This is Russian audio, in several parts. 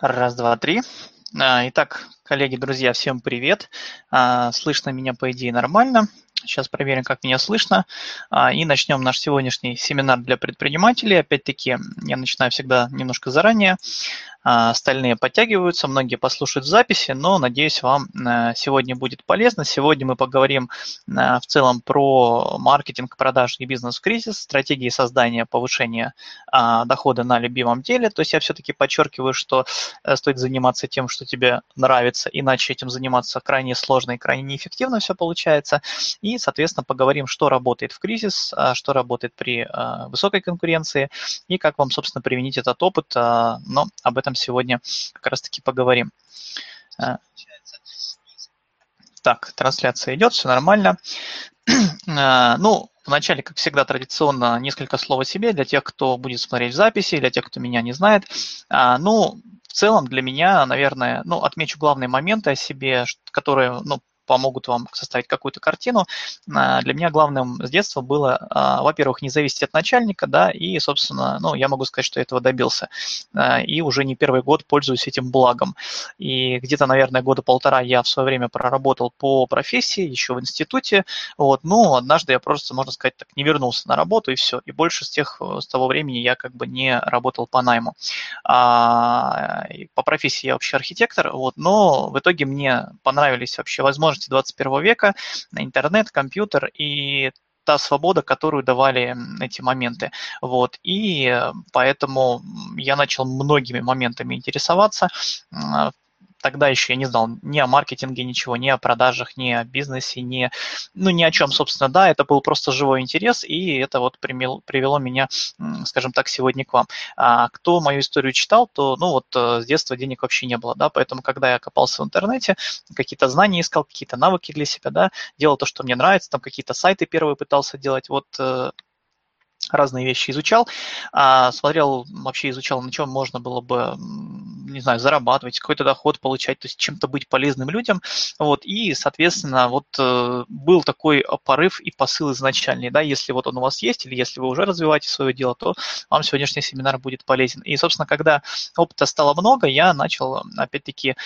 Раз, два, три. А, итак, коллеги, друзья, всем привет. А, слышно меня, по идее, нормально. Сейчас проверим, как меня слышно. А, и начнем наш сегодняшний семинар для предпринимателей. Опять-таки, я начинаю всегда немножко заранее. А, остальные подтягиваются, многие послушают записи, но, надеюсь, вам э, сегодня будет полезно. Сегодня мы поговорим э, в целом про маркетинг, продажи и бизнес кризис, стратегии создания повышения а, дохода на любимом деле. То есть я все-таки подчеркиваю, что э, стоит заниматься тем, что тебе нравится, иначе этим заниматься крайне сложно и крайне неэффективно все получается. И, соответственно, поговорим, что работает в кризис, а, что работает при высокой конкуренции и как вам, собственно, применить этот опыт. Но об этом сегодня как раз-таки поговорим. А, так, трансляция идет, все нормально. А, ну, вначале, как всегда, традиционно несколько слов о себе для тех, кто будет смотреть в записи, для тех, кто меня не знает. А, ну, в целом для меня, наверное, ну, отмечу главные моменты о себе, которые, ну, помогут вам составить какую-то картину. А, для меня главным с детства было, а, во-первых, не зависеть от начальника, да, и, собственно, ну, я могу сказать, что я этого добился. А, и уже не первый год пользуюсь этим благом. И где-то, наверное, года полтора я в свое время проработал по профессии, еще в институте, вот, ну, однажды я просто, можно сказать, так не вернулся на работу, и все. И больше с тех, с того времени я как бы не работал по найму. А, по профессии я вообще архитектор, вот, но в итоге мне понравились вообще возможности возможности 21 века, интернет, компьютер и та свобода, которую давали эти моменты. Вот. И поэтому я начал многими моментами интересоваться. Тогда еще я не знал ни о маркетинге ничего, ни о продажах, ни о бизнесе, ни, ну, ни о чем, собственно, да, это был просто живой интерес, и это вот привело, привело меня, скажем так, сегодня к вам. А кто мою историю читал, то, ну, вот э, с детства денег вообще не было, да, поэтому, когда я копался в интернете, какие-то знания искал, какие-то навыки для себя, да, делал то, что мне нравится, там какие-то сайты первые пытался делать, вот э, разные вещи изучал, а, смотрел, вообще изучал, на чем можно было бы, не знаю, зарабатывать, какой-то доход получать, то есть чем-то быть полезным людям, вот, и, соответственно, вот э, был такой порыв и посыл изначальный, да, если вот он у вас есть, или если вы уже развиваете свое дело, то вам сегодняшний семинар будет полезен. И, собственно, когда опыта стало много, я начал, опять-таки,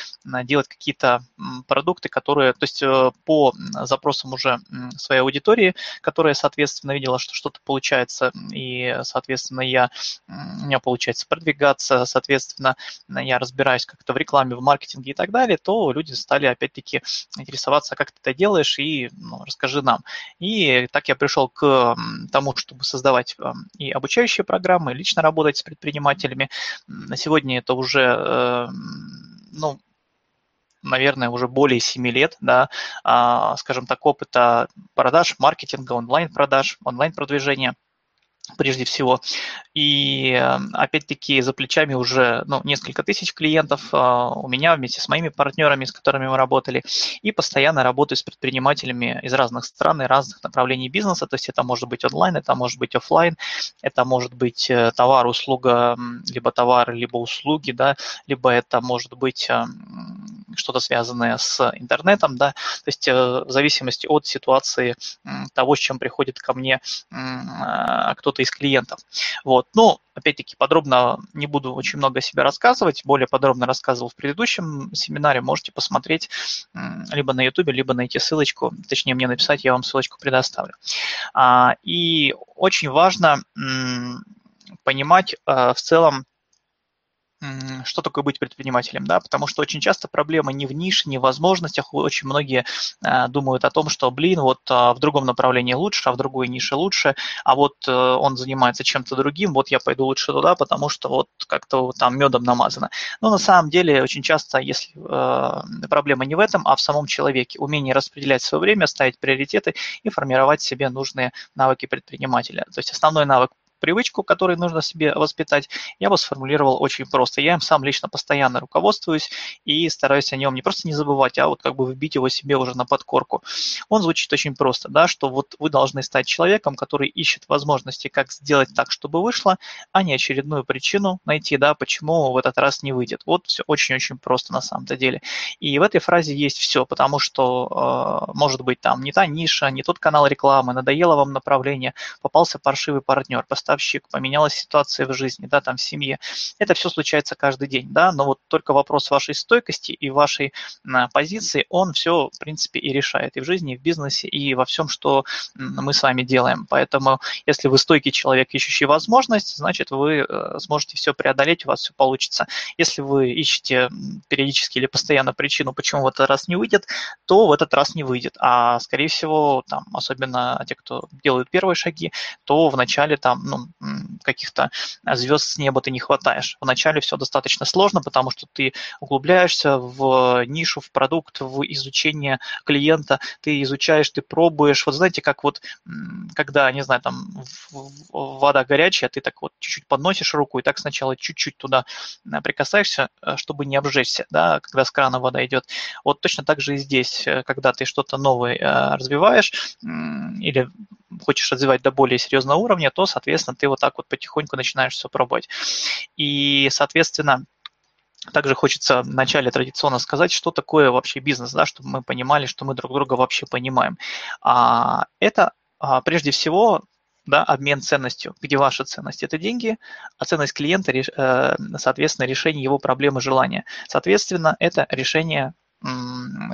делать какие-то продукты, которые, то есть э, по запросам уже своей аудитории, которая, соответственно, видела, что что-то получается и, соответственно, я, у меня получается продвигаться, соответственно, я разбираюсь как-то в рекламе, в маркетинге и так далее, то люди стали опять-таки интересоваться, как ты это делаешь, и ну, расскажи нам. И так я пришел к тому, чтобы создавать и обучающие программы, лично работать с предпринимателями. На сегодня это уже, э, ну, наверное, уже более 7 лет, да, а, скажем так, опыта продаж, маркетинга, онлайн-продаж, онлайн-продвижения – прежде всего. И опять-таки за плечами уже ну, несколько тысяч клиентов а, у меня вместе с моими партнерами, с которыми мы работали, и постоянно работаю с предпринимателями из разных стран и разных направлений бизнеса, то есть это может быть онлайн, это может быть офлайн, это может быть э, товар, услуга, либо товар, либо услуги, да, либо это может быть что-то связанное с интернетом, да, то есть э, в зависимости от ситуации того, с чем приходит ко мне а, кто-то из клиентов. Вот. Но, опять-таки, подробно не буду очень много о себе рассказывать, более подробно рассказывал в предыдущем семинаре, можете посмотреть либо на YouTube, либо найти ссылочку, точнее мне написать, я вам ссылочку предоставлю. А, и очень важно понимать э, в целом, что такое быть предпринимателем, да, потому что очень часто проблема не в нише, не в возможностях, очень многие э, думают о том, что, блин, вот э, в другом направлении лучше, а в другой нише лучше, а вот э, он занимается чем-то другим, вот я пойду лучше туда, потому что вот как-то там медом намазано. Но на самом деле очень часто, если э, проблема не в этом, а в самом человеке, умение распределять свое время, ставить приоритеты и формировать себе нужные навыки предпринимателя. То есть основной навык привычку, которую нужно себе воспитать, я бы сформулировал очень просто. Я им сам лично постоянно руководствуюсь и стараюсь о нем не просто не забывать, а вот как бы вбить его себе уже на подкорку. Он звучит очень просто, да, что вот вы должны стать человеком, который ищет возможности, как сделать так, чтобы вышло, а не очередную причину найти, да, почему в этот раз не выйдет. Вот все очень-очень просто на самом-то деле. И в этой фразе есть все, потому что э, может быть там не та ниша, не тот канал рекламы, надоело вам направление, попался паршивый партнер, поставщик, поменялась ситуация в жизни, да, там в семье. Это все случается каждый день, да, но вот только вопрос вашей стойкости и вашей позиции, он все, в принципе, и решает и в жизни, и в бизнесе, и во всем, что мы с вами делаем. Поэтому, если вы стойкий человек, ищущий возможность, значит, вы э, сможете все преодолеть, у вас все получится. Если вы ищете периодически или постоянно причину, почему в этот раз не выйдет, то в этот раз не выйдет. А, скорее всего, там, особенно те, кто делают первые шаги, то вначале там ну, каких-то звезд с неба ты не хватаешь. Вначале все достаточно сложно, потому что ты углубляешься в нишу, в продукт, в изучение клиента, ты изучаешь, ты пробуешь. Вот знаете, как вот, когда, не знаю, там вода горячая, ты так вот чуть-чуть подносишь руку и так сначала чуть-чуть туда э, прикасаешься, э, чтобы не обжечься, да, когда с крана вода идет. Вот точно так же и здесь, э, когда ты что-то новое развиваешь или хочешь развивать до более серьезного уровня, то, соответственно, ты вот так вот потихоньку начинаешь все пробовать. И, соответственно, также хочется вначале традиционно сказать, что такое вообще бизнес, да, чтобы мы понимали, что мы друг друга вообще понимаем. А, это а, прежде всего да, обмен ценностью, где ваша ценность – это деньги, а ценность клиента, э, соответственно, решение его проблемы, желания. Соответственно, это решение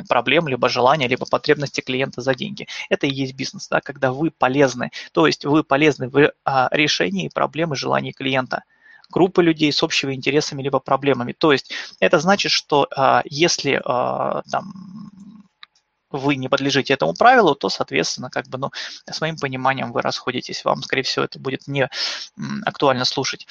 проблем, либо желания, либо потребности клиента за деньги. Это и есть бизнес, да, когда вы полезны, то есть вы полезны в а, решении проблемы, желаний клиента группы людей с общими интересами либо проблемами. То есть это значит, что а, если а, там вы не подлежите этому правилу, то, соответственно, как бы, ну, с моим пониманием вы расходитесь. Вам, скорее всего, это будет не актуально слушать.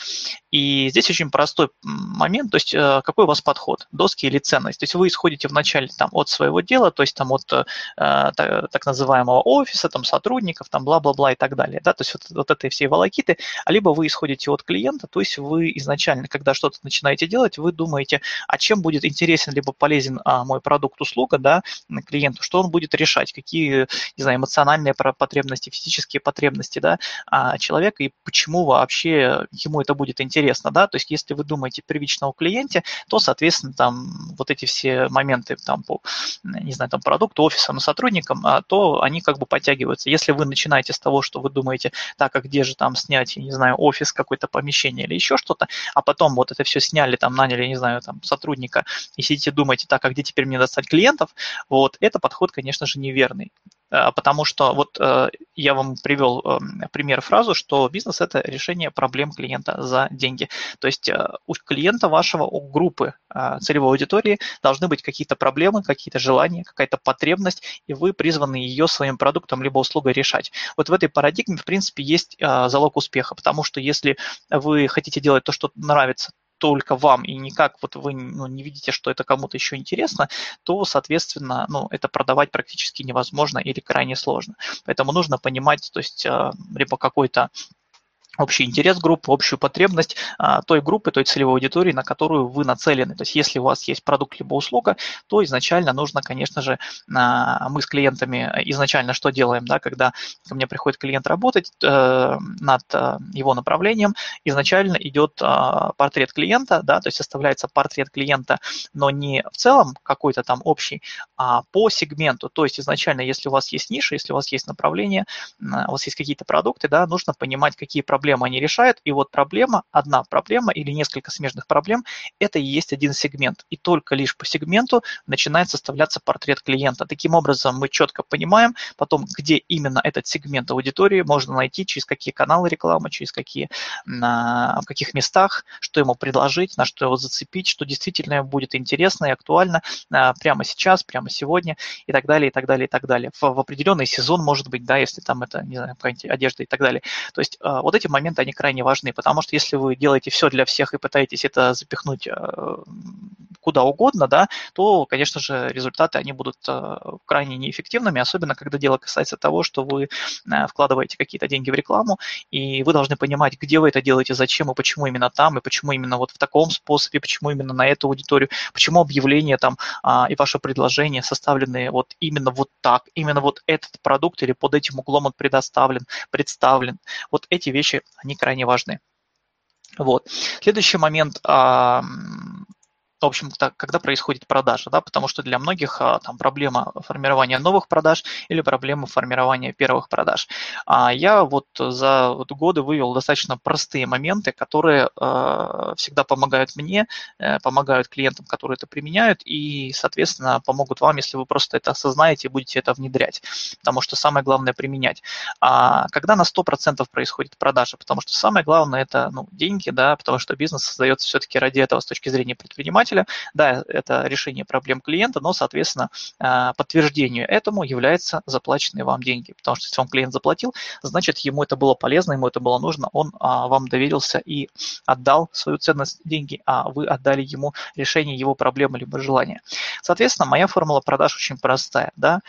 И здесь очень простой момент, то есть э, какой у вас подход, доски или ценность. То есть вы исходите вначале там от своего дела, то есть там от э, так, называемого офиса, там сотрудников, там бла-бла-бла и так далее, да, то есть вот, вот этой всей волокиты, а либо вы исходите от клиента, то есть вы изначально, когда что-то начинаете делать, вы думаете, а чем будет интересен либо полезен а, мой продукт, услуга, да, клиенту, что он будет решать, какие, не знаю, эмоциональные потребности, физические потребности, да, а, человека и почему вообще ему это будет интересно, да, то есть если вы думаете первично о клиенте, то, соответственно, там вот эти все моменты там по, не знаю, там продукту, офисам и сотрудникам, а, то они как бы подтягиваются. Если вы начинаете с того, что вы думаете, так, а где же там снять, не знаю, офис, какое-то помещение или еще что-то, а потом вот это все сняли, там наняли, не знаю, там сотрудника и сидите думаете, так, а где теперь мне достать клиентов, вот это подход подход, конечно же, неверный. Э, потому что вот э, я вам привел э, пример фразу, что бизнес – это решение проблем клиента за деньги. То есть у клиента вашего, у группы целевой аудитории должны быть какие-то проблемы, какие-то желания, какая-то потребность, и вы призваны ее своим продуктом либо услугой решать. Вот в этой парадигме, в принципе, есть залог успеха, потому что если вы хотите делать то, что нравится только вам и никак вот вы ну, не видите, что это кому-то еще интересно, то, соответственно, ну, это продавать практически невозможно или крайне сложно. Поэтому нужно понимать, то есть а, либо какой-то общий интерес группы, общую потребность а, той группы, той целевой аудитории, на которую вы нацелены. То есть если у вас есть продукт либо услуга, то изначально нужно, конечно же, а, мы с клиентами изначально что делаем, да, когда ко мне приходит клиент работать э, над э, его направлением, изначально идет э, портрет клиента, да, то есть составляется портрет клиента, но не в целом какой-то там общий, а по сегменту. То есть изначально, если у вас есть ниша, если у вас есть направление, у вас есть какие-то продукты, да, нужно понимать, какие проблемы проблему они решают, и вот проблема, одна проблема или несколько смежных проблем, это и есть один сегмент. И только лишь по сегменту начинает составляться портрет клиента. Таким образом, мы четко понимаем потом, где именно этот сегмент аудитории можно найти, через какие каналы рекламы, через какие, на, в каких местах, что ему предложить, на что его зацепить, что действительно будет интересно и актуально а, прямо сейчас, прямо сегодня и так далее, и так далее, и так далее. В, в определенный сезон, может быть, да, если там это, не знаю, какая-нибудь одежда и так далее. То есть а, вот эти моменты, они крайне важны, потому что если вы делаете все для всех и пытаетесь это запихнуть э, куда угодно, да, то, конечно же, результаты, они будут э, крайне неэффективными, особенно когда дело касается того, что вы э, вкладываете какие-то деньги в рекламу, и вы должны понимать, где вы это делаете, зачем и почему именно там, и почему именно вот в таком способе, почему именно на эту аудиторию, почему объявление там а, и ваше предложение составлены вот именно вот так, именно вот этот продукт или под этим углом он предоставлен, представлен. Вот эти вещи они крайне важны. Вот. Следующий момент. В общем-то, когда происходит продажа, да, потому что для многих а, там проблема формирования новых продаж или проблема формирования первых продаж. А я вот за вот годы вывел достаточно простые моменты, которые э, всегда помогают мне, э, помогают клиентам, которые это применяют, и, соответственно, помогут вам, если вы просто это осознаете и будете это внедрять, потому что самое главное применять. А когда на 100% происходит продажа, потому что самое главное это ну, деньги, да, потому что бизнес создается все-таки ради этого с точки зрения предпринимателя. Да, это решение проблем клиента, но, соответственно, а, подтверждению этому являются заплаченные вам деньги, потому что если вам клиент заплатил, значит, ему это было полезно, ему это было нужно, он а, вам доверился и отдал свою ценность деньги, а вы отдали ему решение его проблемы либо желания. Соответственно, моя формула продаж очень простая. Да?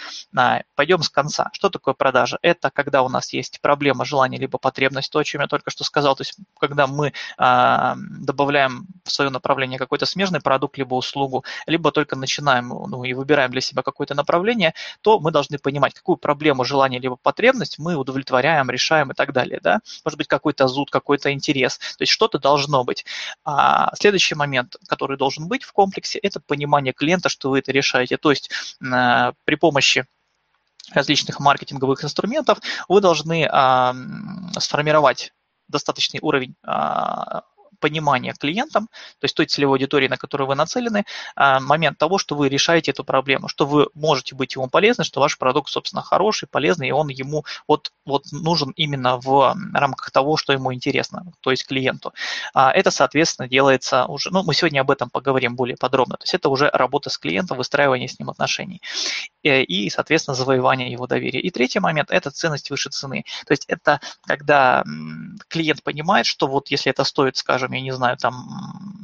Пойдем с конца. Что такое продажа? Это когда у нас есть проблема, желание либо потребность, то, о чем я только что сказал, то есть когда мы а, добавляем в свое направление какой-то смежный продукт либо услугу, либо только начинаем ну, и выбираем для себя какое-то направление, то мы должны понимать, какую проблему, желание либо потребность мы удовлетворяем, решаем и так далее. Да? Может быть, какой-то зуд, какой-то интерес. То есть что-то должно быть. А следующий момент, который должен быть в комплексе, это понимание клиента, что вы это решаете. То есть а, при помощи различных маркетинговых инструментов вы должны а, сформировать достаточный уровень а, понимания клиентам, то есть той целевой аудитории, на которую вы нацелены, а, момент того, что вы решаете эту проблему, что вы можете быть ему полезны, что ваш продукт, собственно, хороший, полезный, и он ему вот, вот нужен именно в рамках того, что ему интересно, то есть клиенту. А, это, соответственно, делается уже, ну, мы сегодня об этом поговорим более подробно, то есть это уже работа с клиентом, выстраивание с ним отношений э, и, соответственно, завоевание его доверия. И третий момент – это ценность выше цены. То есть это когда клиент понимает, что вот если это стоит, скажем, скажем, я не знаю, там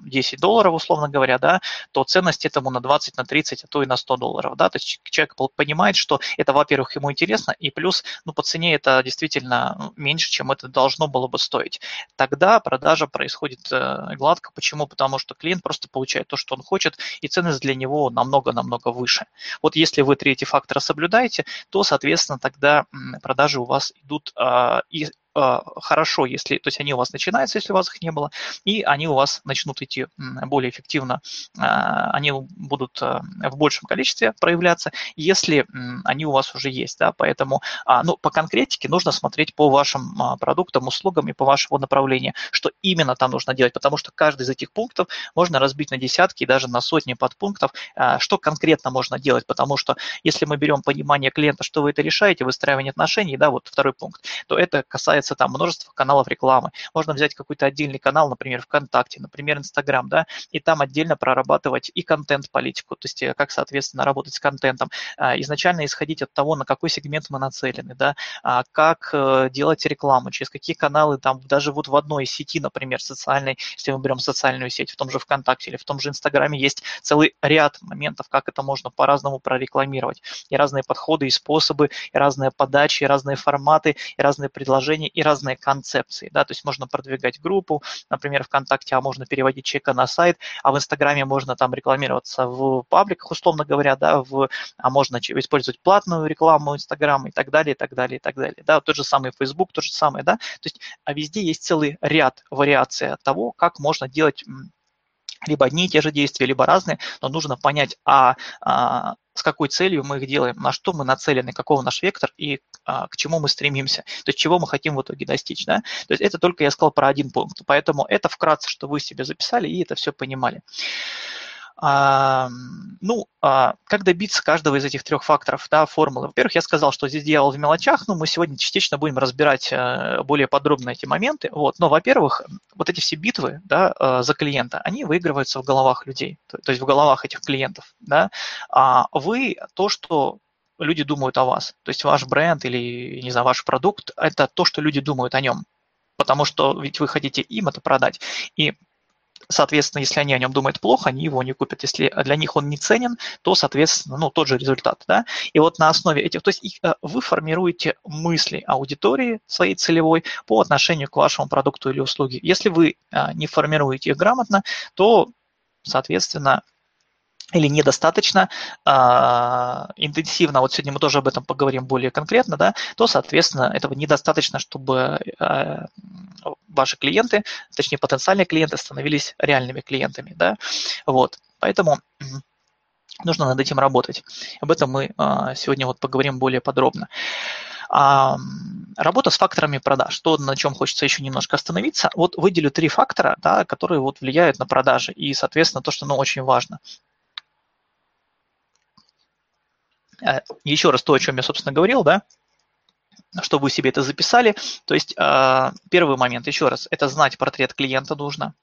10 долларов, условно говоря, да, то ценность этому на 20, на 30, а то и на 100 долларов, да, то есть человек понимает, что это, во-первых, ему интересно, и плюс, ну, по цене это действительно ну, меньше, чем это должно было бы стоить. Тогда продажа происходит э, гладко. Почему? Потому что клиент просто получает то, что он хочет, и ценность для него намного-намного выше. Вот если вы третий фактор соблюдаете, то, соответственно, тогда продажи у вас идут а, и хорошо, если, то есть они у вас начинаются, если у вас их не было, и они у вас начнут идти более эффективно, а, они будут а, в большем количестве проявляться, если они у вас уже есть, да, поэтому, ну, по конкретике нужно смотреть по вашим продуктам, услугам и по вашему направлению, что именно там нужно делать, потому что каждый из этих пунктов можно разбить на десятки и даже на сотни подпунктов, что конкретно можно делать, потому что если мы берем понимание клиента, что вы это решаете, выстраивание отношений, да, вот второй пункт, то это касается появляется там множество каналов рекламы. Можно взять какой-то отдельный канал, например, ВКонтакте, например, Инстаграм, да, и там отдельно прорабатывать и контент-политику, то есть э, как, соответственно, работать с контентом. А, изначально исходить от того, на какой сегмент мы нацелены, да, а, как э, делать рекламу, через какие каналы, там, даже вот в одной сети, например, социальной, если мы берем социальную сеть, в том же ВКонтакте или в том же Инстаграме есть целый ряд моментов, как это можно по-разному прорекламировать. И разные подходы, и способы, и разные подачи, и разные форматы, и разные предложения, и разные концепции, да, то есть можно продвигать группу, например, ВКонтакте, а можно переводить человека на сайт, а в Инстаграме можно там рекламироваться в пабликах, условно говоря, да, в, а можно использовать платную рекламу Инстаграма и так далее, и так далее, и так далее, да, тот же самый Facebook, то же самое, да, то есть а везде есть целый ряд вариаций того, как можно делать либо одни и те же действия, либо разные, но нужно понять, а, а с какой целью мы их делаем, на что мы нацелены, каков наш вектор и а, к чему мы стремимся, то есть чего мы хотим в итоге достичь. Да? То есть это только я сказал про один пункт, поэтому это вкратце, что вы себе записали и это все понимали. А, ну, а, как добиться каждого из этих трех факторов да, формулы? Во-первых, я сказал, что здесь дьявол в мелочах, но мы сегодня частично будем разбирать а, более подробно эти моменты. Вот. Но, во-первых, вот эти все битвы да, а, за клиента, они выигрываются в головах людей, то, то есть в головах этих клиентов. Да? А вы то, что люди думают о вас. То есть ваш бренд или, не знаю, ваш продукт – это то, что люди думают о нем. Потому что ведь вы хотите им это продать. И Соответственно, если они о нем думают плохо, они его не купят. Если для них он не ценен, то, соответственно, ну, тот же результат. Да? И вот на основе этих, то есть э, вы формируете мысли аудитории своей целевой по отношению к вашему продукту или услуге. Если вы э, не формируете их грамотно, то, соответственно, или недостаточно э, интенсивно, вот сегодня мы тоже об этом поговорим более конкретно, да, то, соответственно, этого недостаточно, чтобы э, ваши клиенты, точнее потенциальные клиенты становились реальными клиентами, да, вот, поэтому нужно над этим работать. Об этом мы э, сегодня вот поговорим более подробно. А, работа с факторами продаж. То, на чем хочется еще немножко остановиться. Вот выделю три фактора, да, которые вот влияют на продажи. И, соответственно, то, что ну, очень важно. Э, еще раз то, о чем я, собственно, говорил, да, чтобы вы себе это записали. То есть э, первый момент, еще раз, это знать портрет клиента нужно,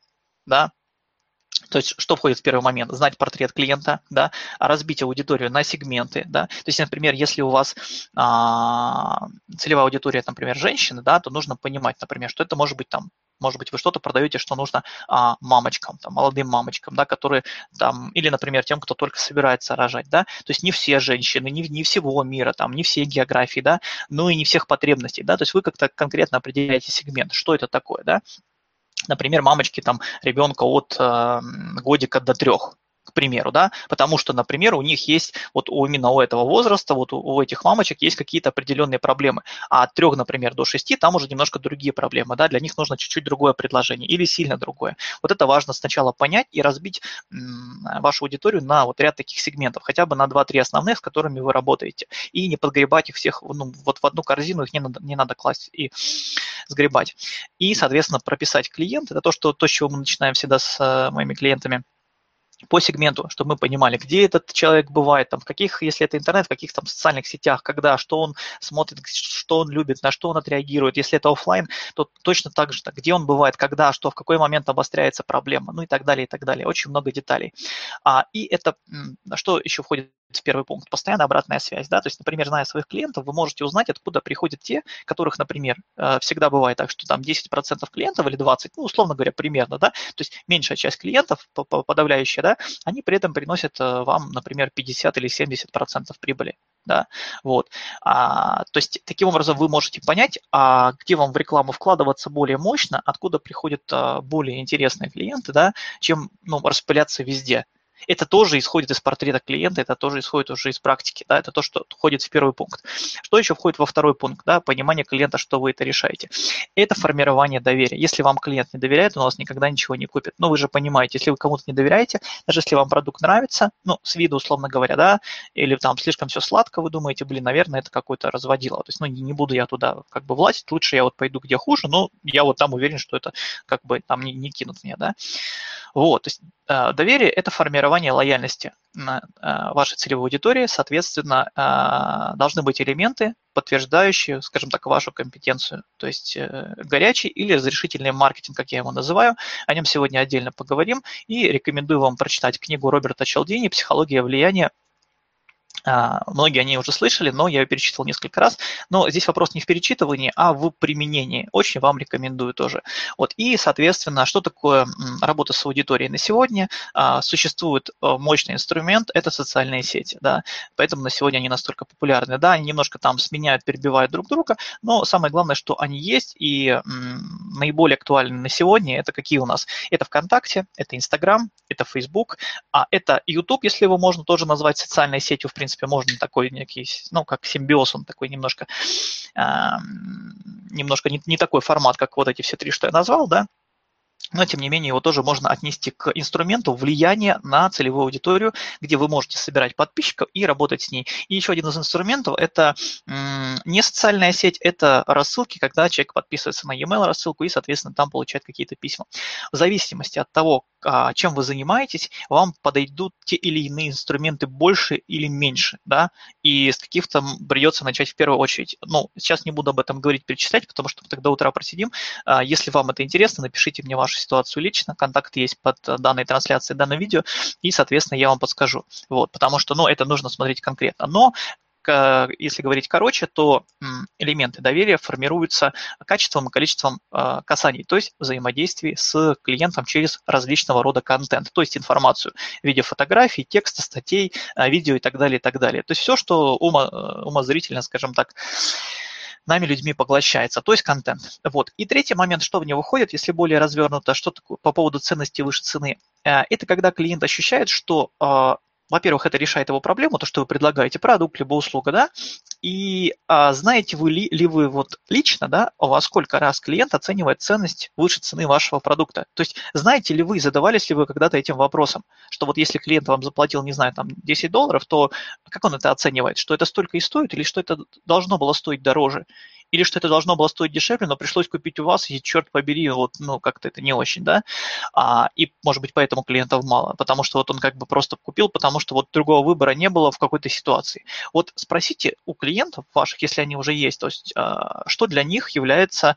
да, то есть, что входит в первый момент? Знать портрет клиента, да, разбить аудиторию на сегменты, да. То есть, например, если у вас а, целевая аудитория, например, женщины, да, то нужно понимать, например, что это может быть там может быть, вы что-то продаете, что нужно а, мамочкам, там, молодым мамочкам, да, которые там, или, например, тем, кто только собирается рожать, да, то есть не все женщины, не, не всего мира, там, не все географии, да, ну и не всех потребностей, да, то есть вы как-то конкретно определяете сегмент, что это такое, да, например, мамочки там ребенка от э, годика до трех, к примеру, да, потому что, например, у них есть, вот у, именно у этого возраста, вот у, у этих мамочек есть какие-то определенные проблемы, а от трех, например, до шести там уже немножко другие проблемы, да, для них нужно чуть-чуть другое предложение или сильно другое. Вот это важно сначала понять и разбить м, вашу аудиторию на вот ряд таких сегментов, хотя бы на 2-3 основных, с которыми вы работаете, и не подгребать их всех ну, вот в одну корзину, их не надо, не надо класть и сгребать. И, соответственно, прописать клиент, это то, что, то, с чего мы начинаем всегда с э, моими клиентами – по сегменту, чтобы мы понимали, где этот человек бывает, там, в каких, если это интернет, в каких там социальных сетях, когда, что он смотрит, что он любит, на что он отреагирует. Если это офлайн, то точно так же, где он бывает, когда, что, в какой момент обостряется проблема, ну и так далее, и так далее. Очень много деталей. А, и это, что еще входит первый пункт, постоянная обратная связь, да, то есть, например, зная своих клиентов, вы можете узнать, откуда приходят те, которых, например, э, всегда бывает так, что там 10% клиентов или 20, ну, условно говоря, примерно, да, то есть меньшая часть клиентов, подавляющая, да, они при этом приносят э, вам, например, 50 или 70% прибыли, да, вот. А, то есть, таким образом вы можете понять, а где вам в рекламу вкладываться более мощно, откуда приходят а, более интересные клиенты, да, чем, ну, распыляться везде, это тоже исходит из портрета клиента, это тоже исходит уже из практики, да, это то, что входит в первый пункт. Что еще входит во второй пункт, да, понимание клиента, что вы это решаете. Это формирование доверия. Если вам клиент не доверяет, он у вас никогда ничего не купит. Но вы же понимаете, если вы кому-то не доверяете, даже если вам продукт нравится, ну, с виду, условно говоря, да, или там слишком все сладко, вы думаете, блин, наверное, это какой-то разводило. То есть, ну, не, не буду я туда как бы влазить, лучше я вот пойду где хуже, но я вот там уверен, что это как бы там не, не кинут меня, да. Вот, то есть э, доверие – это формирование лояльности на э, вашей целевой аудитории, соответственно, э, должны быть элементы, подтверждающие, скажем так, вашу компетенцию. То есть горячий или разрешительный маркетинг, как я его называю. О нем сегодня отдельно поговорим. И рекомендую вам прочитать книгу Роберта Челдини «Психология влияния а, многие они уже слышали, но я ее перечитывал несколько раз. Но здесь вопрос не в перечитывании, а в применении. Очень вам рекомендую тоже. Вот. И, соответственно, что такое работа с аудиторией на сегодня? А, существует э, мощный инструмент – это социальные сети. Да? Поэтому на сегодня они настолько популярны. Да, они немножко там сменяют, перебивают друг друга, но самое главное, что они есть, и наиболее актуальны на сегодня – это какие у нас? Это ВКонтакте, это Инстаграм, это Фейсбук, а это YouTube, если его можно тоже назвать социальной сетью, в принципе, принципе, можно такой некий, ну, как симбиоз, он такой немножко, э, немножко не, не такой формат, как вот эти все три, что я назвал, да, но, тем не менее, его тоже можно отнести к инструменту влияния на целевую аудиторию, где вы можете собирать подписчиков и работать с ней. И еще один из инструментов – это не социальная сеть, это рассылки, когда человек подписывается на e-mail рассылку и, соответственно, там получает какие-то письма. В зависимости от того, а, чем вы занимаетесь, вам подойдут те или иные инструменты больше или меньше, да, и с каких-то придется начать в первую очередь. Ну, сейчас не буду об этом говорить, перечислять, потому что тогда утра просидим. А, если вам это интересно, напишите мне ситуацию лично, контакт есть под данной трансляцией, данное видео, и, соответственно, я вам подскажу. Вот, потому что, ну, это нужно смотреть конкретно. Но если говорить короче, то элементы доверия формируются качеством и количеством а, касаний, то есть взаимодействий с клиентом через различного рода контент, то есть информацию в виде фотографий, текста, статей, а, видео и так далее, и так далее. То есть все, что умо, э, умозрительно, скажем так, нами людьми поглощается, то есть контент. Вот. И третий момент, что в него входит, если более развернуто, что такое по поводу ценности выше цены, э, это когда клиент ощущает, что во-первых, это решает его проблему, то, что вы предлагаете продукт, либо услуга, да, и а, знаете вы ли, ли вы вот лично, да, во сколько раз клиент оценивает ценность выше цены вашего продукта. То есть знаете ли вы, задавались ли вы когда-то этим вопросом, что вот если клиент вам заплатил, не знаю, там 10 долларов, то как он это оценивает, что это столько и стоит, или что это должно было стоить дороже? Или что это должно было стоить дешевле, но пришлось купить у вас, и черт побери, вот, ну, как-то это не очень, да, а, и, может быть, поэтому клиентов мало, потому что вот он как бы просто купил, потому что вот другого выбора не было в какой-то ситуации. Вот спросите у клиентов ваших, если они уже есть, то есть, а, что для них является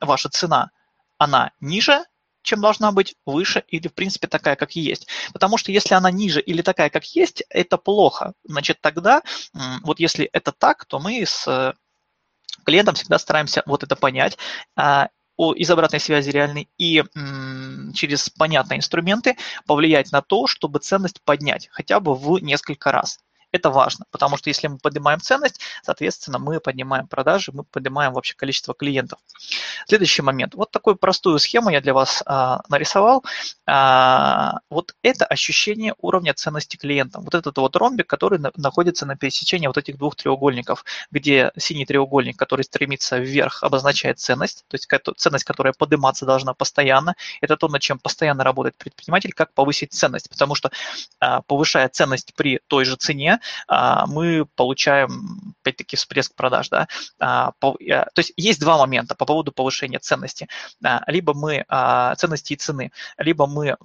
ваша цена? Она ниже, чем должна быть, выше или, в принципе, такая, как есть. Потому что если она ниже или такая, как есть, это плохо. Значит, тогда, вот если это так, то мы с клиентам всегда стараемся вот это понять а, из обратной связи реальной и через понятные инструменты повлиять на то, чтобы ценность поднять хотя бы в несколько раз. Это важно, потому что если мы поднимаем ценность, соответственно, мы поднимаем продажи, мы поднимаем вообще количество клиентов. Следующий момент. Вот такую простую схему я для вас а, нарисовал. А, вот это ощущение уровня ценности клиента. Вот этот вот ромбик, который на, находится на пересечении вот этих двух треугольников, где синий треугольник, который стремится вверх, обозначает ценность, то есть ценность, которая подниматься должна постоянно. Это то, над чем постоянно работает предприниматель, как повысить ценность, потому что а, повышая ценность при той же цене, а, мы получаем, опять-таки, всплеск продаж. Да? А, то есть есть два момента по поводу повышения ценности. А, либо мы, ценности и цены, либо мы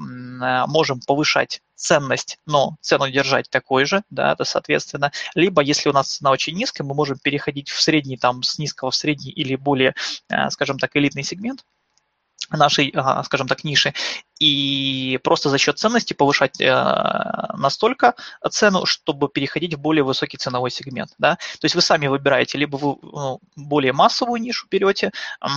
можем повышать ценность, но цену держать такой же, да, это соответственно. Либо, если у нас цена очень низкая, мы можем переходить в средний, там, с низкого в средний или более, скажем так, элитный сегмент нашей, скажем так, ниши, и просто за счет ценности повышать э, настолько цену, чтобы переходить в более высокий ценовой сегмент. Да? То есть вы сами выбираете, либо вы ну, более массовую нишу берете, э,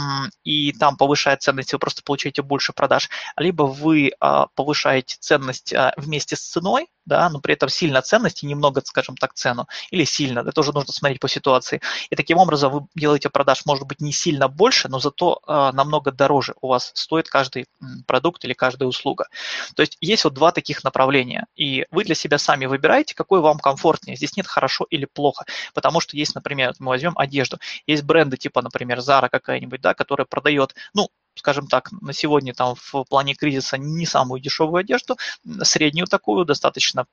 и там повышая ценность, вы просто получаете больше продаж, либо вы э, повышаете ценность э, вместе с ценой, да, но при этом сильно ценность и немного, скажем так, цену, или сильно, это тоже нужно смотреть по ситуации. И таким образом вы делаете продаж, может быть, не сильно больше, но зато э, намного дороже у вас стоит каждый продукт или каждый каждая услуга. То есть есть вот два таких направления, и вы для себя сами выбираете, какой вам комфортнее. Здесь нет хорошо или плохо, потому что есть, например, мы возьмем одежду, есть бренды типа, например, Zara какая-нибудь, да, которая продает, ну, скажем так, на сегодня там в плане кризиса не самую дешевую одежду, среднюю такую, достаточно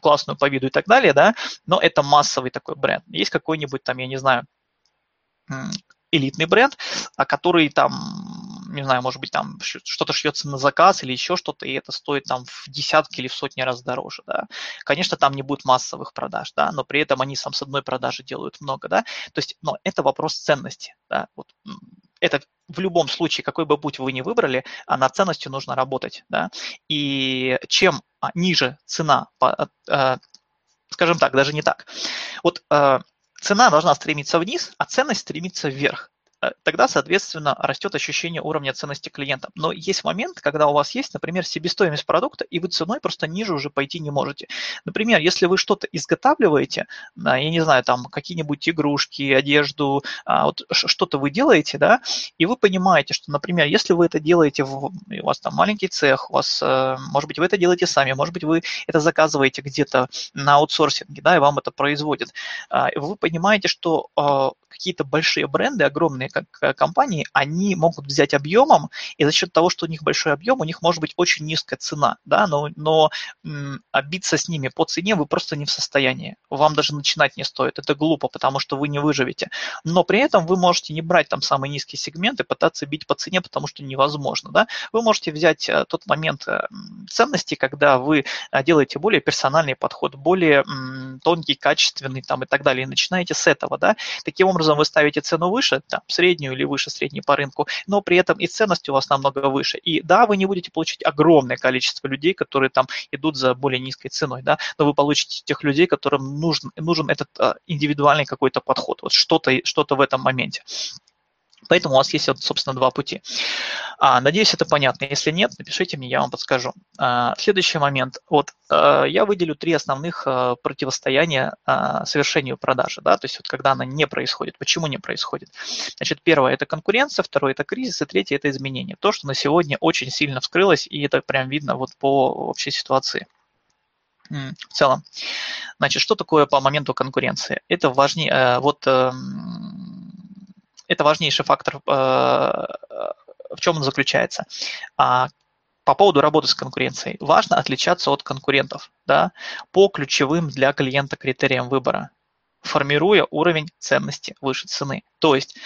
классную по виду и так далее, да, но это массовый такой бренд. Есть какой-нибудь там, я не знаю, элитный бренд, а который там не знаю, может быть, там что-то шьется на заказ или еще что-то, и это стоит там в десятки или в сотни раз дороже, да. Конечно, там не будет массовых продаж, да, но при этом они сам с одной продажи делают много, да. То есть, но это вопрос ценности, да. Вот это в любом случае, какой бы путь вы ни выбрали, а над ценностью нужно работать, да. И чем а, ниже цена, э, скажем так, даже не так. Вот цена должна стремиться вниз, а ценность стремится вверх. Э, тогда, соответственно, растет ощущение уровня ценности клиента. Но есть момент, когда у вас есть, например, себестоимость продукта, и вы ценой просто ниже уже пойти не можете. Например, если вы что-то изготавливаете, я не знаю, там какие-нибудь игрушки, одежду, а, вот что-то вы делаете, да, и вы понимаете, что, например, если вы это делаете, в, у вас там маленький цех, у вас, э, может быть, вы это делаете сами, может быть, вы это заказываете где-то на аутсорсинге, да, и вам это производят, а, вы понимаете, что а, какие-то большие бренды, огромные компании, они могут взять объемом, и за счет того, что у них большой объем, у них может быть очень низкая цена, да, но, но м, обиться с ними по цене вы просто не в состоянии. Вам даже начинать не стоит. Это глупо, потому что вы не выживете. Но при этом вы можете не брать там самый низкий сегмент и пытаться бить по цене, потому что невозможно, да. Вы можете взять э, тот момент э, ценности, когда вы делаете более персональный подход, более м, тонкий, качественный там и так далее, и начинаете с этого, да. Таким образом вы ставите цену выше, там, среднюю или выше средней по рынку, но при этом и ценность у вас намного выше. И да, вы не будете получить огромное количество людей, которые там идут за более низкой ценой, да, но вы получите тех людей, которым нужен, нужен этот а, индивидуальный какой-то подход, вот что-то что в этом моменте. Поэтому у вас есть, вот, собственно, два пути. А, надеюсь, это понятно. Если нет, напишите мне, я вам подскажу. А, следующий момент. Вот а, я выделю три основных а, противостояния а, совершению продажи. Да? То есть вот когда она не происходит. Почему не происходит? Значит, первое – это конкуренция, второе – это кризис, и третье – это изменение. То, что на сегодня очень сильно вскрылось, и это прям видно вот по общей ситуации. в целом. Значит, что такое по моменту конкуренции? Это важнее, э, вот эм, это важнейший фактор, э, в чем он заключается. А, по поводу работы с конкуренцией. Важно отличаться от конкурентов да, по ключевым для клиента критериям выбора, формируя уровень ценности выше цены. То есть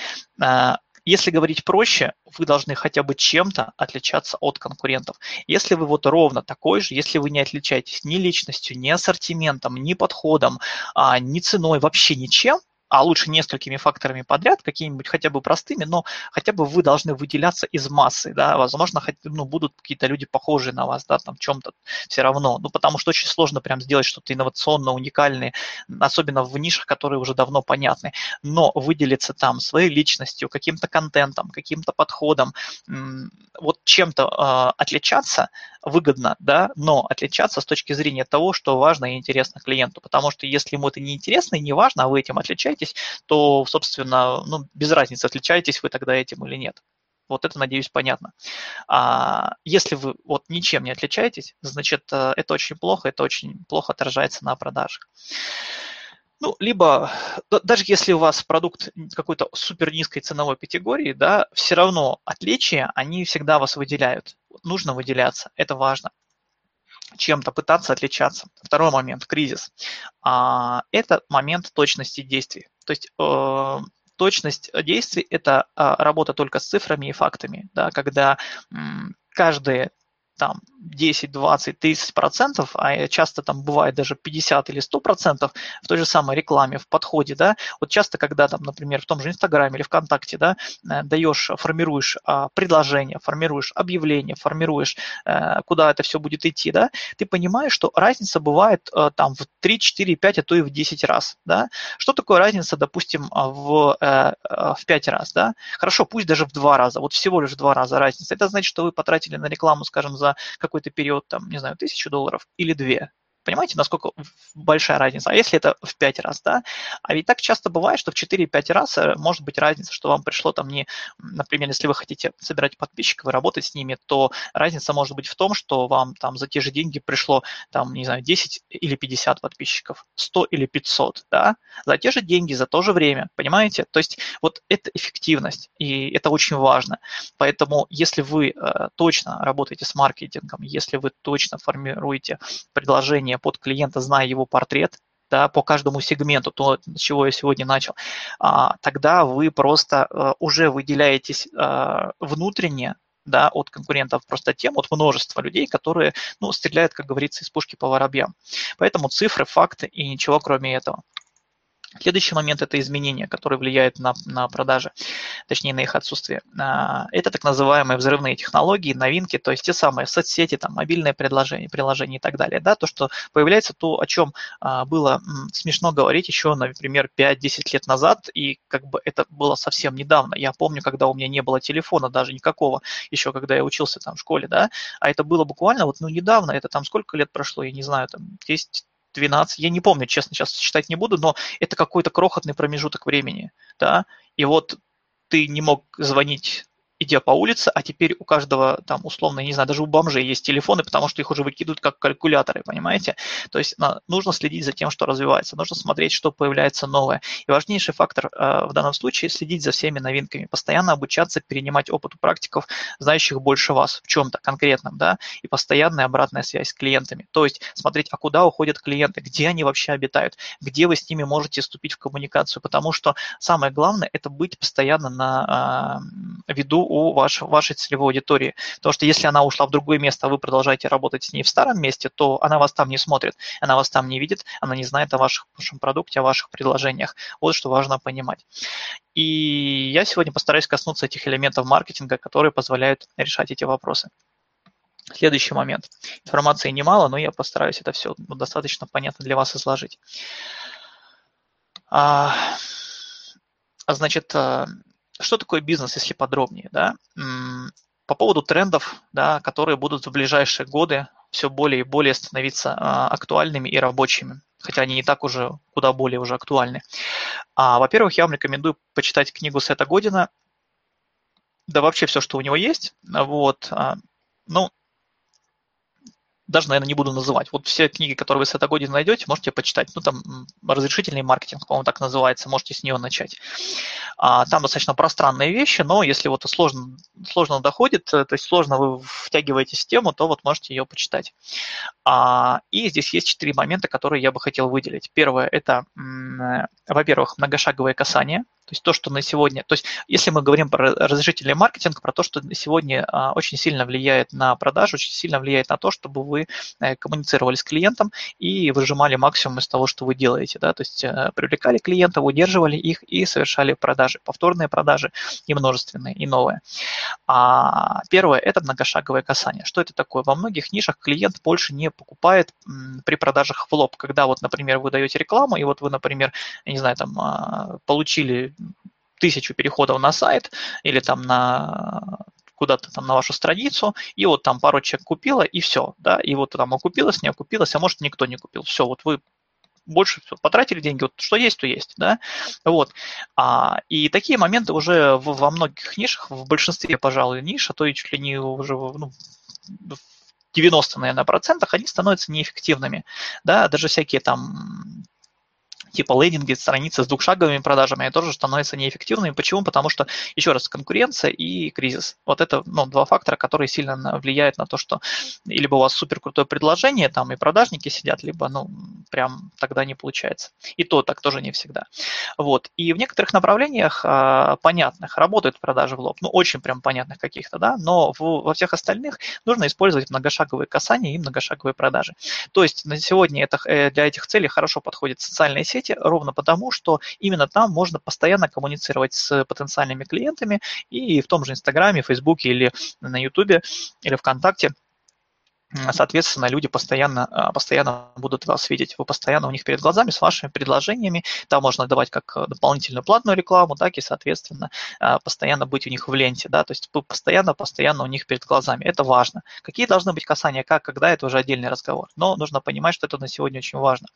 э, если говорить проще, вы должны хотя бы чем-то отличаться от конкурентов. Если вы вот ровно такой же, если вы не отличаетесь ни личностью, ни ассортиментом, ни подходом, а, ни ценой, вообще ничем, а лучше несколькими факторами подряд, какими-нибудь хотя бы простыми, но хотя бы вы должны выделяться из массы, да, возможно, хоть, ну, будут какие-то люди похожие на вас, да, там, чем-то все равно, ну, потому что очень сложно прям сделать что-то инновационно, уникальное, особенно в нишах, которые уже давно понятны, но выделиться там своей личностью, каким-то контентом, каким-то подходом, вот чем-то э, отличаться выгодно, да, но отличаться с точки зрения того, что важно и интересно клиенту, потому что если ему это не интересно и не важно, а вы этим отличаетесь, то, собственно, ну, без разницы, отличаетесь вы тогда этим или нет. Вот это, надеюсь, понятно. А если вы вот ничем не отличаетесь, значит, э, это очень плохо, это очень плохо отражается на продажах. Ну, либо даже если у вас продукт какой-то супер низкой ценовой категории, да, все равно отличия, они всегда вас выделяют. Нужно выделяться, это важно чем-то пытаться отличаться. Второй момент – кризис. А, это момент точности действий. То есть э, точность действий – это а, работа только с цифрами и фактами, да, когда каждые там 10, 20, 30 процентов, а часто там бывает даже 50 или 100 процентов в той же самой рекламе, в подходе, да, вот часто, когда там, например, в том же Инстаграме или ВКонтакте, да, э, даешь, формируешь а, предложение, формируешь объявление, формируешь, э, куда это все будет идти, да, ты понимаешь, что разница бывает э, там в 3, 4, 5, а то и в 10 раз, да. Что такое разница, допустим, в, в 5 раз, да? Хорошо, пусть даже в 2 раза, вот всего лишь в 2 раза разница. Это значит, что вы потратили на рекламу, скажем, за какой-то период, там, не знаю, тысячу долларов или две. Понимаете, насколько большая разница? А если это в 5 раз, да? А ведь так часто бывает, что в 4-5 раз э, может быть разница, что вам пришло там не, например, если вы хотите собирать подписчиков и работать с ними, то разница может быть в том, что вам там за те же деньги пришло там, не знаю, 10 или 50 подписчиков, 100 или 500, да? За те же деньги, за то же время, понимаете? То есть вот это эффективность, и это очень важно. Поэтому если вы э, точно работаете с маркетингом, если вы точно формируете предложение предложение под клиента, зная его портрет, да, по каждому сегменту, то, с чего я сегодня начал, а, тогда вы просто а, уже выделяетесь а, внутренне да, от конкурентов просто тем, от множества людей, которые ну, стреляют, как говорится, из пушки по воробьям. Поэтому цифры, факты и ничего кроме этого. Следующий момент – это изменения, которые влияют на, на продажи, точнее на их отсутствие. А, это так называемые взрывные технологии, новинки, то есть те самые соцсети, там, мобильные предложения, приложения и так далее. Да? То, что появляется, то, о чем а, было смешно говорить еще, например, 5-10 лет назад, и как бы это было совсем недавно. Я помню, когда у меня не было телефона даже никакого, еще когда я учился там в школе, да, а это было буквально вот ну, недавно, это там сколько лет прошло, я не знаю, там 10 12, я не помню, честно, сейчас считать не буду, но это какой-то крохотный промежуток времени, да, и вот ты не мог звонить идя по улице, а теперь у каждого там условно, не знаю, даже у бомжей есть телефоны, потому что их уже выкидывают как калькуляторы, понимаете? То есть нужно следить за тем, что развивается, нужно смотреть, что появляется новое. И важнейший фактор э, в данном случае следить за всеми новинками, постоянно обучаться, перенимать опыт у практиков, знающих больше вас в чем-то конкретном, да, и постоянная обратная связь с клиентами. То есть смотреть, а куда уходят клиенты, где они вообще обитают, где вы с ними можете вступить в коммуникацию, потому что самое главное – это быть постоянно на э, виду у ваш, вашей целевой аудитории. Потому что если она ушла в другое место, а вы продолжаете работать с ней в старом месте, то она вас там не смотрит, она вас там не видит, она не знает о ваших, вашем продукте, о ваших предложениях. Вот что важно понимать. И я сегодня постараюсь коснуться этих элементов маркетинга, которые позволяют решать эти вопросы. Следующий момент. Информации немало, но я постараюсь это все достаточно понятно для вас изложить. А, значит, что такое бизнес, если подробнее? Да? По поводу трендов, да, которые будут в ближайшие годы все более и более становиться а, актуальными и рабочими, хотя они не так уже, куда более уже актуальны. А, во-первых, я вам рекомендую почитать книгу Сета Година, да вообще все, что у него есть. Вот. А, ну, даже, наверное, не буду называть. Вот все книги, которые вы с этой года найдете, можете почитать. Ну, там разрешительный маркетинг, по-моему, так называется, можете с нее начать. А, там достаточно пространные вещи, но если вот сложно, сложно доходит, э, то есть сложно вы втягиваетесь в тему, то вот можете ее почитать. А, и здесь есть четыре момента, которые я бы хотел выделить. Первое – это, э, во-первых, многошаговое касание – то есть то, что на сегодня, то есть если мы говорим про разрешительный маркетинг, про то, что на сегодня а, очень сильно влияет на продажу, очень сильно влияет на то, чтобы вы э, коммуницировали с клиентом и выжимали максимум из того, что вы делаете, да, то есть э, привлекали клиентов, удерживали их и совершали продажи, повторные продажи и множественные, и новые. А первое – это многошаговое касание. Что это такое? Во многих нишах клиент больше не покупает при продажах в лоб, когда вот, например, вы даете рекламу, и вот вы, например, не знаю, там а, получили тысячу переходов на сайт или там на куда-то там на вашу страницу, и вот там пару человек купила, и все, да, и вот там окупилось, не окупилось, а может никто не купил. Все, вот вы больше все, потратили деньги, вот что есть, то есть, да, вот. А, и такие моменты уже в, во многих нишах, в большинстве, пожалуй, ниш, а то и чуть ли не уже ну, 90, наверное, процентах, они становятся неэффективными, да, даже всякие там типа лендинги, страницы с двухшаговыми продажами, они тоже становятся неэффективными. Почему? Потому что, еще раз, конкуренция и кризис. Вот это ну, два фактора, которые сильно влияют на то, что либо у вас супер крутое предложение, там и продажники сидят, либо, ну, прям тогда не получается. И то так тоже не всегда. Вот. И в некоторых направлениях а, понятных работают продажи в лоб, ну, очень прям понятных каких-то, да, но в, во всех остальных нужно использовать многошаговые касания и многошаговые продажи. То есть на сегодня это, э, для этих целей хорошо подходят социальные сети, ровно потому, что именно там можно постоянно коммуницировать с потенциальными клиентами и в том же Инстаграме, Фейсбуке или на Ютубе или ВКонтакте Соответственно, люди постоянно, а, постоянно будут вас видеть. Вы постоянно у них перед глазами с вашими предложениями. Там можно давать как дополнительную платную рекламу, так и, соответственно, а, постоянно быть у них в ленте. Да? То есть вы постоянно, постоянно у них перед глазами. Это важно. Какие должны быть касания, как, когда, это уже отдельный разговор. Но нужно понимать, что это на сегодня очень важно.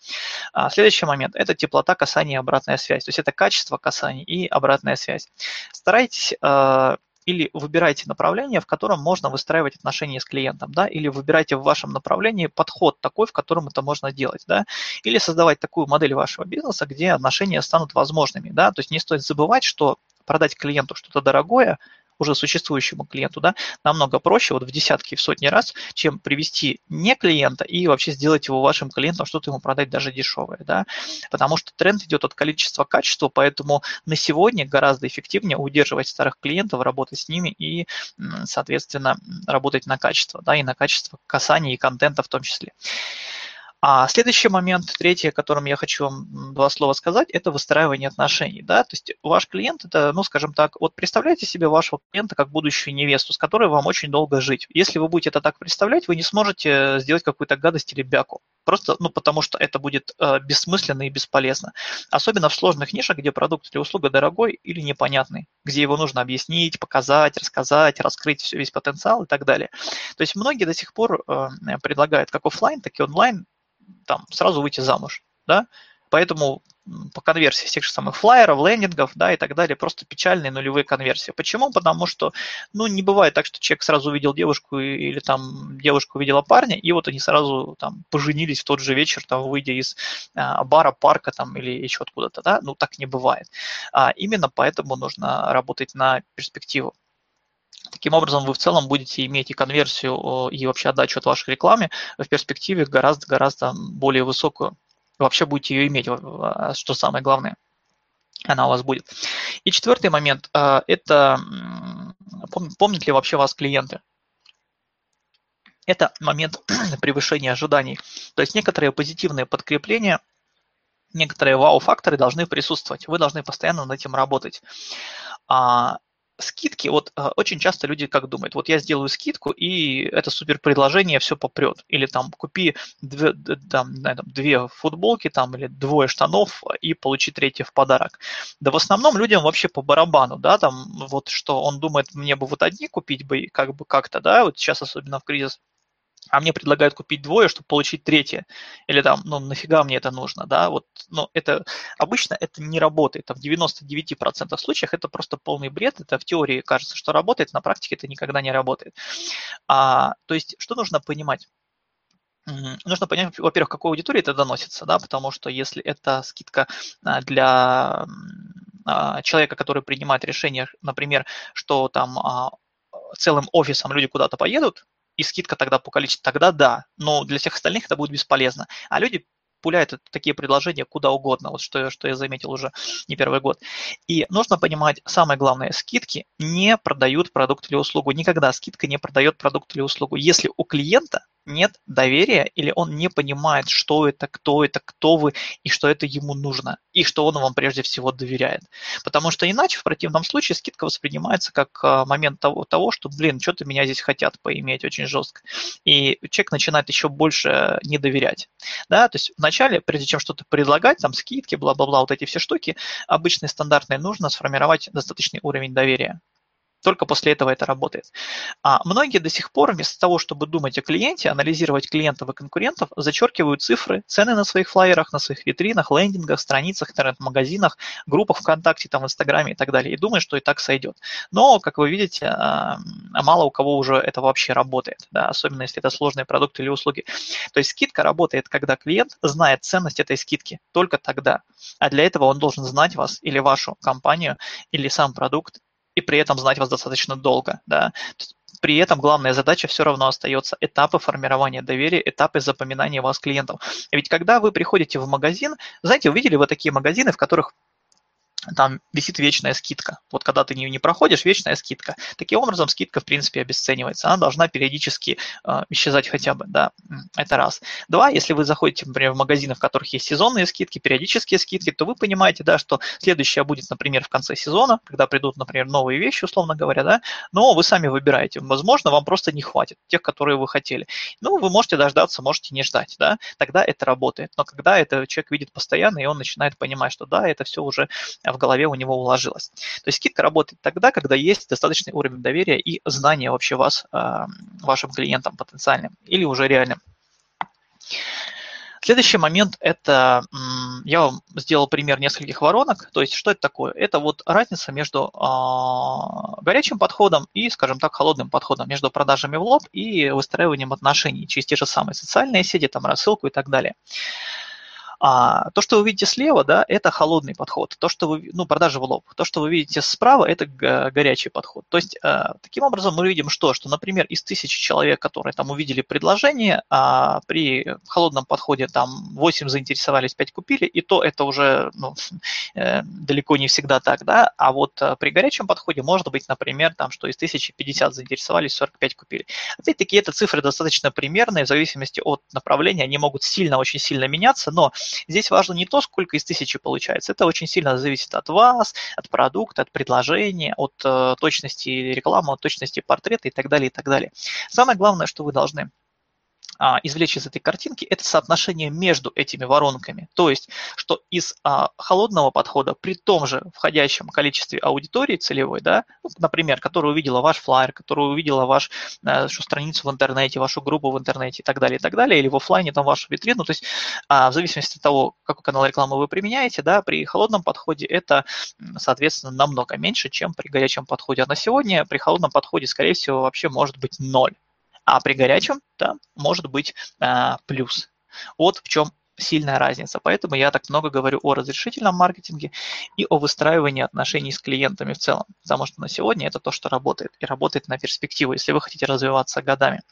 А, следующий момент – это теплота касания и обратная связь. То есть это качество касаний и обратная связь. Старайтесь или выбирайте направление, в котором можно выстраивать отношения с клиентом, да, или выбирайте в вашем направлении подход такой, в котором это можно делать, да, или создавать такую модель вашего бизнеса, где отношения станут возможными, да, то есть не стоит забывать, что продать клиенту что-то дорогое – уже существующему клиенту, да, намного проще, вот в десятки, в сотни раз, чем привести не клиента и вообще сделать его вашим клиентом, что-то ему продать даже дешевое, да, потому что тренд идет от количества к качеству, поэтому на сегодня гораздо эффективнее удерживать старых клиентов, работать с ними и, соответственно, работать на качество, да, и на качество касания и контента в том числе. А следующий момент, третий, о котором я хочу вам два слова сказать, это выстраивание отношений. Да? То есть ваш клиент, это, ну, скажем так, вот представляете себе вашего клиента как будущую невесту, с которой вам очень долго жить. Если вы будете это так представлять, вы не сможете сделать какую-то гадость или бяку. Просто, ну, потому что это будет э, бессмысленно и бесполезно. Особенно в сложных нишах, где продукт или услуга дорогой или непонятный, где его нужно объяснить, показать, рассказать, раскрыть все, весь потенциал и так далее. То есть многие до сих пор э, предлагают как офлайн, так и онлайн там сразу выйти замуж, да, поэтому по конверсии тех же самых флайеров, лендингов, да, и так далее, просто печальные нулевые конверсии. Почему? Потому что, ну, не бывает так, что человек сразу увидел девушку или там девушка увидела парня, и вот они сразу там поженились в тот же вечер, там, выйдя из а, бара, парка там или еще откуда-то, да, ну, так не бывает. А именно поэтому нужно работать на перспективу. Таким образом, вы в целом будете иметь и конверсию, и вообще отдачу от вашей рекламы в перспективе гораздо-гораздо более высокую. вообще будете ее иметь, а, что самое главное. Она у вас будет. И четвертый момент а, – это помнят ли вообще вас клиенты? Это момент превышения ожиданий. То есть некоторые позитивные подкрепления, некоторые вау-факторы должны присутствовать. Вы должны постоянно над этим работать. А, скидки, вот э, очень часто люди как думают, вот я сделаю скидку, и это супер предложение, все попрет. Или там купи две, там, там, две футболки там, или двое штанов и получи третье в подарок. Да в основном людям вообще по барабану, да, там вот что он думает, мне бы вот одни купить бы как бы как-то, да, вот сейчас особенно в кризис а мне предлагают купить двое, чтобы получить третье. Или там, ну нафига мне это нужно, да, вот, но это обычно это не работает, а в 99% случаях это просто полный бред, это в теории кажется, что работает, на практике это никогда не работает. А, то есть, что нужно понимать? нужно понять, во-первых, какой аудитории это доносится, да, потому что если это скидка а, для а, человека, который принимает решение, например, что там а, целым офисом люди куда-то поедут, и скидка тогда по количеству, тогда да, но для всех остальных это будет бесполезно. А люди пуляют такие предложения куда угодно, вот что, что я заметил уже не первый год. И нужно понимать, самое главное, скидки не продают продукт или услугу. Никогда скидка не продает продукт или услугу. Если у клиента нет доверия или он не понимает, что это, кто это, кто вы и что это ему нужно, и что он вам прежде всего доверяет. Потому что иначе в противном случае скидка воспринимается как а, момент того, того что, блин, что-то меня здесь хотят поиметь очень жестко. И человек начинает еще больше не доверять. Да, то есть вначале, прежде чем что-то предлагать, там скидки, бла-бла-бла, вот эти все штуки, обычные стандартные, нужно сформировать достаточный уровень доверия. Только после этого это работает. А многие до сих пор вместо того, чтобы думать о клиенте, анализировать клиентов и конкурентов, зачеркивают цифры, цены на своих флайерах, на своих витринах, лендингах, страницах, интернет-магазинах, группах ВКонтакте, там, в Инстаграме и так далее, и думают, что и так сойдет. Но, как вы видите, а, мало у кого уже это вообще работает, да, особенно если это сложные продукты или услуги. То есть скидка работает, когда клиент знает ценность этой скидки, только тогда. А для этого он должен знать вас или вашу компанию, или сам продукт, и при этом знать вас достаточно долго. Да? При этом главная задача все равно остается этапы формирования доверия, этапы запоминания вас клиентов. Ведь когда вы приходите в магазин, знаете, увидели вы такие магазины, в которых там висит вечная скидка. Вот когда ты не, не проходишь, вечная скидка. Таким образом, скидка, в принципе, обесценивается. Она должна периодически э, исчезать хотя бы, да, это раз. Два, если вы заходите, например, в магазины, в которых есть сезонные скидки, периодические скидки, то вы понимаете, да, что следующее будет, например, в конце сезона, когда придут, например, новые вещи, условно говоря, да, но вы сами выбираете. Возможно, вам просто не хватит тех, которые вы хотели. Ну, вы можете дождаться, можете не ждать, да, тогда это работает. Но когда это человек видит постоянно, и он начинает понимать, что да, это все уже в голове у него уложилось. То есть скидка работает тогда, когда есть достаточный уровень доверия и знания вообще вас, а, вашим клиентам потенциальным или уже реальным. Следующий момент – это, я вам сделал пример нескольких воронок. То есть, что это такое? Это вот разница между э, горячим подходом и, скажем так, холодным подходом, между продажами в лоб и выстраиванием отношений через те же самые социальные сети, там, рассылку и так далее. А то, что вы видите слева, да, это холодный подход. То, что вы, ну, продажи в лоб. То, что вы видите справа, это горячий подход. То есть, э, таким образом, мы видим что? Что, например, из тысячи человек, которые там увидели предложение, а при холодном подходе там 8 заинтересовались, 5 купили, и то это уже ну, э, далеко не всегда так, да. А вот э, при горячем подходе может быть, например, там, что из 1050 заинтересовались, 45 купили. Опять-таки, это цифры достаточно примерные, в зависимости от направления, они могут сильно, очень сильно меняться, но Здесь важно не то, сколько из тысячи получается. Это очень сильно зависит от вас, от продукта, от предложения, от э, точности рекламы, от точности портрета и так далее, и так далее. Самое главное, что вы должны а, извлечь из этой картинки, это соотношение между этими воронками. То есть, что из а, холодного подхода при том же входящем количестве аудитории целевой, да, ну, например, которая увидела ваш флайер, которая увидела вашу а, страницу в интернете, вашу группу в интернете и так далее, и так далее, или в офлайне там вашу витрину, то есть а, в зависимости от того, какой канал рекламы вы применяете, да, при холодном подходе это, соответственно, намного меньше, чем при горячем подходе. А на сегодня при холодном подходе, скорее всего, вообще может быть ноль а при горячем да, может быть а, плюс. Вот в чем сильная разница. Поэтому я так много говорю о разрешительном маркетинге и о выстраивании отношений с клиентами в целом. Потому что на сегодня это то, что работает. И работает на перспективу, если вы хотите развиваться годами.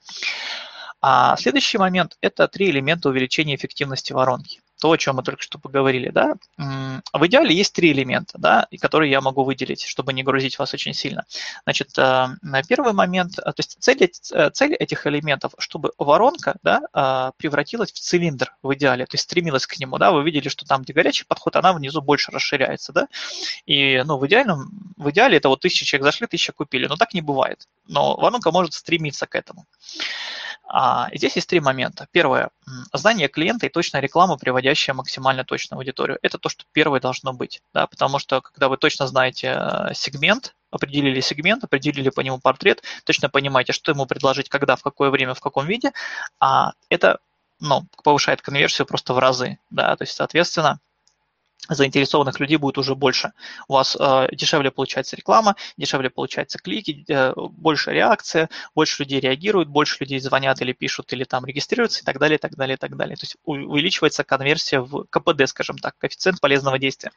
А следующий момент – это три элемента увеличения эффективности воронки то, о чем мы только что поговорили, да, в идеале есть три элемента, да, которые я могу выделить, чтобы не грузить вас очень сильно. Значит, э, первый момент, э, то есть цель, э, цель этих элементов, чтобы воронка, да, превратилась в цилиндр в идеале, то есть стремилась к нему, да, вы видели, что там, где горячий подход, она внизу больше расширяется, да, и, ну, в идеальном, в идеале это вот тысяча человек зашли, тысяча купили, но так не бывает, но воронка может стремиться к этому. А, здесь есть три момента. Первое – знание клиента и точная реклама, приводящая максимально точную аудиторию. Это то, что первое должно быть, да, потому что когда вы точно знаете э, сегмент, определили сегмент, определили по нему портрет, точно понимаете, что ему предложить, когда, в какое время, в каком виде, а это ну, повышает конверсию просто в разы, да, то есть, соответственно, заинтересованных людей будет уже больше. У вас э, дешевле получается реклама, дешевле получается клики, э, больше реакция, больше людей реагируют, больше людей звонят или пишут, или там регистрируются и так далее, и так далее, и так далее. То есть увеличивается конверсия в КПД, скажем так, коэффициент полезного действия.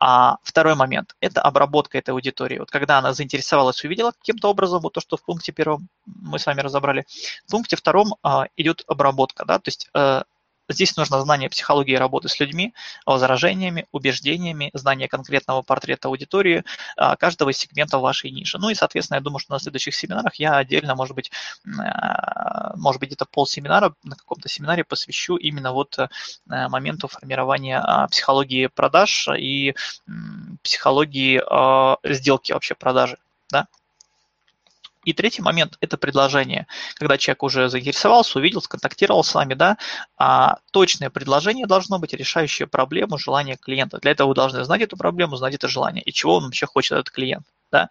А второй момент – это обработка этой аудитории. Вот когда она заинтересовалась, увидела каким-то образом, вот то, что в пункте первом мы с вами разобрали, в пункте втором э, идет обработка, да, то есть э, Здесь нужно знание психологии работы с людьми, возражениями, убеждениями, знание конкретного портрета аудитории, а, каждого сегмента вашей ниши. Ну и, соответственно, я думаю, что на следующих семинарах я отдельно, может быть, а, может быть, где-то полсеминара на каком-то семинаре посвящу именно вот э, моменту формирования а, психологии продаж и психологии сделки вообще продажи. Да? И третий момент – это предложение. Когда человек уже заинтересовался, увидел, сконтактировал с вами, да, а точное предложение должно быть решающее проблему, желание клиента. Для этого вы должны знать эту проблему, знать это желание и чего он вообще хочет этот клиент. Да?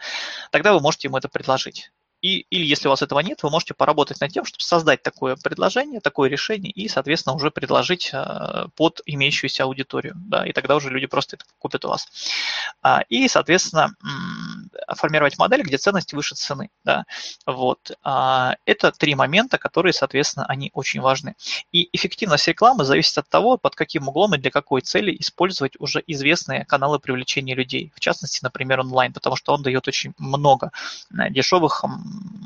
Тогда вы можете ему это предложить. И, или если у вас этого нет, вы можете поработать над тем, чтобы создать такое предложение, такое решение и, соответственно, уже предложить э, под имеющуюся аудиторию. Да, и тогда уже люди просто это купят у вас. А, и, соответственно, формировать модель, где ценность выше цены. Да. Вот. А, это три момента, которые, соответственно, они очень важны. И эффективность рекламы зависит от того, под каким углом и для какой цели использовать уже известные каналы привлечения людей. В частности, например, онлайн, потому что он дает очень много э, дешевых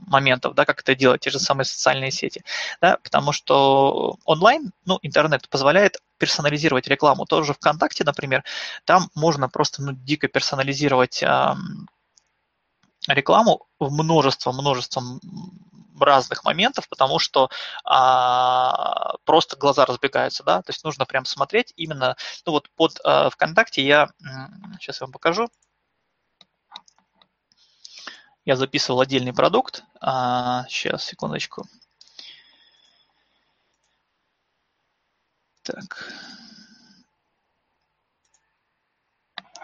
моментов, да, как это делать, те же самые социальные сети, да, потому что онлайн, ну, интернет позволяет персонализировать рекламу. Тоже ВКонтакте, например, там можно просто ну, дико персонализировать э, рекламу в множество, множество разных моментов, потому что а, просто глаза разбегаются, да, то есть нужно прям смотреть именно, ну вот под а, ВКонтакте я, сейчас я вам покажу, я записывал отдельный продукт. А, сейчас, секундочку. Так.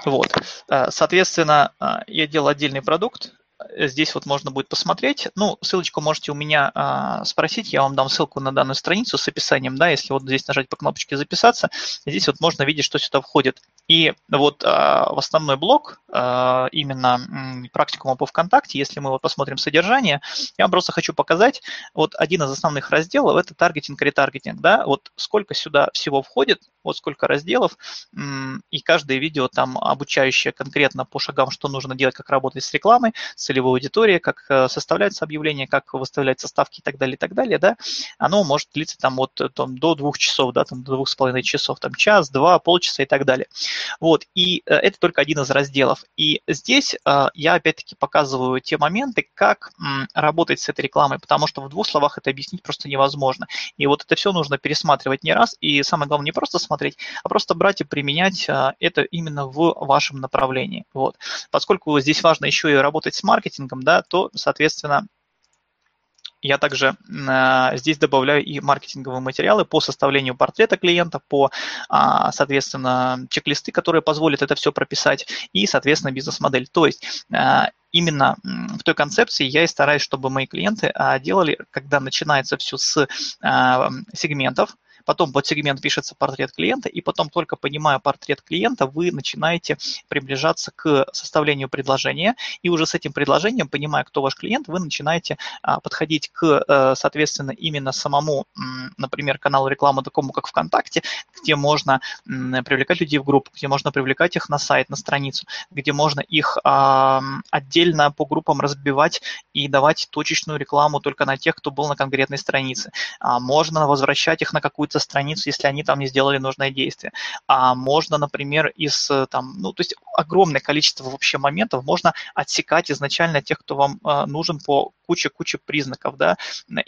Вот. А, соответственно, а, я делал отдельный продукт. Здесь вот можно будет посмотреть. Ну, ссылочку можете у меня а, спросить, я вам дам ссылку на данную страницу с описанием, да, если вот здесь нажать по кнопочке «Записаться», здесь вот можно видеть, что сюда входит. И вот а, в основной блок а, именно практикума по ВКонтакте, если мы вот посмотрим содержание, я вам просто хочу показать, вот один из основных разделов – это таргетинг, ретаргетинг, да, вот сколько сюда всего входит, вот сколько разделов, и каждое видео там обучающее конкретно по шагам, что нужно делать, как работать с рекламой, целевой аудиторией, как э, составляется объявление, как выставлять составки и так далее, и так далее, да, оно может длиться там вот там, до двух часов, да, там до двух с половиной часов, там час, два, полчаса и так далее. Вот, и э, это только один из разделов. И здесь э, я опять-таки показываю те моменты, как работать с этой рекламой, потому что в двух словах это объяснить просто невозможно. И вот это все нужно пересматривать не раз, и самое главное не просто смотреть, а просто брать и применять э, это именно в вашем направлении. Вот. Поскольку здесь важно еще и работать с маркетингом, да, то, соответственно, я также э, здесь добавляю и маркетинговые материалы по составлению портрета клиента, по, э, соответственно, чек-листы, которые позволят это все прописать, и, соответственно, бизнес-модель. То есть э, именно в той концепции я и стараюсь, чтобы мои клиенты делали, когда начинается все с сегментов, потом под сегмент пишется портрет клиента, и потом только понимая портрет клиента, вы начинаете приближаться к составлению предложения, и уже с этим предложением, понимая, кто ваш клиент, вы начинаете а, подходить к, э, соответственно, именно самому, например, каналу рекламы, такому как ВКонтакте, где можно привлекать людей в группу, где можно привлекать их на сайт, на страницу, где можно их а, отдельно по группам разбивать и давать точечную рекламу только на тех, кто был на конкретной странице. А, можно возвращать их на какую-то со страницу, если они там не сделали нужное действие. А можно, например, из э, там, ну, то есть огромное количество вообще моментов можно отсекать изначально тех, кто вам э, нужен по куче-куче признаков, да.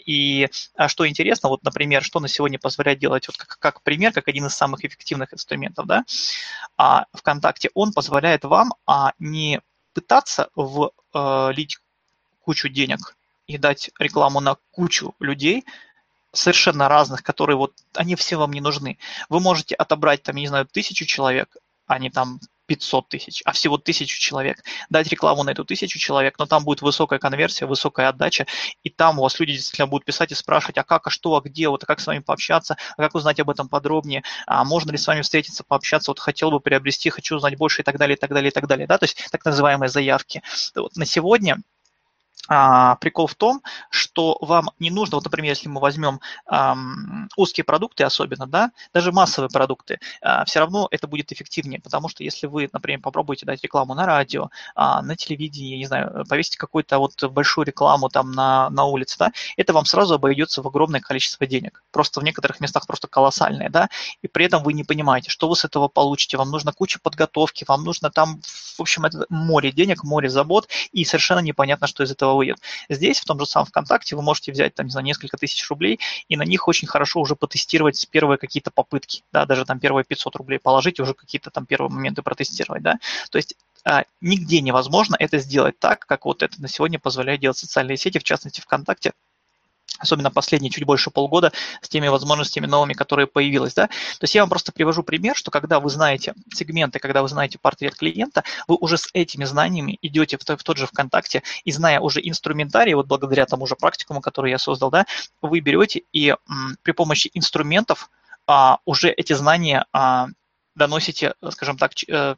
И а что интересно, вот, например, что на сегодня позволяет делать, вот как, как пример, как один из самых эффективных инструментов, да, а ВКонтакте, он позволяет вам а, не пытаться влить э, кучу денег и дать рекламу на кучу людей, совершенно разных, которые вот, они все вам не нужны. Вы можете отобрать там, я не знаю, тысячу человек, а не там 500 тысяч, а всего тысячу человек. Дать рекламу на эту тысячу человек, но там будет высокая конверсия, высокая отдача, и там у вас люди действительно будут писать и спрашивать, а как, а что, а где, вот, а как с вами пообщаться, а как узнать об этом подробнее, а можно ли с вами встретиться, пообщаться, вот хотел бы приобрести, хочу узнать больше и так далее, и так далее, и так далее, да, то есть так называемые заявки. Вот на сегодня а, прикол в том, что вам не нужно, вот, например, если мы возьмем ам, узкие продукты особенно, да, даже массовые продукты, а, все равно это будет эффективнее, потому что если вы, например, попробуете дать рекламу на радио, а, на телевидении, не знаю, повесить какую-то вот большую рекламу там на, на улице, да, это вам сразу обойдется в огромное количество денег. Просто в некоторых местах просто колоссальное, да, и при этом вы не понимаете, что вы с этого получите. Вам нужно куча подготовки, вам нужно там, в общем, это море денег, море забот, и совершенно непонятно, что из этого выйдет. Здесь, в том же самом ВКонтакте, вы можете взять, там, не знаю, несколько тысяч рублей и на них очень хорошо уже потестировать первые какие-то попытки, да, даже там первые 500 рублей положить уже какие-то там первые моменты протестировать, да. То есть а, нигде невозможно это сделать так, как вот это на сегодня позволяет делать социальные сети, в частности ВКонтакте, особенно последние чуть больше полгода, с теми возможностями новыми, которые появились. Да? То есть я вам просто привожу пример, что когда вы знаете сегменты, когда вы знаете портрет клиента, вы уже с этими знаниями идете в, в тот же ВКонтакте и зная уже инструментарий, вот благодаря тому же практикуму, который я создал, да, вы берете и м, при помощи инструментов а, уже эти знания а, доносите, скажем так, э,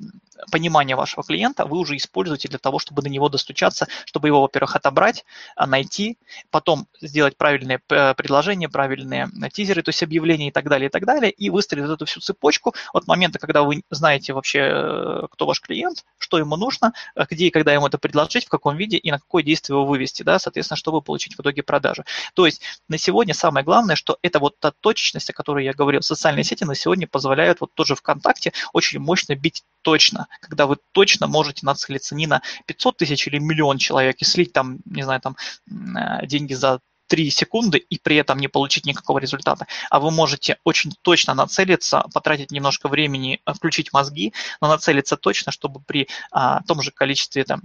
понимание вашего клиента, вы уже используете для того, чтобы до него достучаться, чтобы его, во-первых, отобрать, а, найти, потом сделать правильные э, предложения, правильные тизеры, то есть объявления и так далее, и так далее, и выстроить эту всю цепочку от момента, когда вы знаете вообще, э, кто ваш клиент, что ему нужно, где и когда ему это предложить, в каком виде и на какое действие его вывести, да, соответственно, чтобы получить в итоге продажу. То есть на сегодня самое главное, что это вот та точечность, о которой я говорил, социальные сети на сегодня позволяют вот тоже ВКонтакте очень мощно бить точно, когда вы точно можете нацелиться не на 500 тысяч или миллион человек и слить там, не знаю, там э, деньги за 3 секунды и при этом не получить никакого результата. А вы можете очень точно нацелиться, потратить немножко времени, э, включить мозги, но нацелиться точно, чтобы при а, том же количестве там,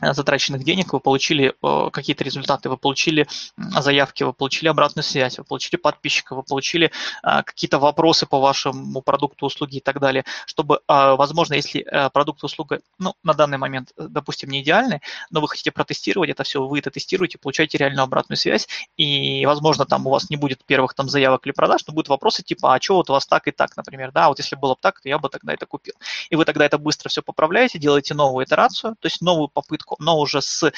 затраченных денег, вы получили э, какие-то результаты, вы получили заявки, вы получили обратную связь, вы получили подписчиков, вы получили э, какие-то вопросы по вашему продукту, услуге и так далее, чтобы, возможно, если продукт, услуга, ну, на данный момент, допустим, не идеальный, но вы хотите протестировать это все, вы это тестируете, получаете реальную обратную связь, и, возможно, там у вас не будет первых там заявок или продаж, но будут вопросы типа, а что вот у вас так и так, например, да, вот если было бы так, то я бы тогда это купил. И вы тогда это быстро все поправляете, делаете новую итерацию, то есть новую попытку но уже с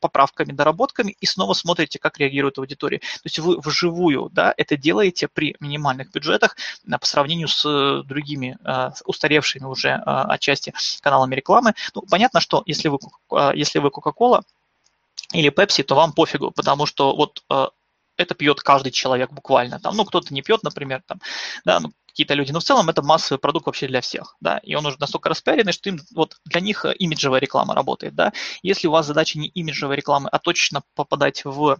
поправками, доработками, и снова смотрите, как реагирует аудитория. То есть вы вживую да, это делаете при минимальных бюджетах по сравнению с э, другими э, устаревшими уже э, отчасти каналами рекламы. Ну, понятно, что если вы, если вы Coca-Cola или Pepsi, то вам пофигу, потому что вот это пьет каждый человек буквально. Там, ну, кто-то не пьет, например, там, да, ну, какие-то люди, но в целом это массовый продукт вообще для всех, да, и он уже настолько распиаренный, что им, вот для них имиджевая реклама работает, да. Если у вас задача не имиджевая реклама, а точно попадать в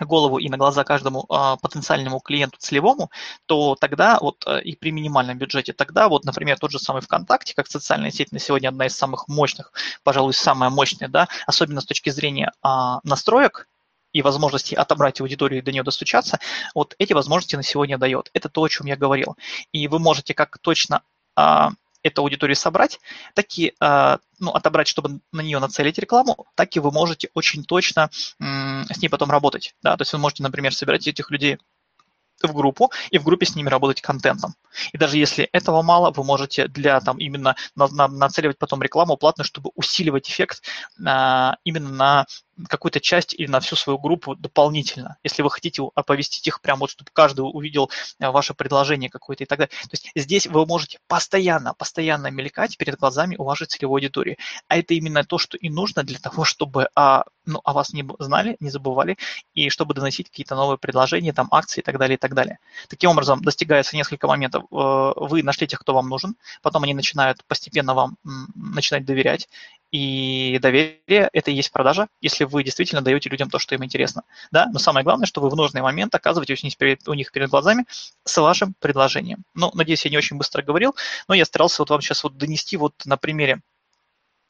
голову и на глаза каждому э, потенциальному клиенту целевому, то тогда вот э, и при минимальном бюджете, тогда вот, например, тот же самый ВКонтакте, как социальная сеть на сегодня одна из самых мощных, пожалуй, самая мощная, да, особенно с точки зрения э, настроек, и возможности отобрать аудиторию и до нее достучаться, вот эти возможности на сегодня дает. Это то, о чем я говорил. И вы можете как точно а, эту аудиторию собрать, так и а, ну, отобрать, чтобы на нее нацелить рекламу, так и вы можете очень точно м- с ней потом работать. Да? То есть вы можете, например, собирать этих людей в группу и в группе с ними работать контентом. И даже если этого мало, вы можете для там именно на, на, нацеливать потом рекламу платную, чтобы усиливать эффект а, именно на какую-то часть или на всю свою группу дополнительно, если вы хотите оповестить их прямо вот, чтобы каждый увидел э, ваше предложение какое-то и так далее. То есть здесь вы можете постоянно, постоянно мелькать перед глазами у вашей целевой аудитории. А это именно то, что и нужно для того, чтобы а, ну, о вас не знали, не забывали, и чтобы доносить какие-то новые предложения, там, акции и так далее, и так далее. Таким образом, достигается несколько моментов. Э, вы нашли тех, кто вам нужен, потом они начинают постепенно вам начинать доверять, и доверие – это и есть продажа, если вы действительно даете людям то, что им интересно. Да? Но самое главное, что вы в нужный момент оказываете у них перед, глазами с вашим предложением. Ну, надеюсь, я не очень быстро говорил, но я старался вот вам сейчас вот донести вот на примере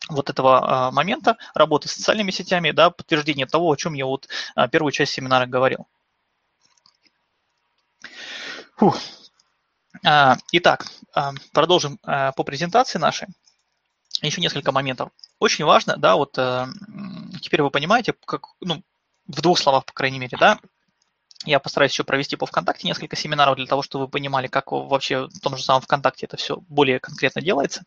вот этого а, момента работы с социальными сетями, да, подтверждение того, о чем я вот а, первую часть семинара говорил. Фух. А, итак, продолжим по презентации нашей. Еще несколько моментов. Очень важно, да, вот э, теперь вы понимаете, как, ну, в двух словах, по крайней мере, да, я постараюсь еще провести по ВКонтакте несколько семинаров для того, чтобы вы понимали, как вообще в том же самом ВКонтакте это все более конкретно делается.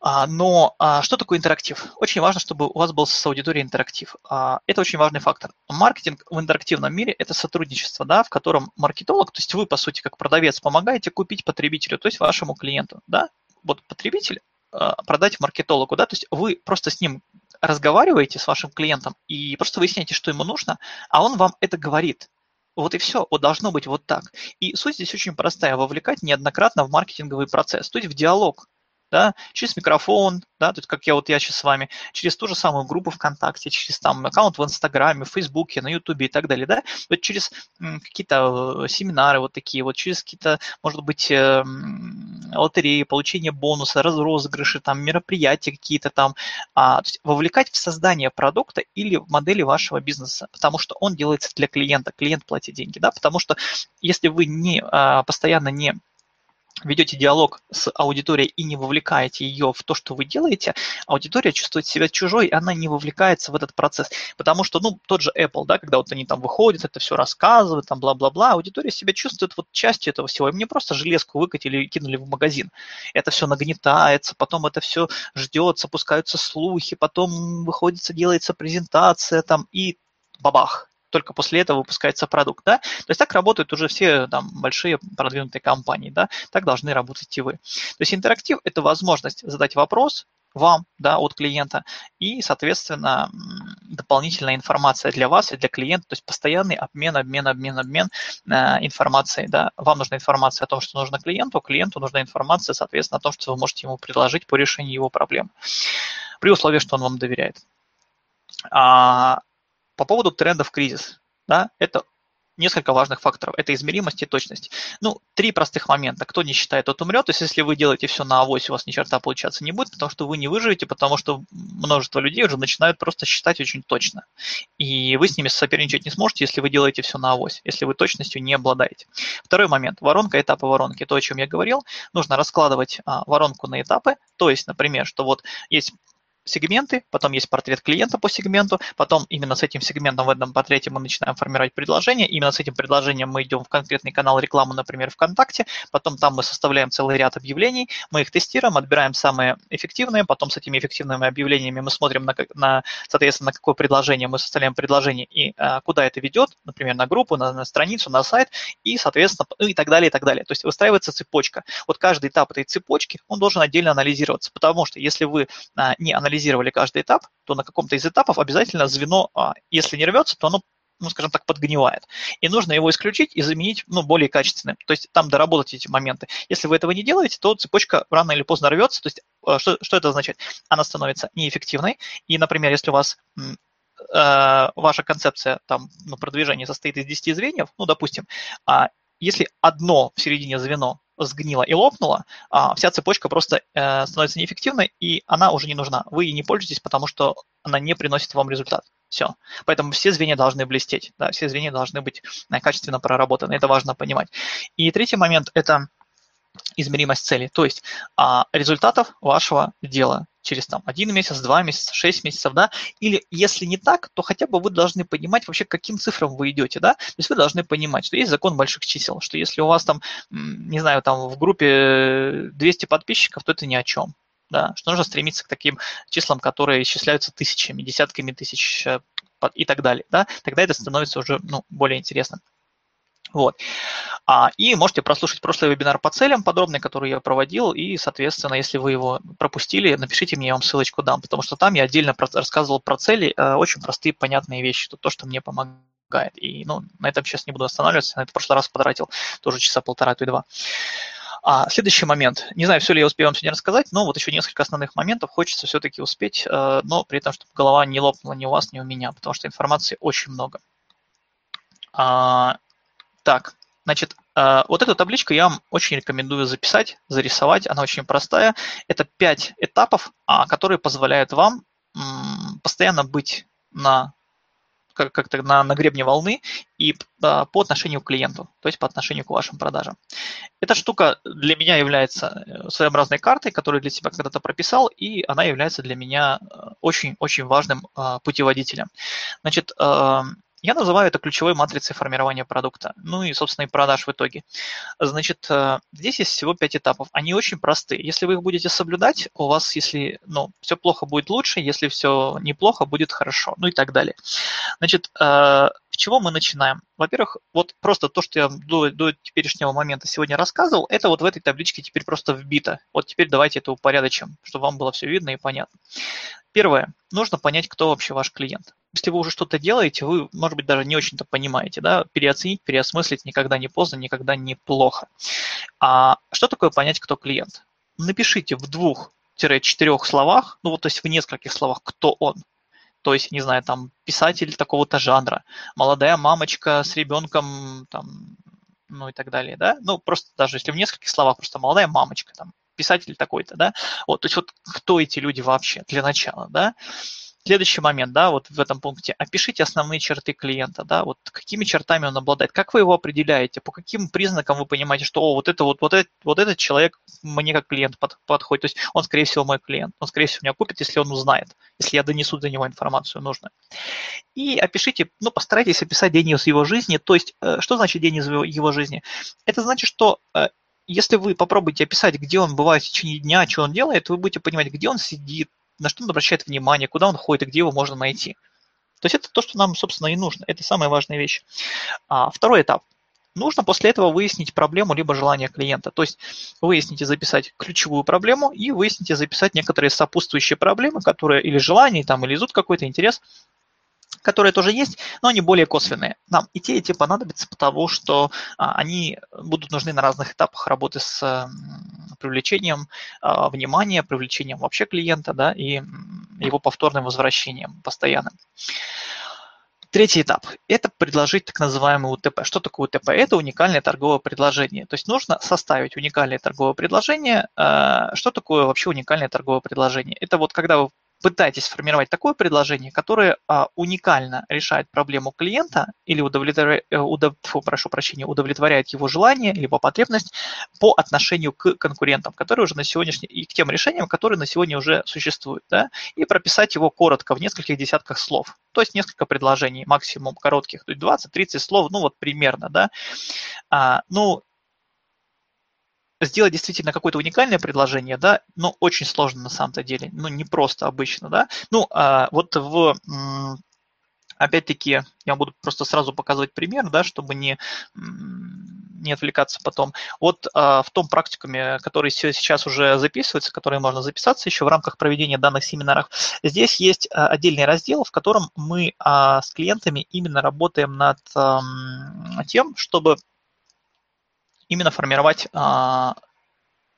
А, но а, что такое интерактив? Очень важно, чтобы у вас был с аудиторией интерактив. А, это очень важный фактор. Маркетинг в интерактивном мире – это сотрудничество, да, в котором маркетолог, то есть вы, по сути, как продавец, помогаете купить потребителю, то есть вашему клиенту. Да? Вот потребитель продать маркетологу, да, то есть вы просто с ним разговариваете с вашим клиентом и просто выясняете, что ему нужно, а он вам это говорит. Вот и все, вот должно быть вот так. И суть здесь очень простая, вовлекать неоднократно в маркетинговый процесс, то есть в диалог да, через микрофон, да, то есть как я вот я сейчас с вами, через ту же самую группу ВКонтакте, через там аккаунт в Инстаграме, в Фейсбуке, на Ютубе и так далее, да, вот через какие-то э, семинары вот такие, вот через какие-то, может быть, э, лотереи, получение бонуса, розыгрыши, там, мероприятия какие-то там, а, то есть вовлекать в создание продукта или модели вашего бизнеса, потому что он делается для клиента, клиент платит деньги, да, потому что если вы не а, постоянно не ведете диалог с аудиторией и не вовлекаете ее в то, что вы делаете, аудитория чувствует себя чужой, и она не вовлекается в этот процесс. Потому что, ну, тот же Apple, да, когда вот они там выходят, это все рассказывают, там, бла-бла-бла, аудитория себя чувствует вот частью этого всего. И мне просто железку выкатили и кинули в магазин. Это все нагнетается, потом это все ждет, запускаются слухи, потом выходится, делается презентация там, и бабах, только после этого выпускается продукт, да. То есть так работают уже все там большие продвинутые компании, да, так должны работать и вы. То есть интерактив – это возможность задать вопрос, вам, да, от клиента, и, соответственно, дополнительная информация для вас и для клиента, то есть постоянный обмен, обмен, обмен, обмен э, информацией, да. Вам нужна информация о том, что нужно клиенту, клиенту нужна информация, соответственно, о том, что вы можете ему предложить по решению его проблем, при условии, что он вам доверяет. А, по поводу трендов кризис, да, это несколько важных факторов. Это измеримость и точность. Ну, три простых момента. Кто не считает, тот умрет. То есть, если вы делаете все на авось, у вас ни черта получаться не будет, потому что вы не выживете, потому что множество людей уже начинают просто считать очень точно. И вы с ними соперничать не сможете, если вы делаете все на авось, если вы точностью не обладаете. Второй момент. Воронка, этапы воронки. То, о чем я говорил. Нужно раскладывать а, воронку на этапы. То есть, например, что вот есть сегменты, потом есть портрет клиента по сегменту, потом именно с этим сегментом в этом портрете мы начинаем формировать предложение, именно с этим предложением мы идем в конкретный канал рекламы, например, ВКонтакте, потом там мы составляем целый ряд объявлений, мы их тестируем, отбираем самые эффективные, потом с этими эффективными объявлениями мы смотрим, на, на соответственно, на какое предложение мы составляем предложение и а, куда это ведет, например, на группу, на, на страницу, на сайт, и, соответственно, и так далее, и так далее. То есть выстраивается цепочка. Вот каждый этап этой цепочки, он должен отдельно анализироваться, потому что если вы а, не анализируете анализировали каждый этап, то на каком-то из этапов обязательно звено, а, если не рвется, то оно ну, скажем так, подгнивает. И нужно его исключить и заменить, ну, более качественным. То есть там доработать эти моменты. Если вы этого не делаете, то цепочка рано или поздно рвется. То есть а, что, что это означает? Она становится неэффективной. И, например, если у вас э, ваша концепция там, ну, продвижения состоит из 10 звеньев, ну, допустим, а если одно в середине звено сгнила и лопнула, а вся цепочка просто э, становится неэффективной, и она уже не нужна. Вы ей не пользуетесь, потому что она не приносит вам результат. Все. Поэтому все звенья должны блестеть, да, все звенья должны быть э, качественно проработаны. Это важно понимать. И третий момент – это измеримость цели, то есть а, результатов вашего дела через там один месяц, два месяца, шесть месяцев, да, или если не так, то хотя бы вы должны понимать вообще, к каким цифрам вы идете, да, то есть вы должны понимать, что есть закон больших чисел, что если у вас там, не знаю, там в группе 200 подписчиков, то это ни о чем, да, что нужно стремиться к таким числам, которые исчисляются тысячами, десятками тысяч э, и так далее, да, тогда это становится уже, ну, более интересно. Вот. А, и можете прослушать прошлый вебинар по целям подробный, который я проводил, и, соответственно, если вы его пропустили, напишите мне, я вам ссылочку дам, потому что там я отдельно про- рассказывал про цели, э, очень простые, понятные вещи, то, то, что мне помогает. И ну, на этом сейчас не буду останавливаться, на это в прошлый раз потратил тоже часа полтора, то и два. А, следующий момент. Не знаю, все ли я успею вам сегодня рассказать, но вот еще несколько основных моментов хочется все-таки успеть, э, но при этом, чтобы голова не лопнула ни у вас, ни у меня, потому что информации очень много. А, так, значит, э, вот эту табличку я вам очень рекомендую записать, зарисовать. Она очень простая. Это пять этапов, а, которые позволяют вам постоянно быть на как-то на, на гребне волны и по отношению к клиенту, то есть по отношению к вашим продажам. Эта штука для меня является э, своеобразной картой, которую для себя когда-то прописал, и она является для меня очень-очень важным путеводителем. Значит, я называю это ключевой матрицей формирования продукта, ну и, собственно, и продаж в итоге. Значит, э, здесь есть всего пять этапов. Они очень простые. Если вы их будете соблюдать, у вас, если ну, все плохо, будет лучше, если все неплохо, будет хорошо, ну и так далее. Значит, э, чего мы начинаем? Во-первых, вот просто то, что я до, до теперешнего момента сегодня рассказывал, это вот в этой табличке теперь просто вбито. Вот теперь давайте это упорядочим, чтобы вам было все видно и понятно. Первое. Нужно понять, кто вообще ваш клиент если вы уже что-то делаете, вы, может быть, даже не очень-то понимаете, да, переоценить, переосмыслить никогда не поздно, никогда не плохо. А что такое понять, кто клиент? Напишите в двух-четырех словах, ну вот, то есть в нескольких словах, кто он. То есть, не знаю, там, писатель такого-то жанра, молодая мамочка с ребенком, там, ну и так далее, да. Ну, просто даже если в нескольких словах, просто молодая мамочка, там, писатель такой-то, да. Вот, то есть вот кто эти люди вообще для начала, да. Следующий момент, да, вот в этом пункте. Опишите основные черты клиента, да, вот какими чертами он обладает, как вы его определяете, по каким признакам вы понимаете, что о, вот это вот, вот, этот, вот этот человек мне как клиент под, подходит, то есть он, скорее всего, мой клиент, он, скорее всего, меня купит, если он узнает, если я донесу до него информацию нужную. И опишите, ну, постарайтесь описать день из его жизни, то есть, э, что значит день из его жизни? Это значит, что э, если вы попробуете описать, где он бывает в течение дня, что он делает, вы будете понимать, где он сидит, на что он обращает внимание, куда он ходит и где его можно найти. То есть это то, что нам, собственно, и нужно. Это самая важная вещь. А, второй этап. Нужно после этого выяснить проблему либо желание клиента. То есть выясните записать ключевую проблему и выясните записать некоторые сопутствующие проблемы, которые или желания, там, или изут какой-то интерес, которые тоже есть, но они более косвенные. Нам и те, и те понадобятся, потому что а, они будут нужны на разных этапах работы с привлечением а, внимания, привлечением вообще клиента, да, и его повторным возвращением постоянным. Третий этап – это предложить так называемый УТП. Что такое УТП? Это уникальное торговое предложение. То есть нужно составить уникальное торговое предложение. А, что такое вообще уникальное торговое предложение? Это вот когда вы пытаетесь сформировать такое предложение, которое а, уникально решает проблему клиента или удовлетворяет, э, удов, прошу прощения, удовлетворяет его желание либо потребность по отношению к конкурентам, которые уже на сегодняшний и к тем решениям, которые на сегодня уже существуют, да, и прописать его коротко в нескольких десятках слов, то есть несколько предложений максимум коротких, то есть 20-30 слов, ну вот примерно, да. А, ну, сделать действительно какое-то уникальное предложение, да, но очень сложно на самом-то деле, ну, не просто обычно, да. Ну, а вот в опять-таки, я буду просто сразу показывать пример, да, чтобы не, не отвлекаться потом. Вот а, в том практикуме, который сейчас уже записывается, который можно записаться еще в рамках проведения данных семинаров, здесь есть а, отдельный раздел, в котором мы а, с клиентами именно работаем над а, тем, чтобы именно формировать а,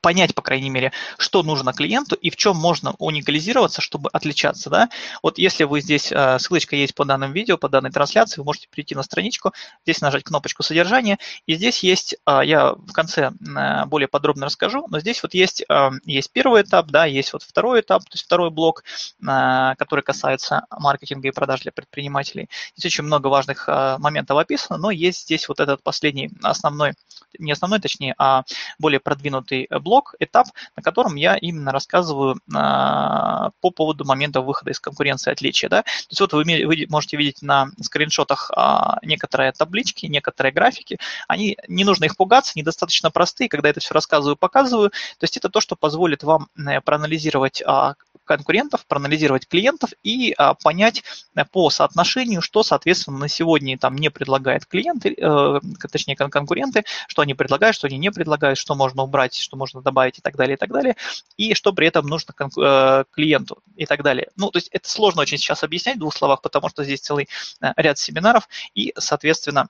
понять, по крайней мере, что нужно клиенту и в чем можно уникализироваться, чтобы отличаться. Да? Вот если вы здесь, э, ссылочка есть по данным видео, по данной трансляции, вы можете перейти на страничку, здесь нажать кнопочку содержания, и здесь есть, э, я в конце э, более подробно расскажу, но здесь вот есть, есть первый этап, да, есть вот второй этап, то есть второй блок, который касается маркетинга и продаж для предпринимателей. Здесь очень много важных моментов описано, но есть здесь вот этот последний основной, не основной, точнее, а более продвинутый блок, блок, этап, на котором я именно рассказываю а, по поводу момента выхода из конкуренции отличия. Да? То есть вот вы, вы можете видеть на скриншотах а, некоторые таблички, некоторые графики. Они, не нужно их пугаться, они достаточно простые, когда это все рассказываю, показываю. То есть это то, что позволит вам э, проанализировать а, конкурентов, проанализировать клиентов и а, понять э, по соотношению, что, соответственно, на сегодня там не предлагает клиенты, э, точнее конкуренты, что они предлагают, что они не предлагают, что можно убрать, что можно добавить и так далее, и так далее, и что при этом нужно э, клиенту и так далее. Ну, то есть это сложно очень сейчас объяснять в двух словах, потому что здесь целый э, ряд семинаров, и, соответственно,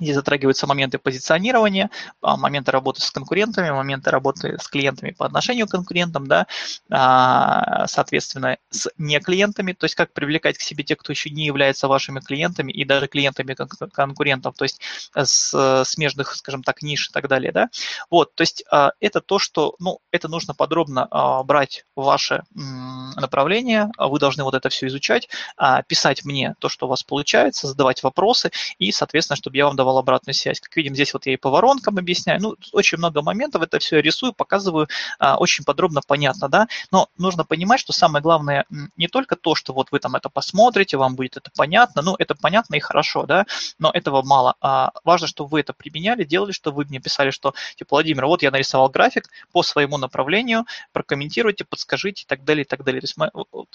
Здесь затрагиваются моменты позиционирования, а, моменты работы с конкурентами, моменты работы с клиентами по отношению к конкурентам, да, а, соответственно, с не клиентами, то есть как привлекать к себе тех, кто еще не является вашими клиентами и даже клиентами конкурентов, то есть с смежных, скажем так, ниш и так далее, да. Вот, то есть а, это то, что, ну, это нужно подробно брать ваше направление, вы должны вот это все изучать, писать мне то, что у вас получается, задавать вопросы и, соответственно, чтобы я вам давал обратную связь. Как видим, здесь вот я и по воронкам объясняю, ну, очень много моментов, это все я рисую, показываю, а, очень подробно, понятно, да, но нужно понимать, что самое главное не только то, что вот вы там это посмотрите, вам будет это понятно, ну, это понятно и хорошо, да, но этого мало. А важно, чтобы вы это применяли, делали, что вы мне писали, что, типа, Владимир, вот я нарисовал график по своему направлению, прокомментируйте, подскажите и так далее, и так далее. То есть мы,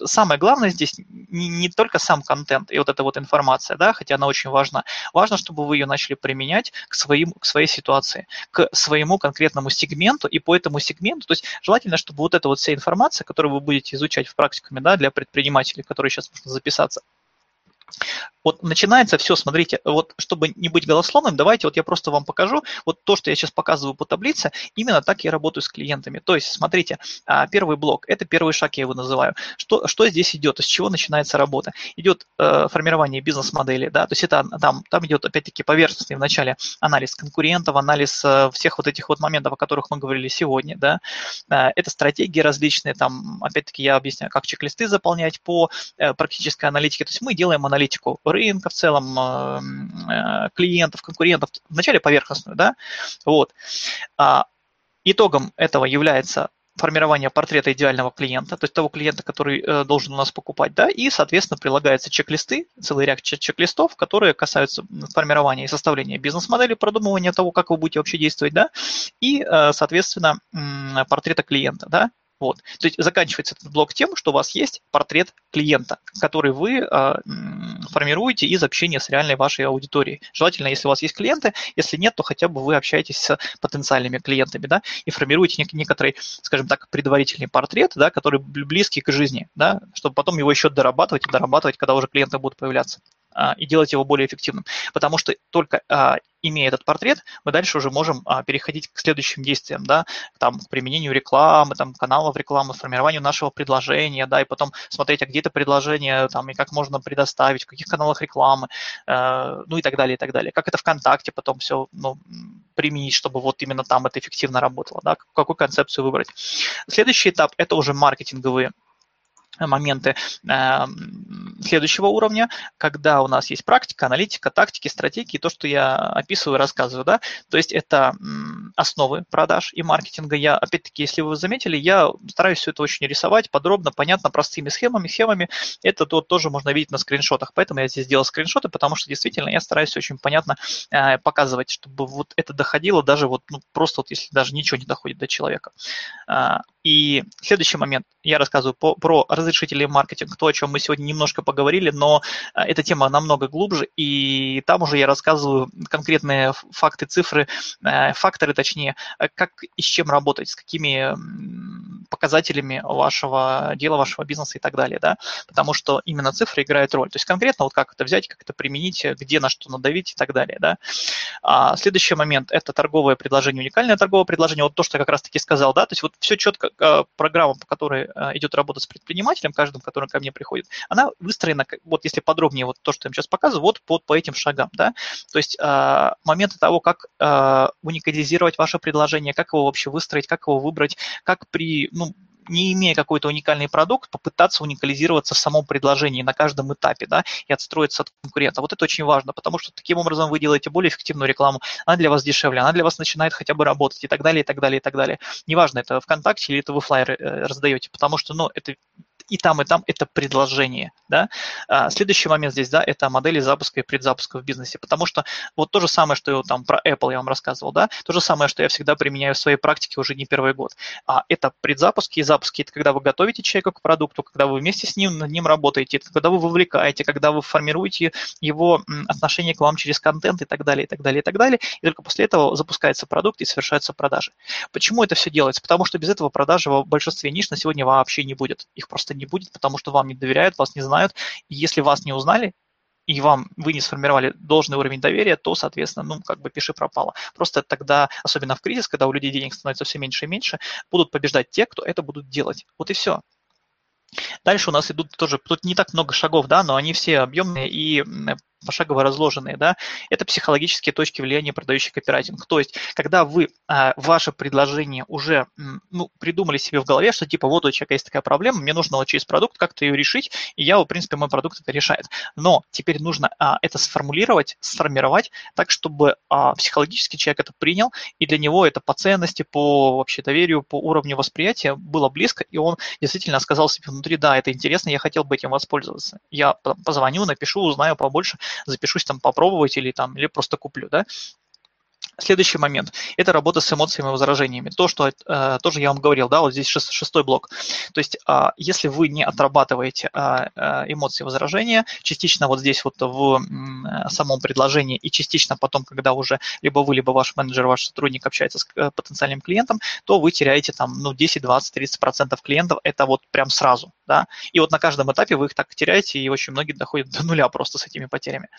самое главное здесь не, не только сам контент и вот эта вот информация, да, хотя она очень важна. Важно, чтобы вы ее начали применять к, своим, к своей ситуации, к своему конкретному сегменту и по этому сегменту. То есть желательно, чтобы вот эта вот вся информация, которую вы будете изучать в практикуме, да, для предпринимателей, которые сейчас можно записаться, вот начинается все, смотрите, вот чтобы не быть голословным, давайте вот я просто вам покажу, вот то, что я сейчас показываю по таблице, именно так я работаю с клиентами. То есть, смотрите, а, первый блок, это первый шаг, я его называю. Что, что здесь идет, с чего начинается работа? Идет э, формирование бизнес-модели, да, то есть это там, там идет опять-таки поверхностный вначале анализ конкурентов, анализ э, всех вот этих вот моментов, о которых мы говорили сегодня, да, э, это стратегии различные, там, опять-таки я объясняю, как чек-листы заполнять по э, практической аналитике, то есть мы делаем аналитику рынка в целом, э, э, клиентов, конкурентов, вначале поверхностную, да, вот. А итогом этого является формирование портрета идеального клиента, то есть того клиента, который э, должен у нас покупать, да, и, соответственно, прилагаются чек-листы, целый ряд чек-листов, которые касаются формирования и составления бизнес-модели, продумывания того, как вы будете вообще действовать, да, и, соответственно, портрета клиента, да, вот. То есть заканчивается этот блок тем, что у вас есть портрет клиента, который вы э, формируете из общения с реальной вашей аудиторией. Желательно, если у вас есть клиенты, если нет, то хотя бы вы общаетесь с потенциальными клиентами, да, и формируете нек- некоторый, скажем так, предварительный портрет, да, который близкий к жизни, да, чтобы потом его еще дорабатывать и дорабатывать, когда уже клиенты будут появляться. А, и делать его более эффективным. Потому что только а, имея этот портрет, мы дальше уже можем а, переходить к следующим действиям, да, там, к применению рекламы, там, каналов рекламы, формированию нашего предложения, да, и потом смотреть, а где это предложение, там, и как можно предоставить, в каких каналах рекламы, э, ну и так далее, и так далее. Как это ВКонтакте потом все, ну, применить, чтобы вот именно там это эффективно работало, да, какую концепцию выбрать. Следующий этап – это уже маркетинговые моменты э, следующего уровня, когда у нас есть практика, аналитика, тактики, стратегии, то, что я описываю, рассказываю, да, то есть это основы продаж и маркетинга. Я, опять-таки, если вы заметили, я стараюсь все это очень рисовать подробно, понятно, простыми схемами, схемами. Это то, тоже можно видеть на скриншотах, поэтому я здесь сделал скриншоты, потому что действительно я стараюсь очень понятно э, показывать, чтобы вот это доходило даже вот, ну, просто вот если даже ничего не доходит до человека. Э, и следующий момент, я рассказываю по, про разрешительный маркетинг, то, о чем мы сегодня немножко поговорили, но э, эта тема намного глубже, и там уже я рассказываю конкретные факты, цифры, э, факторы, точнее, э, как и с чем работать, с какими показателями вашего дела, вашего бизнеса и так далее, да, потому что именно цифры играют роль. То есть конкретно вот как это взять, как это применить, где на что надавить и так далее, да. А следующий момент – это торговое предложение, уникальное торговое предложение, вот то, что я как раз-таки сказал, да, то есть вот все четко Э, программа, по которой э, идет работа с предпринимателем, каждым, который ко мне приходит, она выстроена, вот если подробнее вот то, что я вам сейчас показываю, вот по, по этим шагам, да, то есть э, моменты того, как уникализировать ваше предложение, как его вообще выстроить, как его выбрать, как при, ну, не имея какой-то уникальный продукт, попытаться уникализироваться в самом предложении на каждом этапе, да, и отстроиться от конкурента. Вот это очень важно, потому что таким образом вы делаете более эффективную рекламу, она для вас дешевле, она для вас начинает хотя бы работать и так далее, и так далее, и так далее. Неважно, это ВКонтакте или это вы флайеры э, раздаете, потому что, ну, это и там, и там это предложение, да. А, следующий момент здесь, да, это модели запуска и предзапуска в бизнесе, потому что вот то же самое, что я там про Apple я вам рассказывал, да, то же самое, что я всегда применяю в своей практике уже не первый год. А, это предзапуски и запуски, это когда вы готовите человека к продукту, когда вы вместе с ним над ним работаете, это когда вы вовлекаете, когда вы формируете его отношение к вам через контент и так далее, и так далее, и так далее, и только после этого запускается продукт и совершаются продажи. Почему это все делается? Потому что без этого продажи в большинстве ниш на сегодня вообще не будет. Их просто не будет, потому что вам не доверяют, вас не знают. И если вас не узнали, и вам вы не сформировали должный уровень доверия, то, соответственно, ну, как бы пиши пропало. Просто тогда, особенно в кризис, когда у людей денег становится все меньше и меньше, будут побеждать те, кто это будут делать. Вот и все. Дальше у нас идут тоже, тут не так много шагов, да, но они все объемные и пошагово разложенные, да, это психологические точки влияния, продающий копирайтинг. То есть, когда вы а, ваше предложение уже ну, придумали себе в голове, что типа вот у человека есть такая проблема, мне нужно вот через продукт как-то ее решить, и я, в принципе, мой продукт это решает. Но теперь нужно а, это сформулировать, сформировать так, чтобы а, психологически человек это принял, и для него это по ценности, по вообще доверию, по уровню восприятия было близко, и он действительно сказал себе внутри, да, это интересно, я хотел бы этим воспользоваться. Я позвоню, напишу, узнаю побольше, запишусь там попробовать или там, или просто куплю, да. Следующий момент – это работа с эмоциями и возражениями. То, что э, тоже я вам говорил, да, вот здесь шестой блок. То есть, э, если вы не отрабатываете э, эмоции и возражения, частично вот здесь вот в э, самом предложении и частично потом, когда уже либо вы, либо ваш менеджер, ваш сотрудник общается с э, потенциальным клиентом, то вы теряете там, ну, 10, 20, 30 процентов клиентов, это вот прям сразу, да. И вот на каждом этапе вы их так теряете, и очень многие доходят до нуля просто с этими потерями.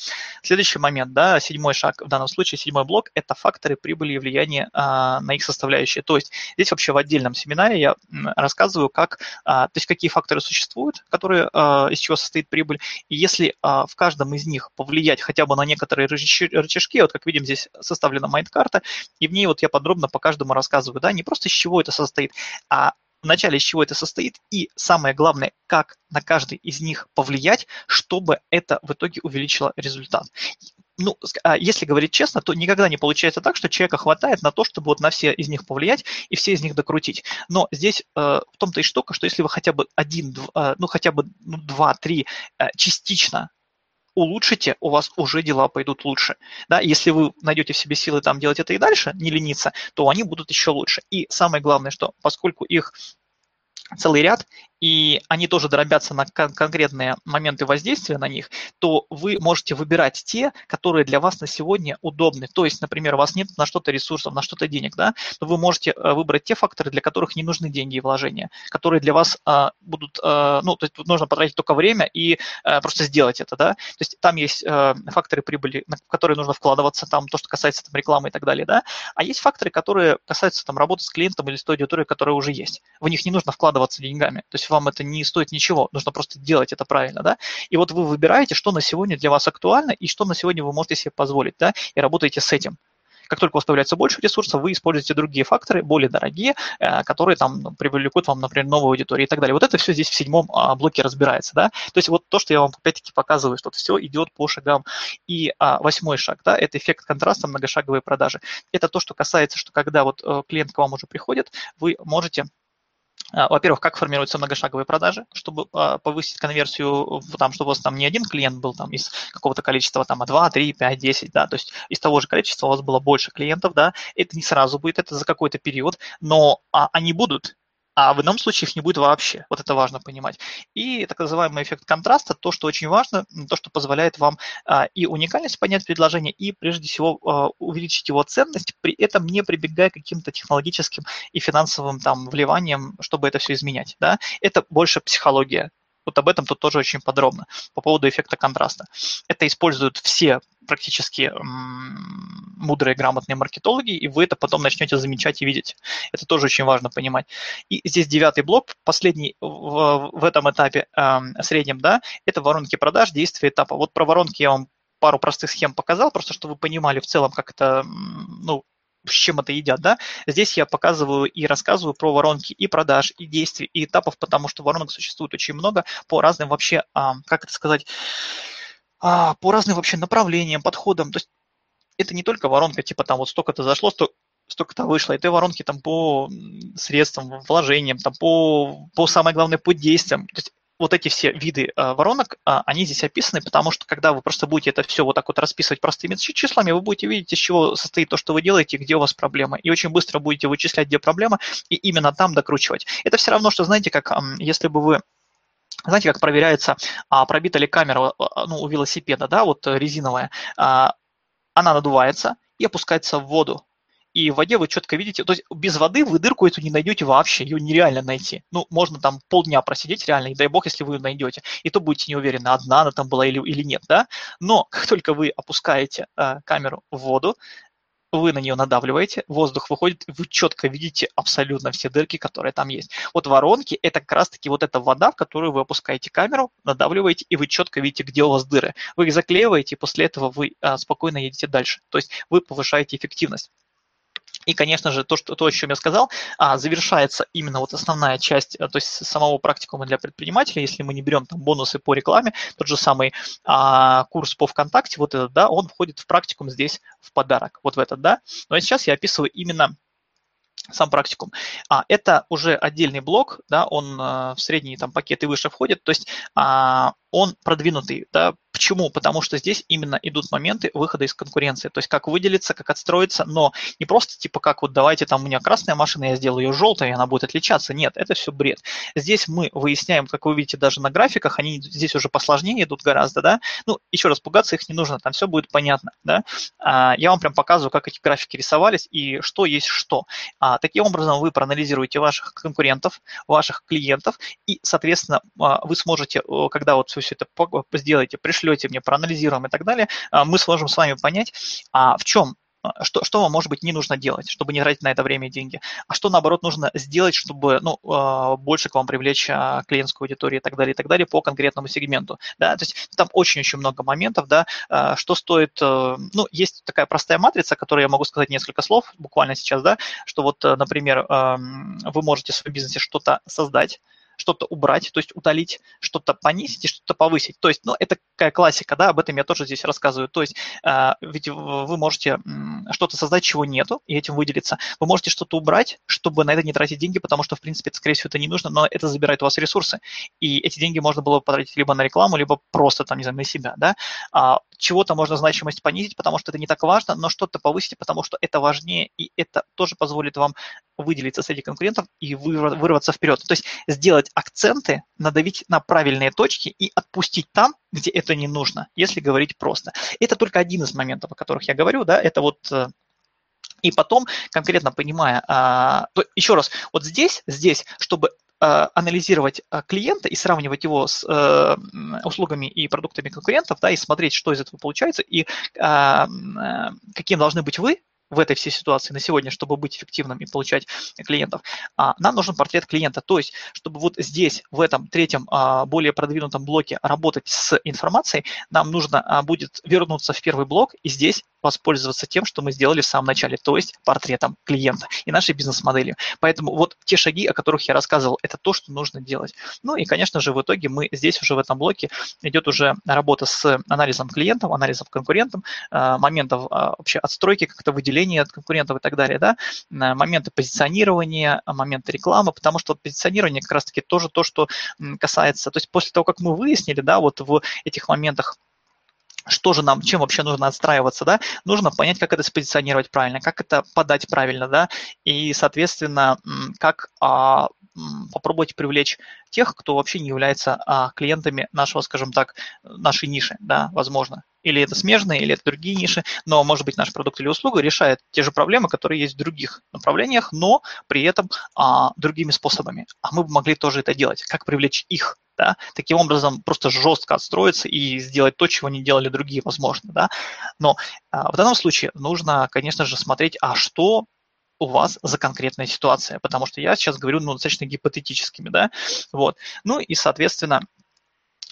Следующий момент, да, седьмой шаг, в данном случае седьмой блок – это факторы прибыли и влияния а, на их составляющие. То есть здесь вообще в отдельном семинаре я рассказываю, как, а, то есть какие факторы существуют, которые, а, из чего состоит прибыль, и если а, в каждом из них повлиять хотя бы на некоторые рычажки, вот как видим здесь составлена майнд-карта, и в ней вот я подробно по каждому рассказываю, да, не просто из чего это состоит, а вначале из чего это состоит, и самое главное, как на каждый из них повлиять, чтобы это в итоге увеличило результат ну, а если говорить честно, то никогда не получается так, что человека хватает на то, чтобы вот на все из них повлиять и все из них докрутить. Но здесь э, в том-то и штука, что если вы хотя бы один, э, ну хотя бы ну, два, три э, частично улучшите, у вас уже дела пойдут лучше. Да, если вы найдете в себе силы там делать это и дальше, не лениться, то они будут еще лучше. И самое главное, что поскольку их целый ряд, и они тоже дробятся на кон- конкретные моменты воздействия на них, то вы можете выбирать те, которые для вас на сегодня удобны. То есть, например, у вас нет на что-то ресурсов, на что-то денег, да, то вы можете э, выбрать те факторы, для которых не нужны деньги и вложения, которые для вас а, будут, а, ну, то есть нужно потратить только время и а, просто сделать это, да. То есть там есть а, факторы прибыли, в которые нужно вкладываться, там то, что касается там, рекламы и так далее, да, а есть факторы, которые касаются там работы с клиентом или с той аудиторией, которая уже есть. В них не нужно вкладываться деньгами. То есть вам это не стоит ничего, нужно просто делать это правильно, да, и вот вы выбираете, что на сегодня для вас актуально и что на сегодня вы можете себе позволить, да, и работаете с этим. Как только у вас появляется больше ресурсов, вы используете другие факторы, более дорогие, э, которые там ну, привлекут вам, например, новую аудиторию и так далее. Вот это все здесь в седьмом а, блоке разбирается, да. То есть вот то, что я вам опять-таки показываю, что все идет по шагам. И а, восьмой шаг, да, это эффект контраста, многошаговые продажи. Это то, что касается, что когда вот э, клиент к вам уже приходит, вы можете во-первых, как формируются многошаговые продажи, чтобы а, повысить конверсию, там, чтобы у вас там не один клиент был там из какого-то количества, там, а 2, 3, 5, 10, да, то есть из того же количества у вас было больше клиентов, да, это не сразу будет, это за какой-то период, но а, они будут, а в ином случае их не будет вообще. Вот это важно понимать. И так называемый эффект контраста, то, что очень важно, то, что позволяет вам а, и уникальность понять предложение, и прежде всего а, увеличить его ценность, при этом не прибегая к каким-то технологическим и финансовым там вливаниям, чтобы это все изменять. Да? Это больше психология. Вот об этом тут тоже очень подробно по поводу эффекта контраста. Это используют все практически мудрые, грамотные маркетологи, и вы это потом начнете замечать и видеть. Это тоже очень важно понимать. И здесь девятый блок, последний в, в этом этапе э, среднем, да, это воронки продаж, действия этапа. Вот про воронки я вам пару простых схем показал, просто чтобы вы понимали в целом, как это, ну, с чем это едят, да, здесь я показываю и рассказываю про воронки и продаж, и действий, и этапов, потому что воронок существует очень много по разным вообще, а, как это сказать, а, по разным вообще направлениям, подходам. То есть это не только воронка, типа там вот столько-то зашло, столько столько-то вышло, это воронки там по средствам, вложениям, там по, по самое главное, по действиям. То есть вот эти все виды э, воронок, э, они здесь описаны, потому что когда вы просто будете это все вот так вот расписывать простыми числами, вы будете видеть, из чего состоит то, что вы делаете, где у вас проблема. И очень быстро будете вычислять, где проблема, и именно там докручивать. Это все равно, что, знаете, как если бы вы знаете, как проверяется, а, пробита ли камера ну, у велосипеда, да, вот резиновая, а, она надувается и опускается в воду и в воде вы четко видите, то есть без воды вы дырку эту не найдете вообще, ее нереально найти. Ну, можно там полдня просидеть реально, и дай бог, если вы ее найдете. И то будете не уверены, одна она там была или, или нет, да. Но как только вы опускаете э, камеру в воду, вы на нее надавливаете, воздух выходит, вы четко видите абсолютно все дырки, которые там есть. Вот воронки – это как раз-таки вот эта вода, в которую вы опускаете камеру, надавливаете, и вы четко видите, где у вас дыры. Вы их заклеиваете, и после этого вы а, спокойно едете дальше. То есть вы повышаете эффективность. И, конечно же, то, что, то, о чем я сказал, а, завершается именно вот основная часть, э, то есть самого практикума для предпринимателей, если мы не берем там бонусы по рекламе, тот же самый а, курс по ВКонтакте, вот этот, да, он входит в практикум здесь в подарок, вот в этот, да. Но сейчас я описываю именно сам практикум. А, это уже отдельный блок, да, он а, в средний там пакет и выше входит, то есть а, он продвинутый. Да? Почему? Потому что здесь именно идут моменты выхода из конкуренции. То есть как выделиться, как отстроиться, но не просто типа как вот давайте там у меня красная машина, я сделаю ее желтой, и она будет отличаться. Нет, это все бред. Здесь мы выясняем, как вы видите даже на графиках, они здесь уже посложнее идут гораздо, да. Ну, еще раз, пугаться их не нужно, там все будет понятно, да. А, я вам прям показываю, как эти графики рисовались и что есть что. А, таким образом вы проанализируете ваших конкурентов, ваших клиентов, и, соответственно, а, вы сможете, когда вот все это сделаете, пришлете мне, проанализируем и так далее, а, мы сможем с вами понять, а в чем а, что, что вам, может быть, не нужно делать, чтобы не тратить на это время и деньги, а что, наоборот, нужно сделать, чтобы ну, а, больше к вам привлечь клиентскую аудиторию и так далее, и так далее по конкретному сегменту. Да? То есть там очень-очень много моментов, да, что стоит, э, ну, есть такая простая матрица, которой я могу сказать несколько слов буквально сейчас, да, что вот, э, например, вы можете в своем бизнесе что-то создать, что-то убрать, то есть удалить, что-то понизить и что-то повысить. То есть, ну, это такая классика, да, об этом я тоже здесь рассказываю. То есть, э, ведь вы можете что-то создать, чего нету, и этим выделиться. Вы можете что-то убрать, чтобы на это не тратить деньги, потому что, в принципе, это, скорее всего, это не нужно, но это забирает у вас ресурсы. И эти деньги можно было потратить либо на рекламу, либо просто, там, не знаю, на себя, да. А, чего-то можно значимость понизить, потому что это не так важно, но что-то повысить, потому что это важнее, и это тоже позволит вам выделиться среди конкурентов и вырваться вперед. То есть сделать акценты, надавить на правильные точки и отпустить там, где это не нужно, если говорить просто. Это только один из моментов, о которых я говорю, да, это вот э, и потом, конкретно понимая, а, то еще раз, вот здесь, здесь, чтобы а, анализировать а, клиента и сравнивать его с э, услугами и продуктами конкурентов, да, и смотреть, что из этого получается, и э, каким должны быть вы, в этой всей ситуации на сегодня, чтобы быть эффективным и получать клиентов, а, нам нужен портрет клиента. То есть, чтобы вот здесь, в этом третьем, а, более продвинутом блоке работать с информацией, нам нужно а, будет вернуться в первый блок и здесь воспользоваться тем, что мы сделали в самом начале, то есть портретом клиента и нашей бизнес-моделью. Поэтому вот те шаги, о которых я рассказывал, это то, что нужно делать. Ну и, конечно же, в итоге мы здесь уже в этом блоке идет уже работа с анализом клиентов, анализом конкурентов, э, моментов э, вообще отстройки, как-то выделения от конкурентов и так далее, да, э, моменты позиционирования, моменты рекламы, потому что позиционирование как раз-таки тоже то, что касается, то есть после того, как мы выяснили, да, вот в этих моментах что же нам, чем вообще нужно отстраиваться, да, нужно понять, как это спозиционировать правильно, как это подать правильно, да, и, соответственно, как а, попробовать привлечь тех, кто вообще не является а, клиентами нашего, скажем так, нашей ниши, да, возможно. Или это смежные, или это другие ниши, но, может быть, наш продукт или услуга решает те же проблемы, которые есть в других направлениях, но при этом а, другими способами. А мы бы могли тоже это делать. Как привлечь их да, таким образом просто жестко отстроиться и сделать то, чего не делали другие, возможно, да. Но а, в данном случае нужно, конечно же, смотреть, а что у вас за конкретная ситуация, потому что я сейчас говорю ну, достаточно гипотетическими, да, вот. Ну и, соответственно,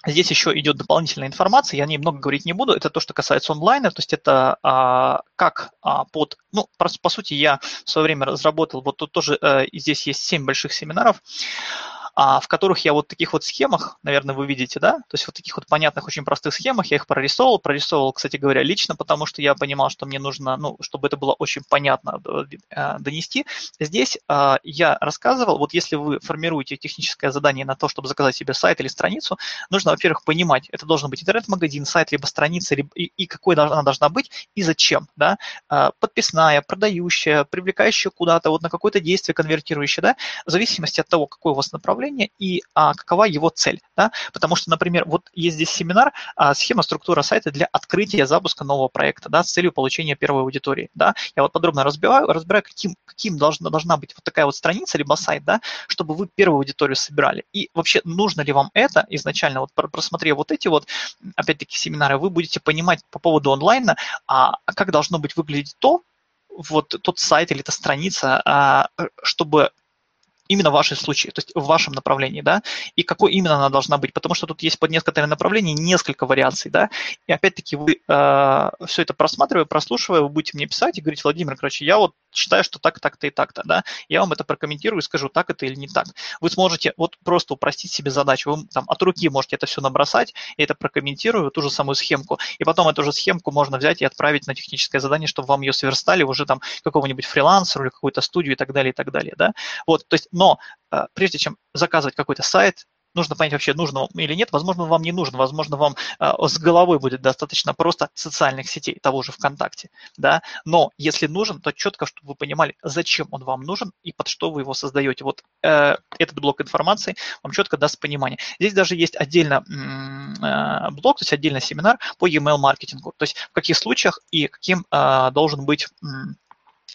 Здесь еще идет дополнительная информация, я о ней много говорить не буду. Это то, что касается онлайна, то есть это а, как а, под... Ну, просто, по сути, я в свое время разработал, вот тут тоже а, здесь есть 7 больших семинаров, а, в которых я вот таких вот схемах, наверное, вы видите, да, то есть вот таких вот понятных, очень простых схемах я их прорисовывал, прорисовывал, кстати говоря, лично, потому что я понимал, что мне нужно, ну, чтобы это было очень понятно э, донести. Здесь а, я рассказывал, вот если вы формируете техническое задание на то, чтобы заказать себе сайт или страницу, нужно, во-первых, понимать, это должен быть интернет-магазин, сайт, либо страница, либо, и, и какой она должна быть, и зачем, да, подписная, продающая, привлекающая куда-то, вот на какое-то действие конвертирующая, да, в зависимости от того, какое у вас направление, направление и а, какова его цель. Да? Потому что, например, вот есть здесь семинар, а, схема, структура сайта для открытия запуска нового проекта да, с целью получения первой аудитории. Да? Я вот подробно разбираю, разбираю каким, каким должна, должна быть вот такая вот страница, либо сайт, да, чтобы вы первую аудиторию собирали. И вообще, нужно ли вам это изначально, вот просмотрев вот эти вот, опять-таки, семинары, вы будете понимать по поводу онлайна, а как должно быть выглядеть то, вот тот сайт или эта страница, а, чтобы именно в вашем случае, то есть в вашем направлении, да, и какой именно она должна быть, потому что тут есть под некоторые направления несколько вариаций, да, и опять-таки вы э, все это просматривая, прослушивая, вы будете мне писать и говорить, Владимир, короче, я вот считаю, что так, так-то и так-то, да, я вам это прокомментирую и скажу, так это или не так. Вы сможете вот просто упростить себе задачу, вы там от руки можете это все набросать, я это прокомментирую, ту же самую схемку, и потом эту же схемку можно взять и отправить на техническое задание, чтобы вам ее сверстали уже там какого-нибудь фрилансера или какую-то студию и так далее, и так далее, да. Вот, то есть, но э, прежде чем заказывать какой-то сайт, нужно понять вообще, нужно вам или нет. Возможно, вам не нужно, возможно, вам э, с головой будет достаточно просто социальных сетей, того же ВКонтакте, да. Но если нужен, то четко, чтобы вы понимали, зачем он вам нужен и под что вы его создаете. Вот э, этот блок информации вам четко даст понимание. Здесь даже есть отдельно э, блок, то есть отдельно семинар по email маркетингу, то есть в каких случаях и каким э, должен быть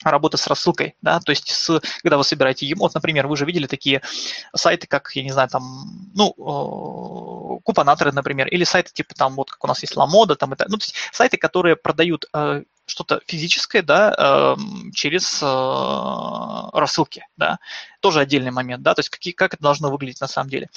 работа с рассылкой, да, то есть с, когда вы собираете ему, вот, например, вы же видели такие сайты, как, я не знаю, там, ну, купонаторы, например, или сайты типа там, вот как у нас есть Ламода, там это, ну, то есть сайты, которые продают э, что-то физическое, да, эм, через э, рассылки, да, тоже отдельный момент, да, то есть какие, как это должно выглядеть на самом деле.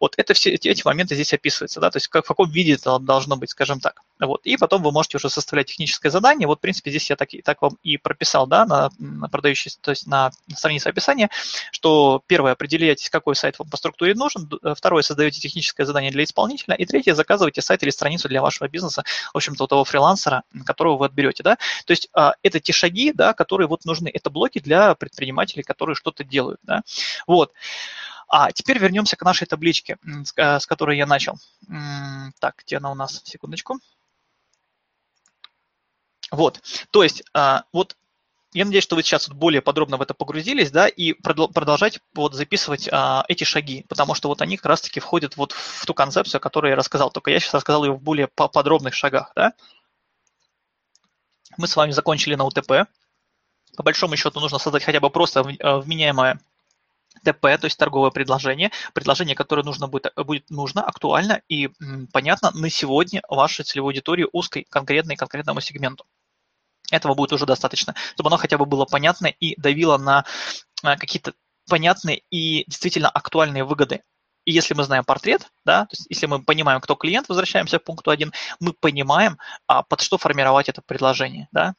Вот это все эти, эти моменты здесь описываются, да, то есть как, в каком виде это должно быть, скажем так. Вот, и потом вы можете уже составлять техническое задание, вот, в принципе, здесь я так, так вам и прописал, да, на, на продающий, то есть на странице описания, что первое, определяйтесь, какой сайт вам по структуре нужен, э, второе, создаете техническое задание для исполнителя, и третье, заказываете сайт или страницу для вашего бизнеса, в общем-то, у того фрилансера, которого вы отберете, да, то есть а, это те шаги, да, которые вот нужны, это блоки для предпринимателей, которые что-то делают, да, вот. А теперь вернемся к нашей табличке, с которой я начал. Так, где она у нас? Секундочку. Вот, то есть, а, вот я надеюсь, что вы сейчас более подробно в это погрузились, да, и продолжать вот записывать а, эти шаги, потому что вот они как раз-таки входят вот в ту концепцию, о которой я рассказал, только я сейчас рассказал ее в более подробных шагах, да. Мы с вами закончили на УТП. По большому счету нужно создать хотя бы просто э, вменяемое ТП, то есть торговое предложение, предложение, которое нужно будет, будет нужно, актуально и понятно на сегодня вашей целевой аудитории узкой, конкретной, конкретному сегменту. Этого будет уже достаточно, чтобы оно хотя бы было понятно и давило на э, какие-то понятные и действительно актуальные выгоды. И если мы знаем портрет, да, то есть если мы понимаем, кто клиент, возвращаемся к пункту 1, мы понимаем, а, под что формировать это предложение. Да.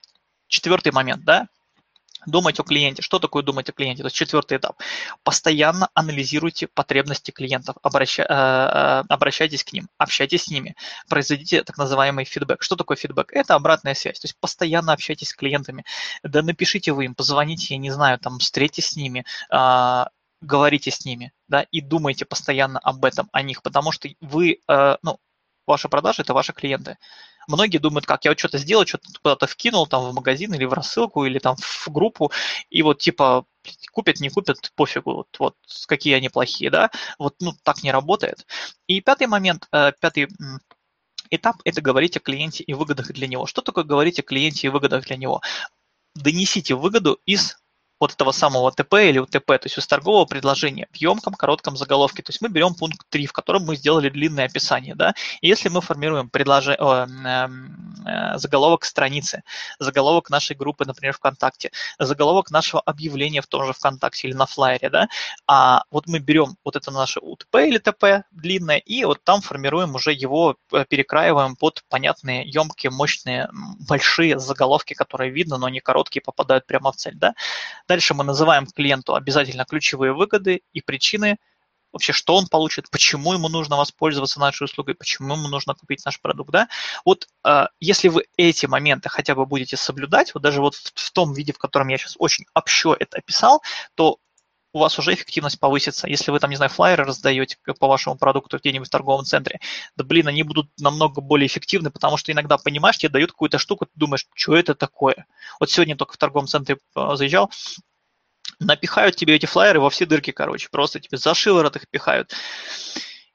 Четвертый момент, да, Думать о клиенте. Что такое думать о клиенте? То есть четвертый этап. Постоянно анализируйте потребности клиентов, обраща, э, э, обращайтесь к ним, общайтесь с ними, произведите так называемый фидбэк. Что такое фидбэк? Это обратная связь. То есть постоянно общайтесь с клиентами. Да напишите вы им, позвоните, я не знаю, там, встретитесь с ними, э, говорите с ними, да, и думайте постоянно об этом, о них, потому что вы, э, ну, ваши продажи – это ваши клиенты. Многие думают, как я вот что-то сделал, что-то куда-то вкинул там в магазин или в рассылку, или там в группу, и вот типа купят, не купят, пофигу, вот, вот какие они плохие, да, вот, ну, так не работает. И пятый момент, э, пятый этап – это говорить о клиенте и выгодах для него. Что такое говорить о клиенте и выгодах для него? Донесите выгоду из вот этого самого ТП или УТП, то есть из торгового предложения в емком, коротком заголовке. То есть мы берем пункт 3, в котором мы сделали длинное описание. Да? И если мы формируем предложение, э, эм, э, заголовок страницы, заголовок нашей группы, например, ВКонтакте, заголовок нашего объявления в том же ВКонтакте или на флайере, да, а вот мы берем вот это наше УТП или ТП длинное, и вот там формируем уже его, э, перекраиваем под понятные, емкие, мощные, большие заголовки, которые видно, но они короткие, попадают прямо в цель. Да? Дальше мы называем клиенту обязательно ключевые выгоды и причины, вообще, что он получит, почему ему нужно воспользоваться нашей услугой, почему ему нужно купить наш продукт, да. Вот э, если вы эти моменты хотя бы будете соблюдать, вот даже вот в, в том виде, в котором я сейчас очень общо это описал, то у вас уже эффективность повысится. Если вы там, не знаю, флайеры раздаете по вашему продукту где-нибудь в торговом центре, да блин, они будут намного более эффективны, потому что иногда, понимаешь, тебе дают какую-то штуку, ты думаешь, что это такое? Вот сегодня только в торговом центре а, заезжал, напихают тебе эти флайеры во все дырки, короче, просто тебе за шиворот их пихают.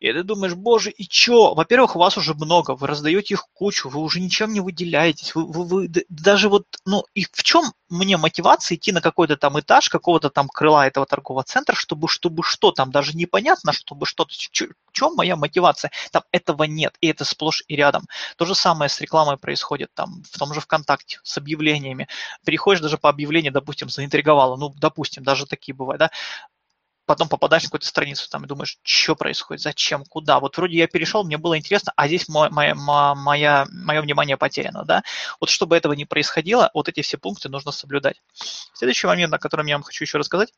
И ты думаешь, боже, и чё? Во-первых, вас уже много, вы раздаете их кучу, вы уже ничем не выделяетесь, вы, вы, вы даже вот, ну, и в чем мне мотивация идти на какой-то там этаж какого-то там крыла этого торгового центра, чтобы, чтобы что там, даже непонятно, чтобы что-то, в чем моя мотивация? Там этого нет, и это сплошь и рядом. То же самое с рекламой происходит там в том же ВКонтакте, с объявлениями. Переходишь даже по объявлению, допустим, заинтриговало, ну, допустим, даже такие бывают, да, потом попадаешь на какую-то страницу там и думаешь, что происходит, зачем, куда. Вот вроде я перешел, мне было интересно, а здесь мое, мое, мое, внимание потеряно, да. Вот чтобы этого не происходило, вот эти все пункты нужно соблюдать. Следующий момент, о котором я вам хочу еще рассказать,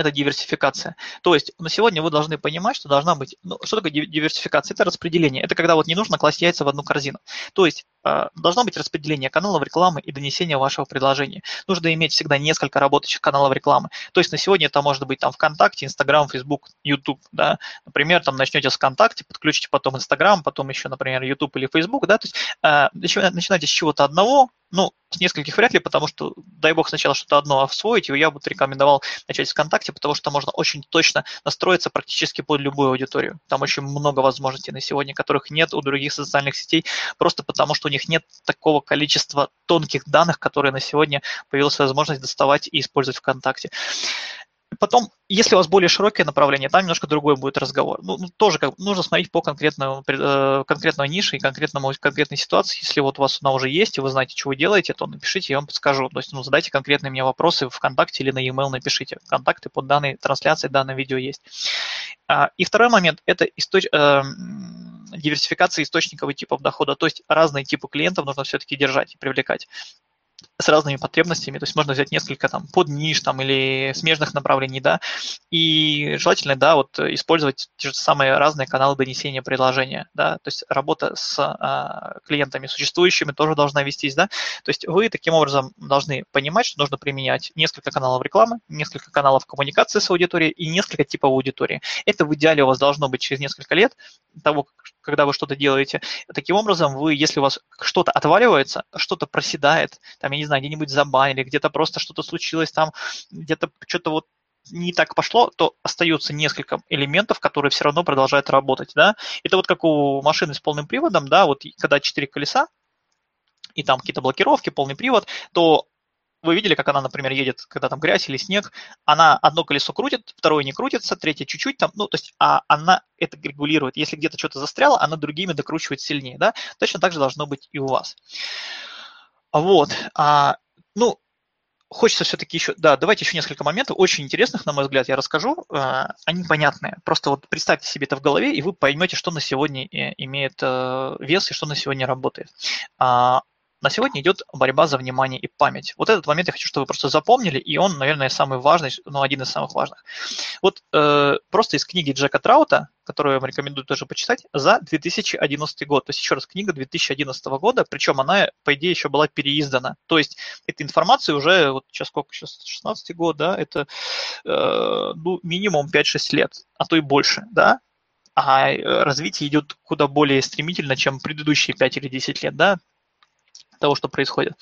это диверсификация. То есть на сегодня вы должны понимать, что должна быть, ну, что такое диверсификация? Это распределение. Это когда вот не нужно класть яйца в одну корзину. То есть э, должно быть распределение каналов рекламы и донесения вашего предложения. Нужно иметь всегда несколько работающих каналов рекламы. То есть на сегодня это может быть там ВКонтакте, Инстаграм, Фейсбук, Ютуб, да. Например, там начнете с ВКонтакте, подключите потом Инстаграм, потом еще, например, Ютуб или Фейсбук, да. То есть э, начинайте с чего-то одного, ну, с нескольких вряд ли, потому что, дай бог, сначала что-то одно освоить, и я бы рекомендовал начать с ВКонтакте, потому что можно очень точно настроиться практически под любую аудиторию. Там очень много возможностей на сегодня, которых нет у других социальных сетей, просто потому что у них нет такого количества тонких данных, которые на сегодня появилась возможность доставать и использовать ВКонтакте. Потом, если у вас более широкое направление, там немножко другой будет разговор. Ну, ну тоже как, нужно смотреть по конкретному, э, конкретной нише и конкретному, конкретной ситуации. Если вот у вас она уже есть, и вы знаете, что вы делаете, то напишите, я вам подскажу. То есть ну, задайте конкретные мне вопросы в ВКонтакте или на e-mail напишите. Контакты под данной трансляцией, данное видео есть. А, и второй момент – это источ... э, диверсификация источников и типов дохода. То есть разные типы клиентов нужно все-таки держать и привлекать с разными потребностями, то есть можно взять несколько там под ниш там или смежных направлений, да, и желательно, да, вот использовать те же самые разные каналы донесения предложения, да, то есть работа с а, клиентами существующими тоже должна вестись, да, то есть вы таким образом должны понимать, что нужно применять несколько каналов рекламы, несколько каналов коммуникации с аудиторией и несколько типов аудитории. Это в идеале у вас должно быть через несколько лет того, когда вы что-то делаете. Таким образом, вы, если у вас что-то отваливается, что-то проседает, там, я не знаю, где-нибудь забанили, где-то просто что-то случилось, там где-то что-то вот не так пошло, то остается несколько элементов, которые все равно продолжают работать, да. Это вот как у машины с полным приводом, да, вот когда четыре колеса, и там какие-то блокировки, полный привод, то вы видели, как она, например, едет, когда там грязь или снег, она одно колесо крутит, второе не крутится, третье чуть-чуть там, ну, то есть а она это регулирует. Если где-то что-то застряло, она другими докручивает сильнее, да? Точно так же должно быть и у вас. Вот. А, ну, хочется все-таки еще, да, давайте еще несколько моментов, очень интересных, на мой взгляд, я расскажу. А, они понятные. Просто вот представьте себе это в голове, и вы поймете, что на сегодня э, имеет э, вес и что на сегодня работает. На сегодня идет борьба за внимание и память. Вот этот момент я хочу, чтобы вы просто запомнили, и он, наверное, самый важный, ну, один из самых важных. Вот э, просто из книги Джека Траута, которую я вам рекомендую тоже почитать, за 2011 год. То есть, еще раз, книга 2011 года, причем она, по идее, еще была переиздана. То есть, эта информация уже, вот сейчас сколько, сейчас 16 год, да, это э, ну, минимум 5-6 лет, а то и больше, да, а э, развитие идет куда более стремительно, чем предыдущие 5 или 10 лет, да, того, что происходит.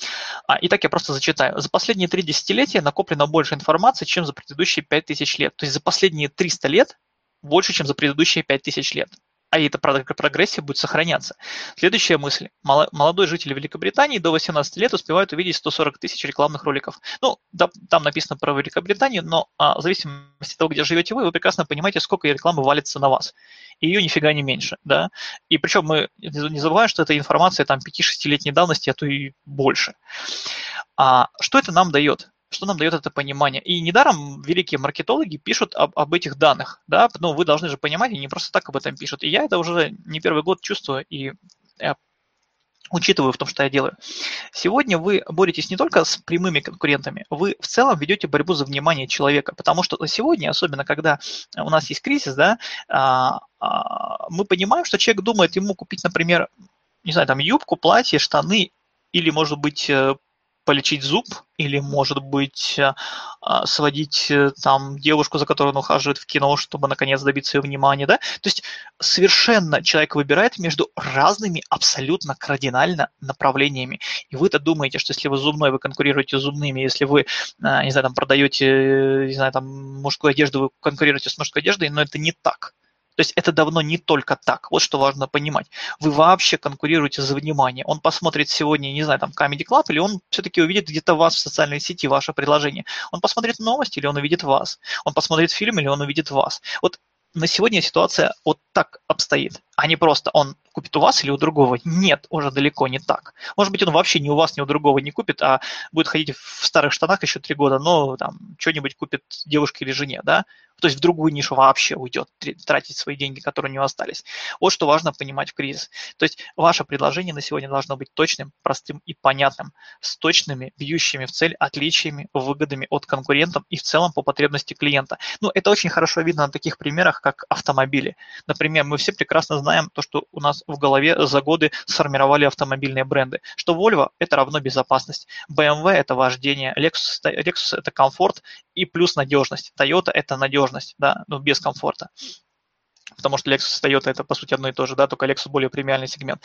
А, итак, я просто зачитаю. За последние три десятилетия накоплено больше информации, чем за предыдущие 5000 лет. То есть за последние 300 лет больше, чем за предыдущие 5000 лет а эта прогрессия будет сохраняться. Следующая мысль. Молодой житель Великобритании до 18 лет успевает увидеть 140 тысяч рекламных роликов. Ну, да, там написано про Великобританию, но а, в зависимости от того, где живете вы, вы прекрасно понимаете, сколько рекламы валится на вас. И ее нифига не меньше, да. И причем мы не забываем, что это информация там 5-6-летней давности, а то и больше. А что это нам дает? Что нам дает это понимание. И недаром великие маркетологи пишут об, об этих данных, да, но вы должны же понимать, они не просто так об этом пишут. И я это уже не первый год чувствую и я учитываю в том, что я делаю. Сегодня вы боретесь не только с прямыми конкурентами, вы в целом ведете борьбу за внимание человека, потому что сегодня, особенно когда у нас есть кризис, да, а, а, мы понимаем, что человек думает ему купить, например, не знаю, там юбку, платье, штаны или, может быть, э, полечить зуб, или, может быть, э, а, сводить э, там девушку, за которой он ухаживает в кино, чтобы наконец добиться ее внимания, да? То есть совершенно человек выбирает между разными абсолютно кардинально направлениями. И вы-то думаете, что если вы зубной, вы конкурируете с зубными, если вы, э, не знаю, там продаете, не знаю, там мужскую одежду, вы конкурируете с мужской одеждой, но это не так. То есть это давно не только так. Вот что важно понимать. Вы вообще конкурируете за внимание. Он посмотрит сегодня, не знаю, там, Comedy Club, или он все-таки увидит где-то вас в социальной сети, ваше предложение. Он посмотрит новости, или он увидит вас. Он посмотрит фильм, или он увидит вас. Вот на сегодня ситуация вот так обстоит, а не просто он купит у вас или у другого. Нет, уже далеко не так. Может быть, он вообще ни у вас, ни у другого не купит, а будет ходить в старых штанах еще три года, но там что-нибудь купит девушке или жене, да? То есть в другую нишу вообще уйдет, тратить свои деньги, которые у него остались. Вот что важно понимать в кризис. То есть ваше предложение на сегодня должно быть точным, простым и понятным, с точными, бьющими в цель отличиями, выгодами от конкурентов и в целом по потребности клиента. Ну, это очень хорошо видно на таких примерах, как автомобили. Например, мы все прекрасно знаем то, что у нас в голове за годы сформировали автомобильные бренды, что Volvo – это равно безопасность, BMW – это вождение, Lexus, Lexus – это комфорт и плюс надежность, Toyota – это надежность, да, но без комфорта потому что Lexus и Toyota это по сути одно и то же, да, только Lexus более премиальный сегмент.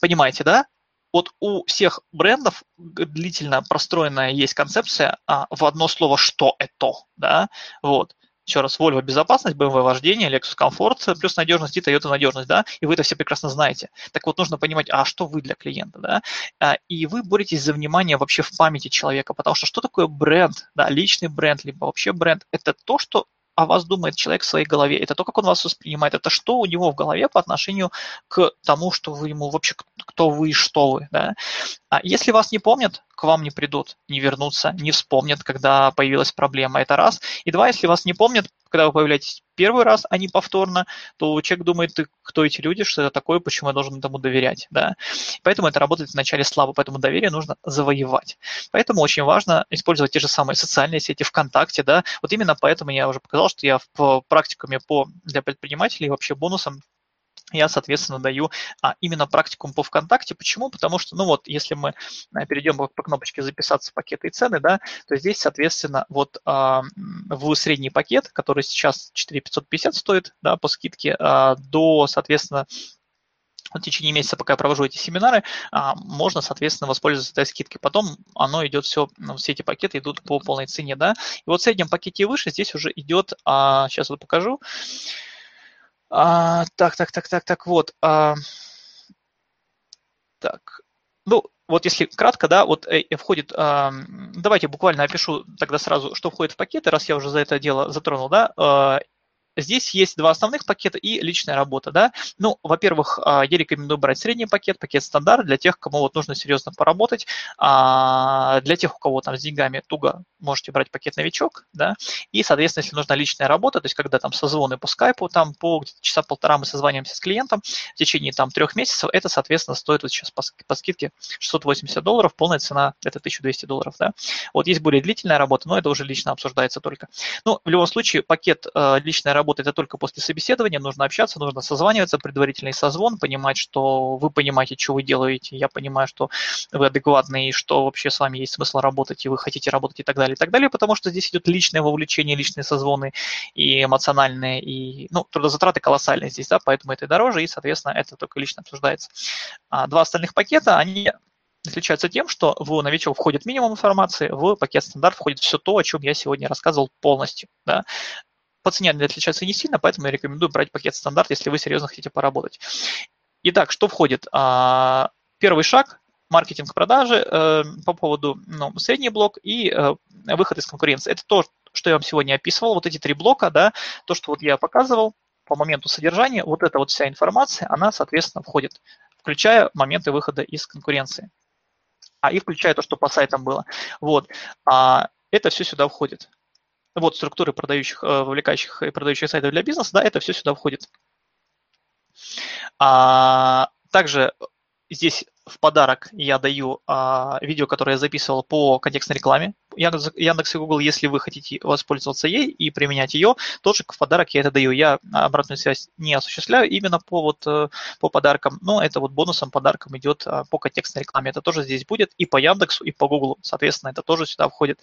Понимаете, да? Вот у всех брендов длительно простроенная есть концепция а, в одно слово «что это», да, вот. Еще раз, Volvo безопасность, BMW вождение, Lexus комфорт, плюс надежность и Toyota надежность, да, и вы это все прекрасно знаете. Так вот, нужно понимать, а что вы для клиента, да, а, и вы боретесь за внимание вообще в памяти человека, потому что что такое бренд, да, личный бренд, либо вообще бренд, это то, что о вас думает человек в своей голове. Это то, как он вас воспринимает. Это что у него в голове по отношению к тому, что вы ему вообще, кто вы и что вы. Да? А если вас не помнят, к вам не придут, не вернутся, не вспомнят, когда появилась проблема. Это раз. И два, если вас не помнят, когда вы появляетесь первый раз, а не повторно, то человек думает, кто эти люди, что это такое, почему я должен этому доверять. Да? Поэтому это работает вначале слабо, поэтому доверие нужно завоевать. Поэтому очень важно использовать те же самые социальные сети ВКонтакте. Да? Вот именно поэтому я уже показал, что я в практикуме по, для предпринимателей вообще бонусом я, соответственно, даю а, именно практикум по ВКонтакте. Почему? Потому что, ну вот, если мы а, перейдем по, по кнопочке «Записаться пакеты и цены», да, то здесь, соответственно, вот а, в средний пакет, который сейчас 4550 стоит, да, по скидке, а, до, соответственно, в течение месяца, пока я провожу эти семинары, а, можно, соответственно, воспользоваться этой скидкой. Потом оно идет все, ну, все эти пакеты идут по полной цене, да. И вот в среднем пакете выше здесь уже идет, сейчас вот покажу, а, так, так, так, так, так, вот. А, так, ну, вот если кратко, да, вот э, входит, э, давайте буквально опишу тогда сразу, что входит в пакеты, раз я уже за это дело затронул, да, э, Здесь есть два основных пакета и личная работа. Да? Ну, во-первых, а, я рекомендую брать средний пакет, пакет стандарт для тех, кому вот нужно серьезно поработать. А, для тех, у кого там с деньгами туго, можете брать пакет новичок. Да? И, соответственно, если нужна личная работа, то есть когда там созвоны по скайпу, там по часа полтора мы созваниваемся с клиентом в течение там трех месяцев, это, соответственно, стоит вот сейчас по, по скидке 680 долларов, полная цена это 1200 долларов. Да? Вот есть более длительная работа, но это уже лично обсуждается только. Ну, в любом случае, пакет э, личная работа работает это только после собеседования, нужно общаться, нужно созваниваться, предварительный созвон, понимать, что вы понимаете, что вы делаете, я понимаю, что вы адекватны и что вообще с вами есть смысл работать, и вы хотите работать и так далее, и так далее, потому что здесь идет личное вовлечение, личные созвоны и эмоциональные, и, ну, трудозатраты колоссальные здесь, да, поэтому это и дороже, и, соответственно, это только лично обсуждается. А два остальных пакета, они отличаются тем, что в новичок входит минимум информации, в пакет стандарт входит все то, о чем я сегодня рассказывал полностью. Да по цене они отличаются не сильно, поэтому я рекомендую брать пакет стандарт, если вы серьезно хотите поработать. Итак, что входит? А, первый шаг маркетинг продажи э, по поводу ну, средний блок и э, выход из конкуренции. Это то, что я вам сегодня описывал, вот эти три блока, да, то, что вот я показывал по моменту содержания, вот эта вот вся информация, она, соответственно, входит, включая моменты выхода из конкуренции. А и включая то, что по сайтам было. Вот. А, это все сюда входит вот структуры продающих, э, вовлекающих и продающих сайтов для бизнеса, да, это все сюда входит. А, также здесь в подарок я даю а, видео, которое я записывал по контекстной рекламе. Яндекс, Яндекс и Google, если вы хотите воспользоваться ей и применять ее, тоже в подарок я это даю. Я обратную связь не осуществляю именно по, вот, э, по подаркам, но это вот бонусом, подарком идет а, по контекстной рекламе. Это тоже здесь будет и по Яндексу, и по Google. Соответственно, это тоже сюда входит.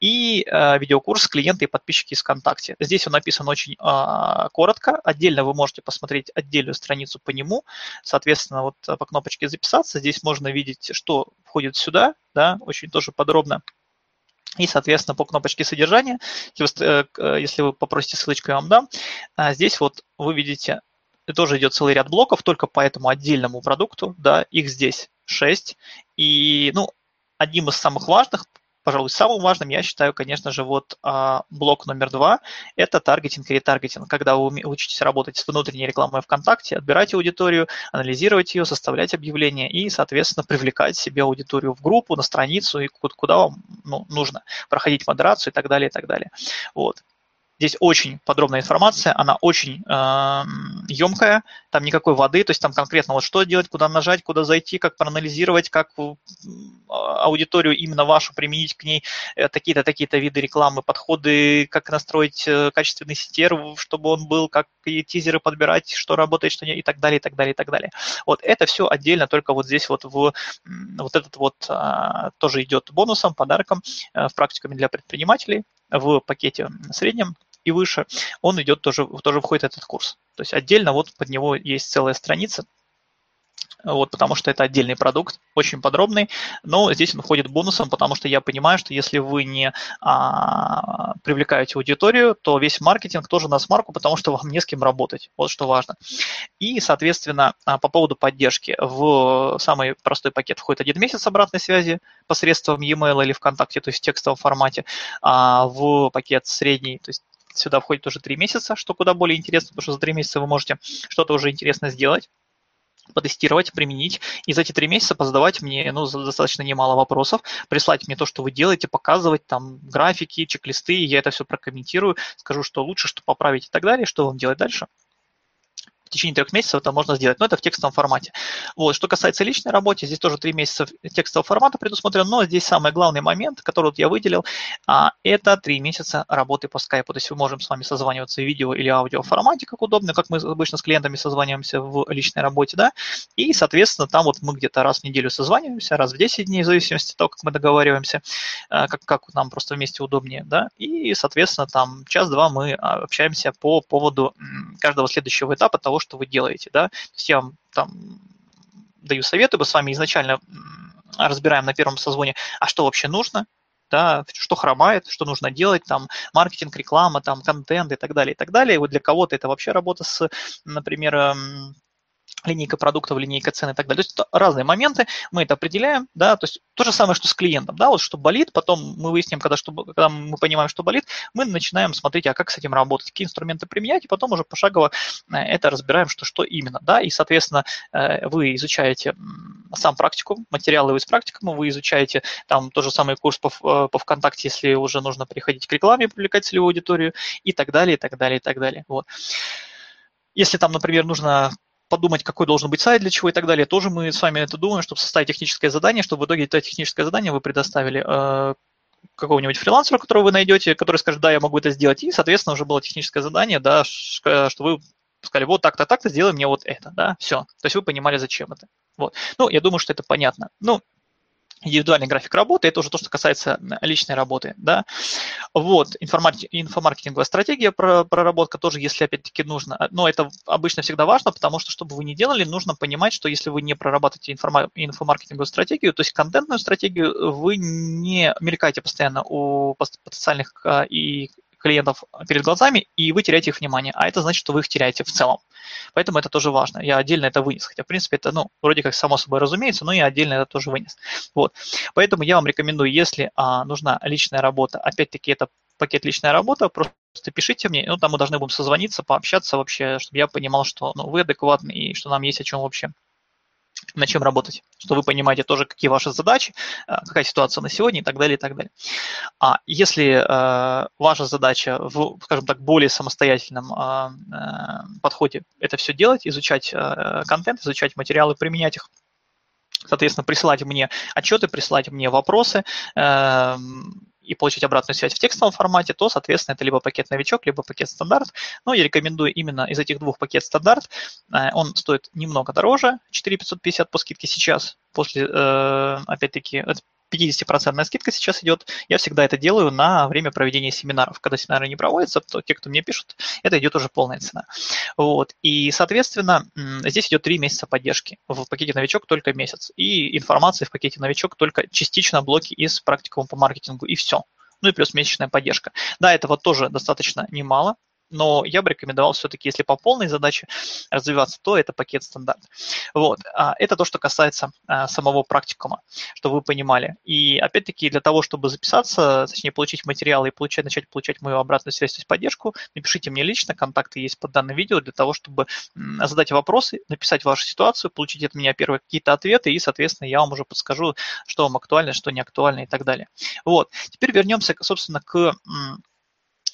И а, видеокурс клиенты и подписчики из ВКонтакте. Здесь он написан очень а, коротко. Отдельно вы можете посмотреть отдельную страницу по нему. Соответственно, вот по кнопочке записаться. Здесь можно видеть, что входит сюда, да, очень тоже подробно И, соответственно, по кнопочке содержания, если вы, э, вы попросите ссылочку, я вам дам, а здесь вот вы видите, тоже идет целый ряд блоков только по этому отдельному продукту, да, их здесь 6. И, ну, одним из самых важных пожалуй, самым важным я считаю, конечно же, вот а, блок номер два – это таргетинг и ретаргетинг. Когда вы учитесь работать с внутренней рекламой ВКонтакте, отбирать аудиторию, анализировать ее, составлять объявления и, соответственно, привлекать себе аудиторию в группу, на страницу и куда вам ну, нужно, проходить модерацию и так далее, и так далее. Вот. Здесь очень подробная информация, она очень э, емкая, там никакой воды, то есть там конкретно вот что делать, куда нажать, куда зайти, как проанализировать, как аудиторию именно вашу применить к ней, э, такие-то, такие-то виды рекламы, подходы, как настроить э, качественный сетер, чтобы он был, как и тизеры подбирать, что работает, что нет, и так далее, и так далее, и так далее. Вот это все отдельно, только вот здесь вот в вот этот вот а, тоже идет бонусом, подарком э, в практикуме для предпринимателей в пакете среднем и выше, он идет тоже, тоже входит этот курс. То есть отдельно вот под него есть целая страница, вот, потому что это отдельный продукт, очень подробный, но здесь он входит бонусом, потому что я понимаю, что если вы не а, привлекаете аудиторию, то весь маркетинг тоже на смарку, потому что вам не с кем работать, вот что важно. И, соответственно, а, по поводу поддержки, в самый простой пакет входит один месяц обратной связи посредством e-mail или ВКонтакте, то есть в текстовом формате, а в пакет средний, то есть сюда входит уже три месяца, что куда более интересно, потому что за три месяца вы можете что-то уже интересно сделать потестировать, применить, и за эти три месяца позадавать мне ну, достаточно немало вопросов, прислать мне то, что вы делаете, показывать там графики, чек-листы, я это все прокомментирую, скажу, что лучше, что поправить и так далее, что вам делать дальше в течение трех месяцев это можно сделать, но это в текстовом формате. Вот. Что касается личной работы, здесь тоже три месяца текстового формата предусмотрено, но здесь самый главный момент, который вот я выделил, а, это три месяца работы по скайпу. То есть мы можем с вами созваниваться в видео или аудио формате, как удобно, как мы обычно с клиентами созваниваемся в личной работе, да, и, соответственно, там вот мы где-то раз в неделю созваниваемся, раз в 10 дней, в зависимости от того, как мы договариваемся, а, как, как нам просто вместе удобнее, да, и, соответственно, там час-два мы а, общаемся по поводу каждого следующего этапа того, что вы делаете, да, то есть я вам там даю советы, мы с вами изначально разбираем на первом созвоне, а что вообще нужно, да, что хромает, что нужно делать, там, маркетинг, реклама, там, контент и так далее, и так далее. И вот для кого-то это вообще работа с, например, эм, линейка продуктов, линейка цен и так далее. То есть это разные моменты, мы это определяем, да, то есть то же самое, что с клиентом, да, вот что болит, потом мы выясним, когда, что, когда мы понимаем, что болит, мы начинаем смотреть, а как с этим работать, какие инструменты применять, и потом уже пошагово э, это разбираем, что, что именно, да, и, соответственно, э, вы изучаете сам практику, материалы из практикума, вы изучаете там тот же самый курс по, э, по ВКонтакте, если уже нужно приходить к рекламе, привлекать целевую аудиторию и так далее, и так далее, и так далее, вот. Если там, например, нужно подумать, какой должен быть сайт, для чего и так далее. Тоже мы с вами это думаем, чтобы составить техническое задание, чтобы в итоге это техническое задание вы предоставили э, какого-нибудь фрилансера, которого вы найдете, который скажет, да, я могу это сделать, и, соответственно, уже было техническое задание, да, что вы сказали, вот так-то, так-то, сделай мне вот это, да, все. То есть вы понимали, зачем это. Вот. Ну, я думаю, что это понятно. Ну, индивидуальный график работы, это уже то, что касается личной работы, да. Вот, инфомаркетинговая стратегия, проработка тоже, если опять-таки нужно, но это обычно всегда важно, потому что, чтобы вы не делали, нужно понимать, что если вы не прорабатываете инфомаркетинговую стратегию, то есть контентную стратегию, вы не мелькаете постоянно у потенциальных а, и клиентов перед глазами, и вы теряете их внимание, а это значит, что вы их теряете в целом. Поэтому это тоже важно. Я отдельно это вынес, хотя, в принципе, это, ну, вроде как само собой разумеется, но я отдельно это тоже вынес. Вот. Поэтому я вам рекомендую, если а, нужна личная работа, опять-таки, это пакет личная работа, просто пишите мне, ну, там мы должны будем созвониться, пообщаться вообще, чтобы я понимал, что ну, вы адекватны и что нам есть о чем вообще на чем работать, что вы понимаете тоже, какие ваши задачи, э, какая ситуация на сегодня и так далее, и так далее. А если э, ваша задача в, скажем так, более самостоятельном э, э, подходе это все делать, изучать э, контент, изучать материалы, применять их, соответственно, присылать мне отчеты, присылать мне вопросы, э, и получить обратную связь в текстовом формате, то, соответственно, это либо пакет новичок, либо пакет стандарт. Но я рекомендую именно из этих двух пакет стандарт. Э, он стоит немного дороже, 4550 по скидке сейчас, после, э, опять-таки, 50% скидка сейчас идет. Я всегда это делаю на время проведения семинаров. Когда семинары не проводятся, то те, кто мне пишут, это идет уже полная цена. Вот. И, соответственно, здесь идет 3 месяца поддержки. В пакете новичок только месяц. И информация в пакете новичок только частично блоки из практикума по маркетингу, и все. ну и плюс месячная поддержка. Да, этого тоже достаточно немало, но я бы рекомендовал все-таки, если по полной задаче развиваться, то это пакет стандарт. Вот. А это то, что касается а, самого практикума, чтобы вы понимали. И опять-таки для того, чтобы записаться, точнее получить материалы и получать, начать получать мою обратную связь, то есть поддержку, напишите мне лично, контакты есть под данным видео для того, чтобы задать вопросы, написать вашу ситуацию, получить от меня первые какие-то ответы и, соответственно, я вам уже подскажу, что вам актуально, что не актуально и так далее. Вот. Теперь вернемся, собственно, к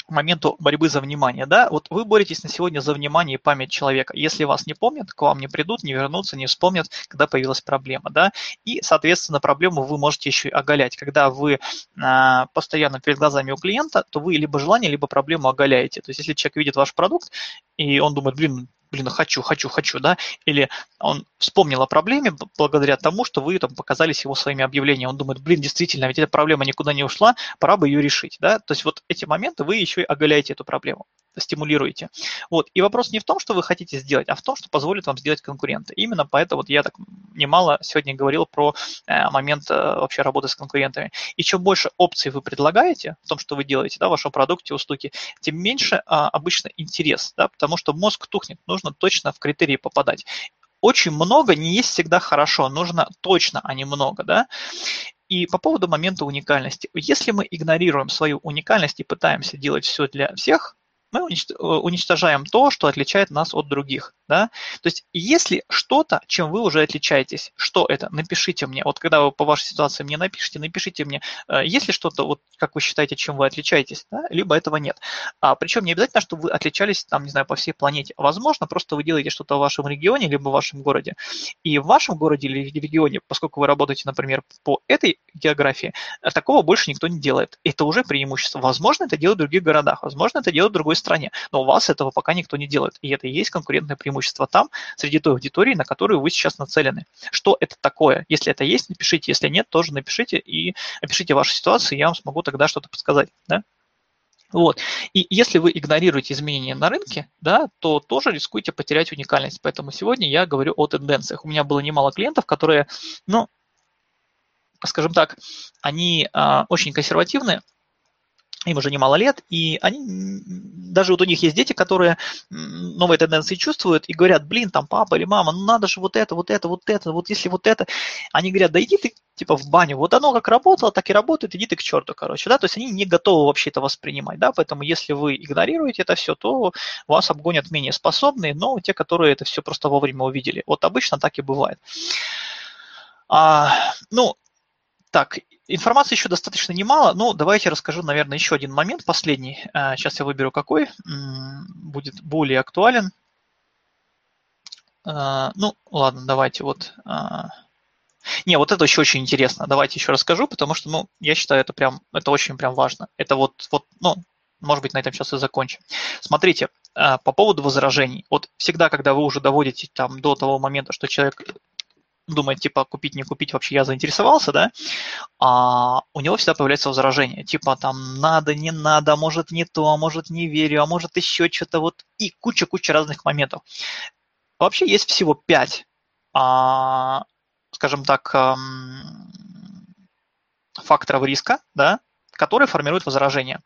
моменту борьбы за внимание, да, вот вы боретесь на сегодня за внимание и память человека. Если вас не помнят, к вам не придут, не вернутся, не вспомнят, когда появилась проблема, да, и, соответственно, проблему вы можете еще и оголять. Когда вы а, постоянно перед глазами у клиента, то вы либо желание, либо проблему оголяете. То есть, если человек видит ваш продукт, и он думает, блин, блин, хочу, хочу, хочу, да, или он вспомнил о проблеме благодаря тому, что вы там показались его своими объявлениями. Он думает, блин, действительно, ведь эта проблема никуда не ушла, пора бы ее решить, да. То есть вот эти моменты вы еще и оголяете эту проблему стимулируете. Вот. И вопрос не в том, что вы хотите сделать, а в том, что позволит вам сделать конкуренты. Именно поэтому вот я так немало сегодня говорил про э, момент э, вообще работы с конкурентами. И чем больше опций вы предлагаете в том, что вы делаете, да, в вашем продукте, услуги, тем меньше а, обычно интерес, да, потому что мозг тухнет, нужно точно в критерии попадать очень много не есть всегда хорошо, нужно точно, а не много, да. И по поводу момента уникальности. Если мы игнорируем свою уникальность и пытаемся делать все для всех, мы уничтожаем то, что отличает нас от других. Да? То есть если что-то, чем вы уже отличаетесь, что это, напишите мне. Вот когда вы по вашей ситуации мне напишите, напишите мне, э, есть ли что-то, вот как вы считаете, чем вы отличаетесь, да? либо этого нет. А, причем не обязательно, чтобы вы отличались, там, не знаю, по всей планете. Возможно, просто вы делаете что-то в вашем регионе, либо в вашем городе. И в вашем городе или регионе, поскольку вы работаете, например, по этой географии, э, такого больше никто не делает. Это уже преимущество. Возможно, это делают в других городах, возможно, это делают в другой стране, но у вас этого пока никто не делает. И это и есть конкурентное преимущество там, среди той аудитории, на которую вы сейчас нацелены. Что это такое? Если это есть, напишите. Если нет, тоже напишите и опишите вашу ситуацию, я вам смогу тогда что-то подсказать. Да? Вот. И если вы игнорируете изменения на рынке, да, то тоже рискуете потерять уникальность. Поэтому сегодня я говорю о тенденциях. У меня было немало клиентов, которые, ну, скажем так, они а, очень консервативные, им уже немало лет, и они, даже вот у них есть дети, которые новые тенденции чувствуют и говорят, блин, там папа или мама, ну надо же вот это, вот это, вот это, вот если вот это, они говорят, да иди ты типа в баню, вот оно как работало, так и работает, иди ты к черту, короче, да, то есть они не готовы вообще это воспринимать, да, поэтому если вы игнорируете это все, то вас обгонят менее способные, но те, которые это все просто вовремя увидели. Вот обычно так и бывает. А, ну, так, информации еще достаточно немало, но давайте расскажу, наверное, еще один момент, последний. Сейчас я выберу какой, будет более актуален. Ну, ладно, давайте вот... Не, вот это еще очень интересно. Давайте еще расскажу, потому что, ну, я считаю, это прям, это очень прям важно. Это вот, вот, ну, может быть, на этом сейчас и закончим. Смотрите, по поводу возражений. Вот всегда, когда вы уже доводите там до того момента, что человек думает, типа, купить, не купить, вообще я заинтересовался, да, а у него всегда появляется возражение, типа, там, надо, не надо, а может не то, а может не верю, а может еще что-то, вот, и куча-куча разных моментов. Вообще есть всего пять, а, скажем так, эм, факторов риска, да, которые формируют возражение.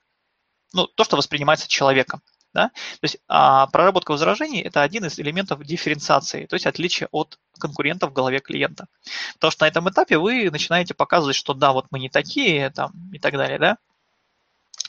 Ну, то, что воспринимается человеком. Да? То есть а, проработка возражений – это один из элементов дифференциации, то есть отличие от конкурентов в голове клиента. Потому что на этом этапе вы начинаете показывать, что да, вот мы не такие там, и так далее, да,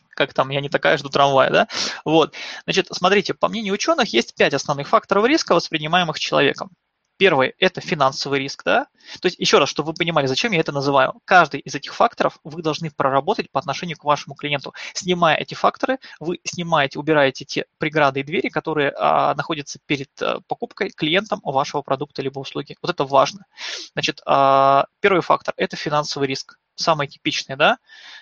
как там, я не такая, жду трамвая, да? Вот. Значит, смотрите, по мнению ученых, есть пять основных факторов риска, воспринимаемых человеком. Первый – это финансовый риск, да? То есть, еще раз, чтобы вы понимали, зачем я это называю. Каждый из этих факторов вы должны проработать по отношению к вашему клиенту. Снимая эти факторы, вы снимаете, убираете те преграды и двери, которые а, находятся перед а, покупкой клиентом вашего продукта либо услуги. Вот это важно. Значит, а, первый фактор – это финансовый риск самые типичные, да,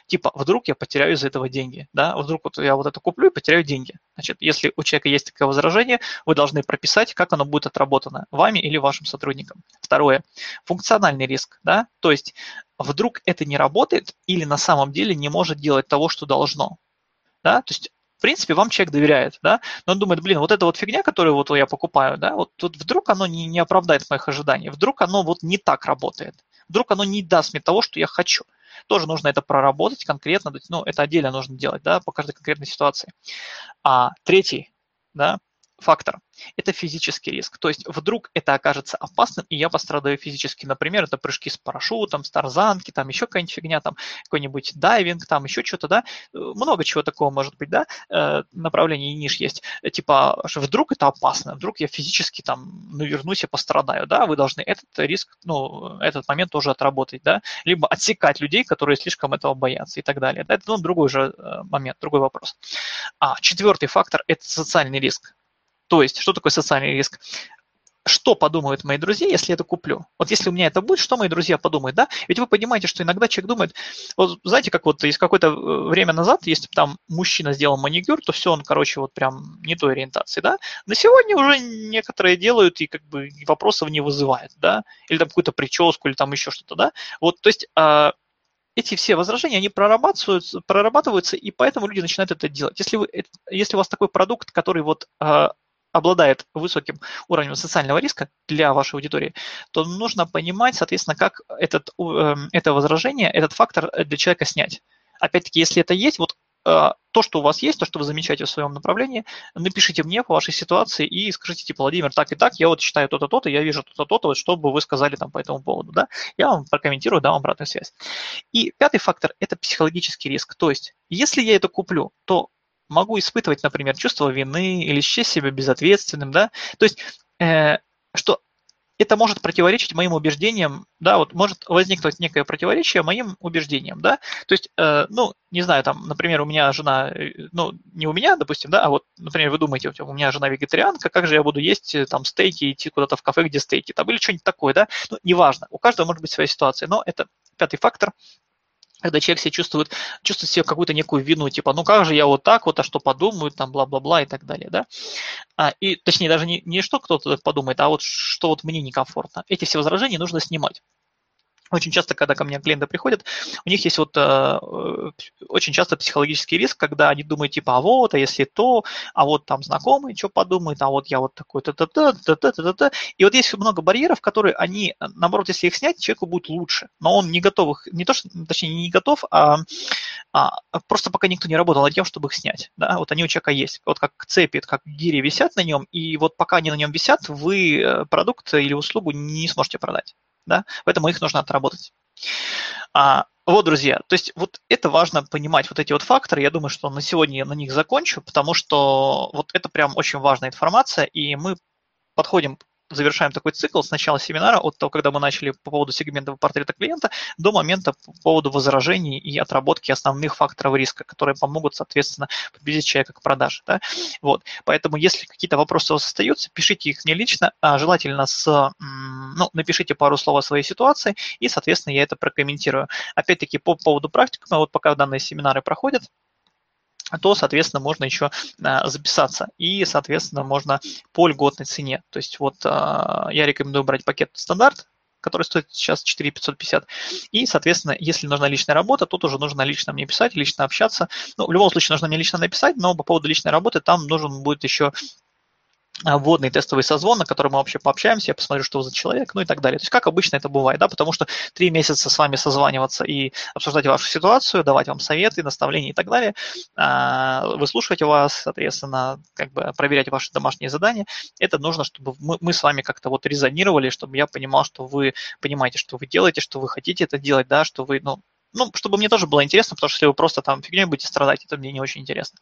типа вдруг я потеряю из этого деньги, да, вдруг вот я вот это куплю и потеряю деньги. Значит, если у человека есть такое возражение, вы должны прописать, как оно будет отработано вами или вашим сотрудникам. Второе, функциональный риск, да, то есть вдруг это не работает или на самом деле не может делать того, что должно, да, то есть в принципе, вам человек доверяет, да, но он думает, блин, вот эта вот фигня, которую вот я покупаю, да, вот тут вдруг оно не, не оправдает моих ожиданий, вдруг оно вот не так работает. Вдруг оно не даст мне того, что я хочу. Тоже нужно это проработать конкретно, ну, это отдельно нужно делать, да, по каждой конкретной ситуации. А третий, да, фактор – это физический риск. То есть вдруг это окажется опасным, и я пострадаю физически. Например, это прыжки с парашютом, с тарзанки, там еще какая-нибудь фигня, там какой-нибудь дайвинг, там еще что-то, да. Много чего такого может быть, да, э, направлений и ниш есть. Типа, что вдруг это опасно, вдруг я физически там навернусь и пострадаю, да, вы должны этот риск, ну, этот момент тоже отработать, да, либо отсекать людей, которые слишком этого боятся и так далее. Да? Это ну, другой же э, момент, другой вопрос. А четвертый фактор – это социальный риск. То есть, что такое социальный риск? Что подумают мои друзья, если я это куплю? Вот если у меня это будет, что мои друзья подумают, да? Ведь вы понимаете, что иногда человек думает, вот знаете, как вот из какое-то э, время назад, если там мужчина сделал маникюр, то все, он, короче, вот прям не той ориентации, да? На сегодня уже некоторые делают и как бы вопросов не вызывает, да? Или там какую-то прическу, или там еще что-то, да? Вот, то есть а, эти все возражения, они прорабатываются, прорабатываются, и поэтому люди начинают это делать. Если, вы, если у вас такой продукт, который вот а, обладает высоким уровнем социального риска для вашей аудитории, то нужно понимать, соответственно, как этот, эм, это возражение, этот фактор для человека снять. Опять-таки, если это есть, вот э, то, что у вас есть, то, что вы замечаете в своем направлении, напишите мне по вашей ситуации и скажите, типа, Владимир, так и так, я вот считаю то-то, то-то, я вижу то-то, то-то, вот что бы вы сказали там по этому поводу, да? Я вам прокомментирую, дам обратную связь. И пятый фактор – это психологический риск. То есть, если я это куплю, то могу испытывать, например, чувство вины или счесть себя безответственным, да, то есть, э, что это может противоречить моим убеждениям, да, вот может возникнуть некое противоречие моим убеждениям, да, то есть, э, ну, не знаю, там, например, у меня жена, э, ну, не у меня, допустим, да, а вот, например, вы думаете, у меня жена вегетарианка, как же я буду есть э, там стейки, идти куда-то в кафе, где стейки, там, или что-нибудь такое, да, ну, неважно, у каждого может быть своя ситуация, но это пятый фактор, когда человек себя чувствует, чувствует себе какую-то некую вину, типа, ну как же я вот так вот, а что подумают, там, бла-бла-бла и так далее, да. А, и, точнее, даже не, не что кто-то подумает, а вот что вот мне некомфортно. Эти все возражения нужно снимать. Очень часто, когда ко мне клиенты приходят, у них есть вот э, очень часто психологический риск, когда они думают, типа, а вот, а если то, а вот там знакомый что подумает, а вот я вот такой, та та та та та та та И вот есть много барьеров, которые они, наоборот, если их снять, человеку будет лучше. Но он не готов их, не то, что, точнее, не готов, а, а просто пока никто не работал над тем, чтобы их снять. Да? Вот они у человека есть. Вот как цепи, как гири висят на нем, и вот пока они на нем висят, вы э, продукт или услугу не сможете продать да, поэтому их нужно отработать. А, вот, друзья, то есть вот это важно понимать, вот эти вот факторы, я думаю, что на сегодня я на них закончу, потому что вот это прям очень важная информация, и мы подходим завершаем такой цикл с начала семинара, от того, когда мы начали по поводу сегментного портрета клиента, до момента по поводу возражений и отработки основных факторов риска, которые помогут, соответственно, приблизить человека к продаже. Да? Вот. Поэтому, если какие-то вопросы у вас остаются, пишите их не лично, а желательно с, ну, напишите пару слов о своей ситуации, и, соответственно, я это прокомментирую. Опять-таки, по поводу практикума, вот пока данные семинары проходят, то, соответственно, можно еще а, записаться. И, соответственно, можно по льготной цене. То есть вот а, я рекомендую брать пакет стандарт, который стоит сейчас 4 550. И, соответственно, если нужна личная работа, тут уже нужно лично мне писать, лично общаться. Ну, в любом случае нужно мне лично написать, но по поводу личной работы там нужен будет еще вводный тестовый созвон, на котором мы вообще пообщаемся, я посмотрю, что вы за человек, ну и так далее. То есть как обычно это бывает, да, потому что три месяца с вами созваниваться и обсуждать вашу ситуацию, давать вам советы, наставления и так далее, а, выслушивать вас, соответственно, как бы проверять ваши домашние задания, это нужно, чтобы мы, мы с вами как-то вот резонировали, чтобы я понимал, что вы понимаете, что вы делаете, что вы хотите это делать, да, что вы, ну, ну, чтобы мне тоже было интересно, потому что если вы просто там фигней будете страдать, это мне не очень интересно.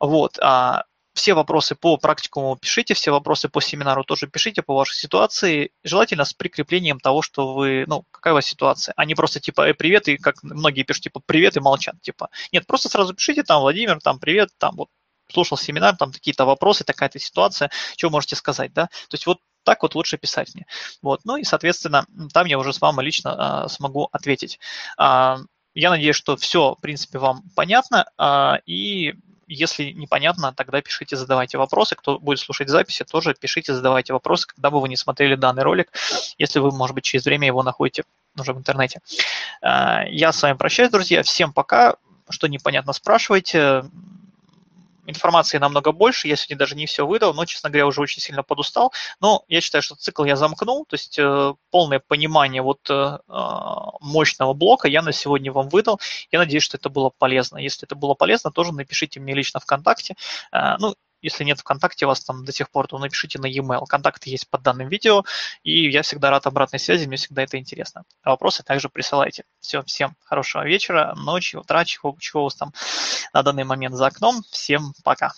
Вот. А, все вопросы по практикуму пишите, все вопросы по семинару тоже пишите по вашей ситуации, желательно с прикреплением того, что вы, ну, какая у вас ситуация, а не просто типа э, привет, и как многие пишут, типа привет и молчат, типа. Нет, просто сразу пишите там, Владимир, там привет, там вот слушал семинар, там какие-то вопросы, такая-то ситуация, что можете сказать, да? То есть вот так вот лучше писать мне. Вот, ну и, соответственно, там я уже с вами лично а, смогу ответить. А, я надеюсь, что все, в принципе, вам понятно, а, и если непонятно, тогда пишите, задавайте вопросы. Кто будет слушать записи, тоже пишите, задавайте вопросы, когда бы вы не смотрели данный ролик, если вы, может быть, через время его находите уже в интернете. А, я с вами прощаюсь, друзья. Всем пока. Что непонятно, спрашивайте. Информации намного больше, я сегодня даже не все выдал, но, честно говоря, уже очень сильно подустал. Но я считаю, что цикл я замкнул, то есть э, полное понимание вот э, а, мощного блока я на сегодня вам выдал. Я надеюсь, что это было полезно. Если это было полезно, тоже напишите мне лично ВКонтакте. Э, ну, если нет ВКонтакте вас там до сих пор, то напишите на e-mail. Контакты есть под данным видео, и я всегда рад обратной связи, мне всегда это интересно. А вопросы также присылайте. Все, всем хорошего вечера, ночи, утра, чего, чего у вас там на данный момент за окном. Всем пока.